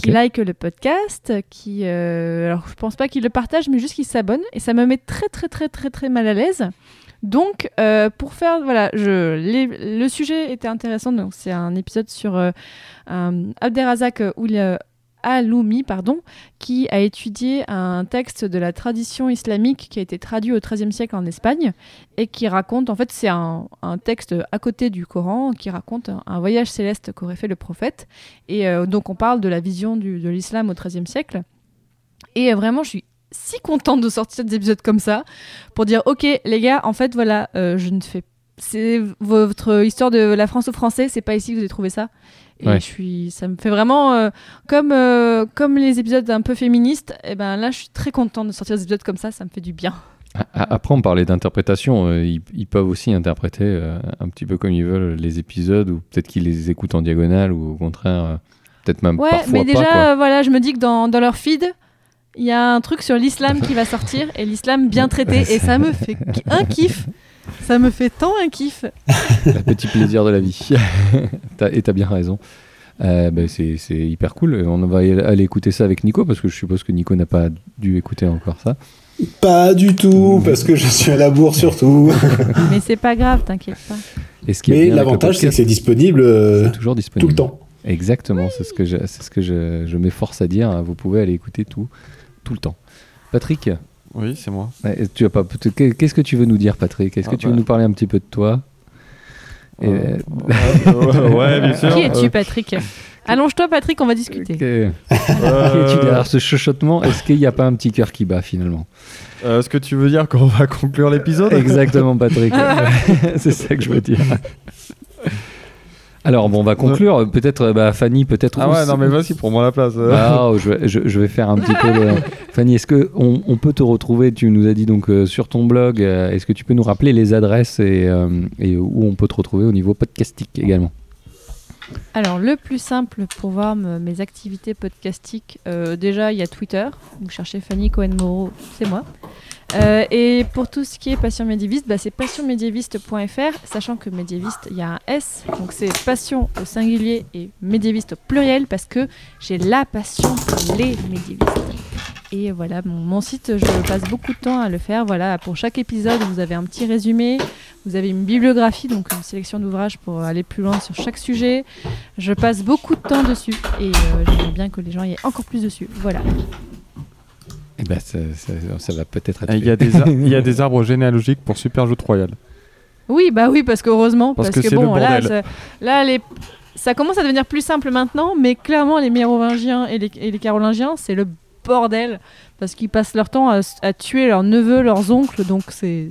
[SPEAKER 4] qui like le podcast, qui, euh, alors je pense pas qu'ils le partagent, mais juste qu'ils s'abonnent, et ça me met très très très très très mal à l'aise. Donc, euh, pour faire, voilà, je, le sujet était intéressant. Donc, c'est un épisode sur euh, Abderrazak euh, Aloumi, pardon, qui a étudié un texte de la tradition islamique qui a été traduit au XIIIe siècle en Espagne et qui raconte, en fait, c'est un, texte à côté du Coran qui raconte un, voyage céleste qu'aurait fait le prophète. Et euh, donc, on parle de la vision de l'islam au XIIIe siècle. Et vraiment, je suis si contente de sortir des épisodes comme ça pour dire ok les gars en fait voilà euh, je ne fais c'est votre histoire de la France aux Français c'est pas ici que vous avez trouvé ça et
[SPEAKER 2] Ouais.
[SPEAKER 4] je suis ça me fait vraiment euh, comme euh, comme les épisodes un peu féministes et ben là je suis très contente de sortir des épisodes comme ça ça me fait du bien
[SPEAKER 2] Après, on parlait d'interprétation. ils, ils peuvent aussi interpréter un petit peu comme ils veulent les épisodes, ou peut-être qu'ils les écoutent en diagonale, ou au contraire, peut-être même
[SPEAKER 4] ouais
[SPEAKER 2] parfois
[SPEAKER 4] mais
[SPEAKER 2] pas.
[SPEAKER 4] déjà
[SPEAKER 2] quoi.
[SPEAKER 4] voilà je me dis que dans, dans leur feed il y a un truc sur l'islam qui va sortir et l'islam bien traité et ça me fait un kiff ça me fait tant un kiff
[SPEAKER 2] Le petit plaisir de la vie. T'as- et t'as bien raison. Euh, bah, c'est c'est hyper cool. On va aller écouter ça avec Nico, parce que je suppose que Nico n'a pas dû écouter encore ça.
[SPEAKER 3] Pas du tout, parce que je suis à la bourre surtout.
[SPEAKER 4] mais c'est pas grave t'inquiète pas
[SPEAKER 2] Et ce qui est
[SPEAKER 3] Mais l'avantage, c'est que c'est disponible euh,
[SPEAKER 2] c'est toujours disponible.
[SPEAKER 3] tout le temps.
[SPEAKER 2] Exactement, c'est ce que, je, c'est ce que je, je m'efforce à dire. Vous pouvez aller écouter tout, tout le temps. Patrick,
[SPEAKER 1] Oui, c'est moi.
[SPEAKER 2] ouais, tu as pas, qu'est-ce que tu veux nous dire, Patrick? Est-ce que
[SPEAKER 1] Ah
[SPEAKER 2] tu veux
[SPEAKER 1] bah.
[SPEAKER 2] nous parler un petit peu de toi? Et,
[SPEAKER 1] Euh, ouais, ouais, bien sûr.
[SPEAKER 4] Qui es-tu,
[SPEAKER 1] Euh,
[SPEAKER 4] Patrick? Allonge-toi, Patrick, on va discuter.
[SPEAKER 2] que- Qui
[SPEAKER 1] euh,
[SPEAKER 2] es-tu derrière ce chuchotement? Est-ce qu'il n'y a pas un petit cœur qui bat finalement?
[SPEAKER 1] Euh, Est-ce que tu veux dire qu'on va conclure l'épisode?
[SPEAKER 2] Exactement, Patrick. c'est ça que je veux dire. Alors, bon, on va conclure. Peut-être, bah, Fanny, peut-être.
[SPEAKER 1] Ah ouais, non mais vas-y, pour moi la place. euh.
[SPEAKER 2] Ah, oh, je, vais, je- je vais faire un petit peu. de- Fanny, est-ce que on, on peut te retrouver Tu nous as dit donc euh, sur ton blog. euh, est-ce que tu peux nous rappeler les adresses et, euh, et où on peut te retrouver au niveau podcastique également?
[SPEAKER 4] Alors, le plus simple pour voir me- mes activités podcastiques, euh, déjà, il y a Twitter. Vous cherchez Fanny Cohen-Moreau, c'est moi. Euh, et pour tout ce qui est passion médiéviste, bah, c'est passionmédiéviste.fr, sachant que médiéviste, il y a un S, donc c'est passion au singulier et médiéviste au pluriel, parce que j'ai la passion pour les médiévistes. Et voilà, mon, site, je passe beaucoup de temps à le faire. Voilà, pour chaque épisode, vous avez un petit résumé, vous avez une bibliographie, donc une sélection d'ouvrages pour aller plus loin sur chaque sujet. Je passe beaucoup de temps dessus et euh, j'aimerais bien que les gens y aient encore plus dessus. Voilà.
[SPEAKER 2] Eh ben, ça, ça- ça va peut-être
[SPEAKER 1] Il y, a des ar- y a des arbres généalogiques pour Super Jeux Royal.
[SPEAKER 4] Oui, bah oui, parce qu'heureusement,
[SPEAKER 1] Parce
[SPEAKER 4] parce,
[SPEAKER 1] que
[SPEAKER 4] que,
[SPEAKER 1] c'est le
[SPEAKER 4] bon, là,
[SPEAKER 1] bordel.
[SPEAKER 4] ça, là les, ça commence à devenir plus simple maintenant, mais clairement, les Mérovingiens et les, et les Carolingiens, c'est le bordel parce qu'ils passent leur temps à, à tuer leurs neveux, leurs oncles, donc c'est.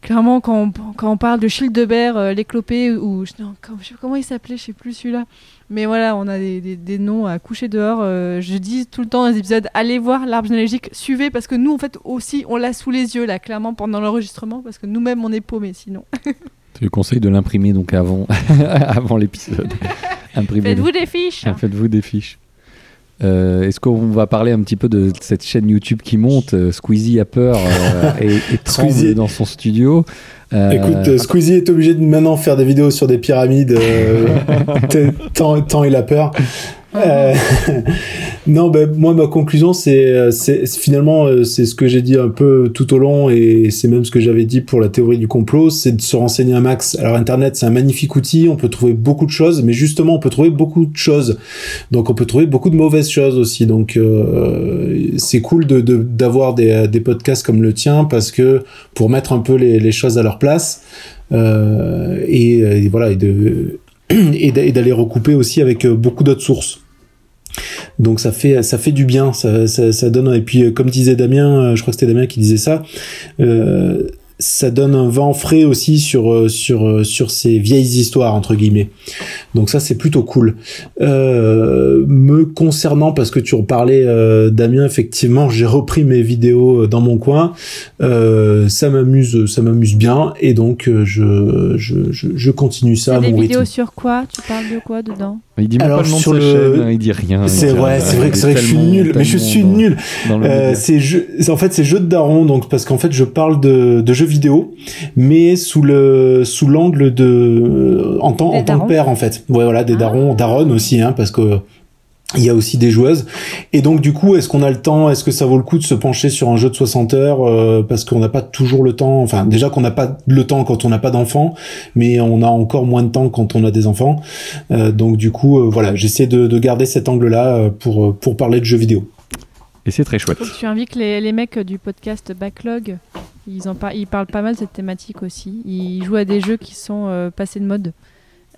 [SPEAKER 4] Clairement, quand on, quand on parle de Childebert, euh, l'éclopé, ou. Non, comment, je sais pas comment il s'appelait, je sais plus celui-là. Mais voilà, on a des, des- des noms à coucher dehors. euh, je dis tout le temps dans les épisodes allez voir l'arbre généalogique, suivez, parce que nous, en fait, aussi, on l'a sous les yeux, là, clairement, pendant l'enregistrement, parce que nous-mêmes, on est paumés sinon.
[SPEAKER 2] Tu le conseilles de l'imprimer donc avant, avant l'épisode. Imprimez-le.
[SPEAKER 4] Faites-vous des fiches
[SPEAKER 2] Ah, Faites-vous des fiches. Euh, Est-ce qu'on va parler un petit peu de cette chaîne YouTube qui monte euh, Squeezie a peur euh, et, et tremble dans son studio? Euh,
[SPEAKER 3] Écoute, euh, Squeezie est obligé de maintenant faire des vidéos sur des pyramides euh, tant, tant il a peur. Euh, non, ben moi ma conclusion c'est euh, finalement euh, c'est ce que j'ai dit un peu tout au long et c'est même ce que j'avais dit pour la théorie du complot, c'est de se renseigner un max. Alors internet c'est un magnifique outil, on peut trouver beaucoup de choses, mais justement on peut trouver beaucoup de choses. Donc on peut trouver beaucoup de mauvaises choses aussi. Donc euh, c'est cool de de- d'avoir des des podcasts comme le tien parce que pour mettre un peu les les choses à leur place euh, et, voilà et de et d'a- et d'aller recouper aussi avec beaucoup d'autres sources. Donc ça fait ça fait du bien, ça, ça, ça donne et puis euh, comme disait Damien, euh, je crois que c'était Damien qui disait ça, euh, ça donne un vent frais aussi sur sur sur ces vieilles histoires entre guillemets. Donc ça c'est plutôt cool. Euh, me concernant parce que tu en parlais euh, Damien effectivement, j'ai repris mes vidéos dans mon coin. Euh, ça m'amuse ça m'amuse bien et donc je, je je je continue ça à
[SPEAKER 4] C'est des
[SPEAKER 3] mon
[SPEAKER 4] vidéos
[SPEAKER 3] rythme.
[SPEAKER 4] sur quoi? Tu parles de quoi dedans?
[SPEAKER 2] Il dit même
[SPEAKER 3] Alors,
[SPEAKER 2] pas le nom de
[SPEAKER 3] sur
[SPEAKER 2] sa
[SPEAKER 3] le-
[SPEAKER 2] chaîne, hein, il dit rien.
[SPEAKER 3] C'est vrai, c'est vrai que vrai que je suis nul, mais je suis
[SPEAKER 2] dans-
[SPEAKER 3] nul. Euh, c'est en fait c'est jeu de daron donc parce qu'en fait je parle de, de jeux vidéo mais sous le sous l'angle de en tant en tant que père en fait. Ouais voilà des
[SPEAKER 4] Ah.
[SPEAKER 3] darons, daronnes aussi hein parce que il y a aussi des joueuses. Et donc du coup, est-ce qu'on a le temps Est-ce que ça vaut le coup de se pencher sur un jeu de 60 heures euh, parce qu'on n'a pas toujours le temps Enfin, déjà qu'on n'a pas le temps quand on n'a pas d'enfants, mais on a encore moins de temps quand on a des enfants. Euh, donc du coup, euh, voilà, j'essaie de, de garder cet angle-là euh, pour euh, pour parler de jeux vidéo.
[SPEAKER 2] Et c'est très chouette.
[SPEAKER 4] Tu invites les, les mecs du podcast Backlog. Ils, en par- ils parlent pas mal de cette thématique aussi. Ils jouent à des jeux qui sont euh, passés de mode.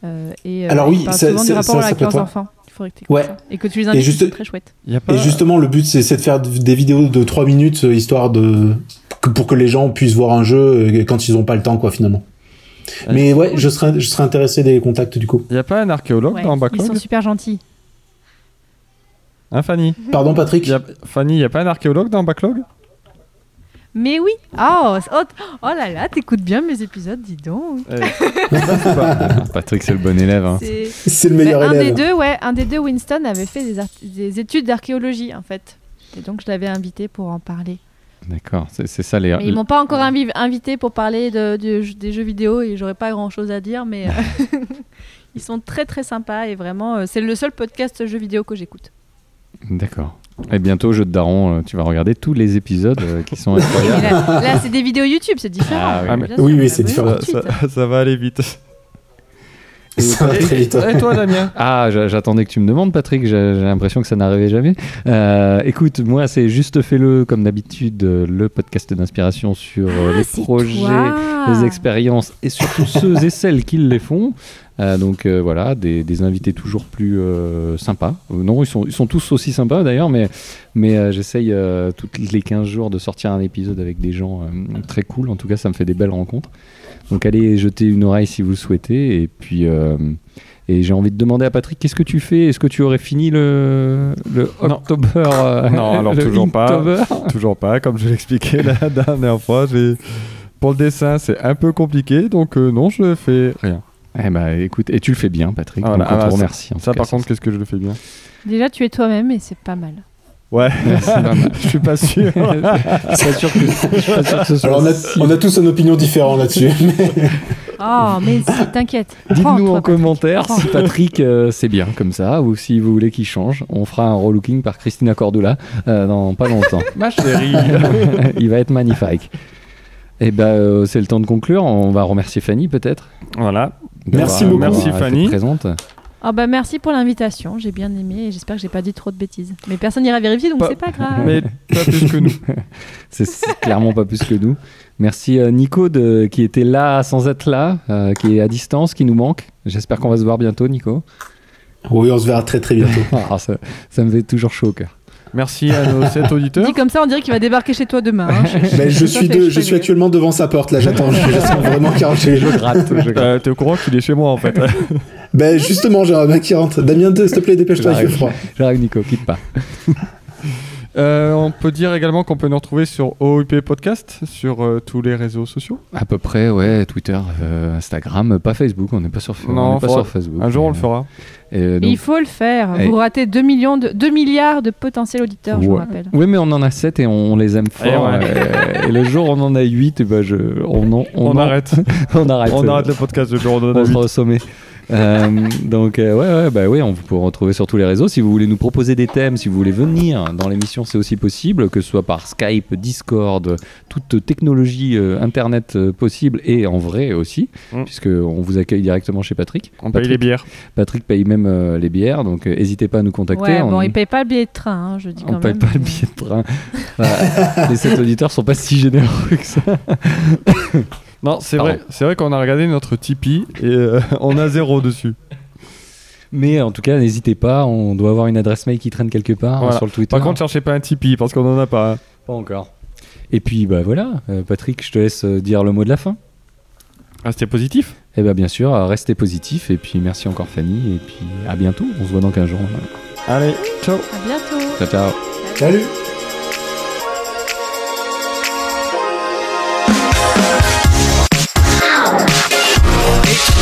[SPEAKER 4] Euh, et, euh,
[SPEAKER 3] Alors
[SPEAKER 4] ils
[SPEAKER 3] oui,
[SPEAKER 4] parlent
[SPEAKER 3] ça-
[SPEAKER 4] souvent du
[SPEAKER 3] ça-
[SPEAKER 4] rapport
[SPEAKER 3] ça- être-
[SPEAKER 4] enfants. Il faudrait que tu
[SPEAKER 3] Ouais.
[SPEAKER 4] ça. Et que tu les invites,
[SPEAKER 3] juste-
[SPEAKER 4] c'est très chouette.
[SPEAKER 1] Il y a pas...
[SPEAKER 3] Et justement, le but, c'est c'est de faire des vidéos de 3 minutes, euh, histoire de que- pour que les gens puissent voir un jeu euh, quand ils ont pas le temps, quoi, finalement.
[SPEAKER 1] Ouais.
[SPEAKER 3] Mais ouais, je serais, je serais intéressé des contacts du coup.
[SPEAKER 1] Il y a pas un archéologue
[SPEAKER 4] Ouais,
[SPEAKER 1] dans
[SPEAKER 4] ils
[SPEAKER 1] Backlog
[SPEAKER 4] sont super gentils.
[SPEAKER 1] Hein, Fanny?
[SPEAKER 3] Pardon, Patrick?
[SPEAKER 1] Il y a- Fanny, il y a pas un archéologue dans Backlog?
[SPEAKER 4] Mais oui oh, oh, oh là là, t'écoutes bien mes épisodes, dis donc.
[SPEAKER 2] Patrick, c'est le bon élève. hein.
[SPEAKER 4] C'est-
[SPEAKER 3] le meilleur
[SPEAKER 4] un des
[SPEAKER 3] élève.
[SPEAKER 4] deux, ouais, un des deux, Winston avait fait des, études d'archéologie en fait. Et donc je l'avais invité pour en parler.
[SPEAKER 2] D'accord, c'est ça les.
[SPEAKER 4] Mais ils m'ont pas encore invi- invité pour parler de, de- des jeux vidéo et j'aurais pas grand chose à dire, mais euh, ils sont très très sympas et vraiment, euh, c'est le seul podcast jeux vidéo que j'écoute.
[SPEAKER 2] D'accord. Et bientôt, Jeu de Daron, euh, tu vas regarder tous les épisodes euh, qui sont incroyables.
[SPEAKER 4] là, là, c'est des vidéos YouTube, c'est différent.
[SPEAKER 2] Ah oui.
[SPEAKER 1] Ah,
[SPEAKER 3] oui, c'est différent.
[SPEAKER 1] ça,
[SPEAKER 4] suite.
[SPEAKER 1] ça- ça va aller vite.
[SPEAKER 3] Ça va très vite.
[SPEAKER 1] Et toi, Damien
[SPEAKER 2] Ah, j'a- j'attendais que tu me demandes, Patrick. J'ai l'impression que ça n'arrivait jamais. Euh, écoute, moi, c'est juste fais-le comme d'habitude, le podcast d'inspiration sur
[SPEAKER 4] Ah,
[SPEAKER 2] les projets,
[SPEAKER 4] toi.
[SPEAKER 2] les expériences et surtout ceux et celles qui les font. Euh, donc euh, voilà, des, des invités toujours plus euh, sympas. Non, ils sont, ils sont tous aussi sympas d'ailleurs, mais, mais j'essaye toutes les 15 jours de sortir un épisode avec des gens très cool. En tout cas, ça me fait des belles rencontres. Donc allez jeter une oreille si vous le souhaitez. Et puis, et j'ai envie de demander à Patrick, qu'est-ce que tu fais? Est-ce que tu aurais fini le, le
[SPEAKER 1] Non.
[SPEAKER 2] October
[SPEAKER 1] Non, alors toujours pas. Toujours pas, comme je l'expliquais la dernière fois. Pour le dessin, c'est un peu compliqué, donc non, je fais rien.
[SPEAKER 2] Eh ben, écoute, et tu le fais bien, Patrick.
[SPEAKER 1] Ah,
[SPEAKER 2] donc on te
[SPEAKER 1] Ah, ça-
[SPEAKER 2] remercie. en
[SPEAKER 1] Ça,
[SPEAKER 2] cas,
[SPEAKER 1] par contre, qu'est-ce que je le fais bien?
[SPEAKER 4] Déjà, tu es toi-même et c'est pas mal.
[SPEAKER 1] Ouais, je suis pas sûr.
[SPEAKER 2] Je suis pas sûr que, je suis pas sûr que ce soit
[SPEAKER 3] Alors on a,
[SPEAKER 2] si-
[SPEAKER 3] on a tous une opinion différente là-dessus. mais-
[SPEAKER 4] Oh, mais si, t'inquiète.
[SPEAKER 2] Dites-nous en commentaire si Patrick euh, c'est bien comme ça ou si vous voulez qu'il change. On fera un relooking par Christina Cordula euh, dans pas longtemps.
[SPEAKER 1] Ma chérie.
[SPEAKER 2] Il va être magnifique. Et ben euh, c'est le temps de conclure. On va remercier Fanny peut-être?
[SPEAKER 1] voilà.
[SPEAKER 3] Merci beaucoup.
[SPEAKER 1] Merci Fanny.
[SPEAKER 2] Présente.
[SPEAKER 4] Ah bah merci pour l'invitation, j'ai bien aimé et j'espère que j'ai pas dit trop de bêtises. Mais personne n'ira vérifier donc
[SPEAKER 1] Pas-
[SPEAKER 4] c'est pas grave.
[SPEAKER 1] Mais pas plus que nous.
[SPEAKER 2] C'est clairement pas plus que nous. Merci euh, Nico de, qui était là sans être là, euh, qui est à distance, qui nous manque. J'espère qu'on va se voir bientôt, Nico.
[SPEAKER 3] Oui, on se verra très très bientôt.
[SPEAKER 2] Ah, ça, ça me fait toujours chaud au cœur.
[SPEAKER 1] Merci à nos sept auditeurs.
[SPEAKER 4] Dit comme ça, on dirait qu'il va débarquer chez toi demain. hein.
[SPEAKER 3] Ben, je, suis de- je actuellement devant sa porte là, j'attends. J'attends vraiment qu'il rentre chez
[SPEAKER 2] Je gratte, je.
[SPEAKER 1] Euh, T'es au courant qu'il est chez moi en fait.
[SPEAKER 3] Ben justement, j'ai un mec qui rentre. Damien, s'il te plaît, dépêche-toi, il fait froid.
[SPEAKER 2] J'arrive Nico, quitte pas.
[SPEAKER 1] Euh, on peut dire également qu'on peut nous retrouver sur OUP Podcast, sur euh, tous les réseaux sociaux.
[SPEAKER 2] À peu près, ouais, Twitter, euh, Instagram, pas Facebook, on n'est pas sur, on
[SPEAKER 1] Non,
[SPEAKER 2] n'est pas sur Facebook.
[SPEAKER 1] Un jour, on le fera.
[SPEAKER 2] et, euh,
[SPEAKER 4] Mais
[SPEAKER 2] donc-
[SPEAKER 4] il faut le faire.
[SPEAKER 2] Et-
[SPEAKER 4] Vous ratez 2, millions de, 2 milliards de potentiels auditeurs, je vous rappelle.
[SPEAKER 2] Oui, mais on en a 7 et on, on les aime fort.
[SPEAKER 1] Et ouais.
[SPEAKER 2] euh, et le jour où on en a 8, et ben je, on, en-
[SPEAKER 1] On,
[SPEAKER 2] en-
[SPEAKER 1] arrête.
[SPEAKER 2] on arrête.
[SPEAKER 1] on
[SPEAKER 2] euh,
[SPEAKER 1] arrête le podcast le jour où on en a
[SPEAKER 2] on
[SPEAKER 1] huit.
[SPEAKER 2] sera au sommet. Euh, donc euh, ouais, ouais, bah oui, on peut retrouver sur tous les réseaux. Si vous voulez nous proposer des thèmes, si vous voulez venir dans l'émission, c'est aussi possible, que ce soit par Skype, Discord, toute technologie euh, internet euh, possible et en vrai aussi,
[SPEAKER 1] Mm.
[SPEAKER 2] puisque on vous accueille directement chez Patrick.
[SPEAKER 1] On paye
[SPEAKER 2] Patrick,
[SPEAKER 1] les bières.
[SPEAKER 2] Patrick paye même euh, les bières, donc euh, n'hésitez pas à nous contacter.
[SPEAKER 4] Ouais,
[SPEAKER 2] On-
[SPEAKER 4] bon, il paye pas le billet de train, hein, je dis
[SPEAKER 2] on
[SPEAKER 4] quand
[SPEAKER 2] paye
[SPEAKER 4] même.
[SPEAKER 2] pas le billet de train. Les sept auditeurs sont pas si généreux que ça.
[SPEAKER 1] Non, c'est
[SPEAKER 2] Pardon.
[SPEAKER 1] vrai, c'est vrai qu'on a regardé notre Tipeee et euh, on a zéro dessus.
[SPEAKER 2] Mais en tout cas, n'hésitez pas, on doit avoir une adresse mail qui traîne quelque part
[SPEAKER 1] Voilà.
[SPEAKER 2] sur le Twitter.
[SPEAKER 1] Par contre, cherchez pas un Tipeee parce qu'on en a pas. hein.
[SPEAKER 2] pas encore. Et puis bah voilà, euh, Patrick, je te laisse euh, dire le mot de la fin.
[SPEAKER 1] Restez positif?
[SPEAKER 2] Et bien bien sûr, euh, restez positif et puis merci encore Fanny et puis à bientôt. On se voit dans 15 jours.
[SPEAKER 1] Allez, ciao.
[SPEAKER 4] À bientôt.
[SPEAKER 2] Ciao ciao.
[SPEAKER 3] Salut.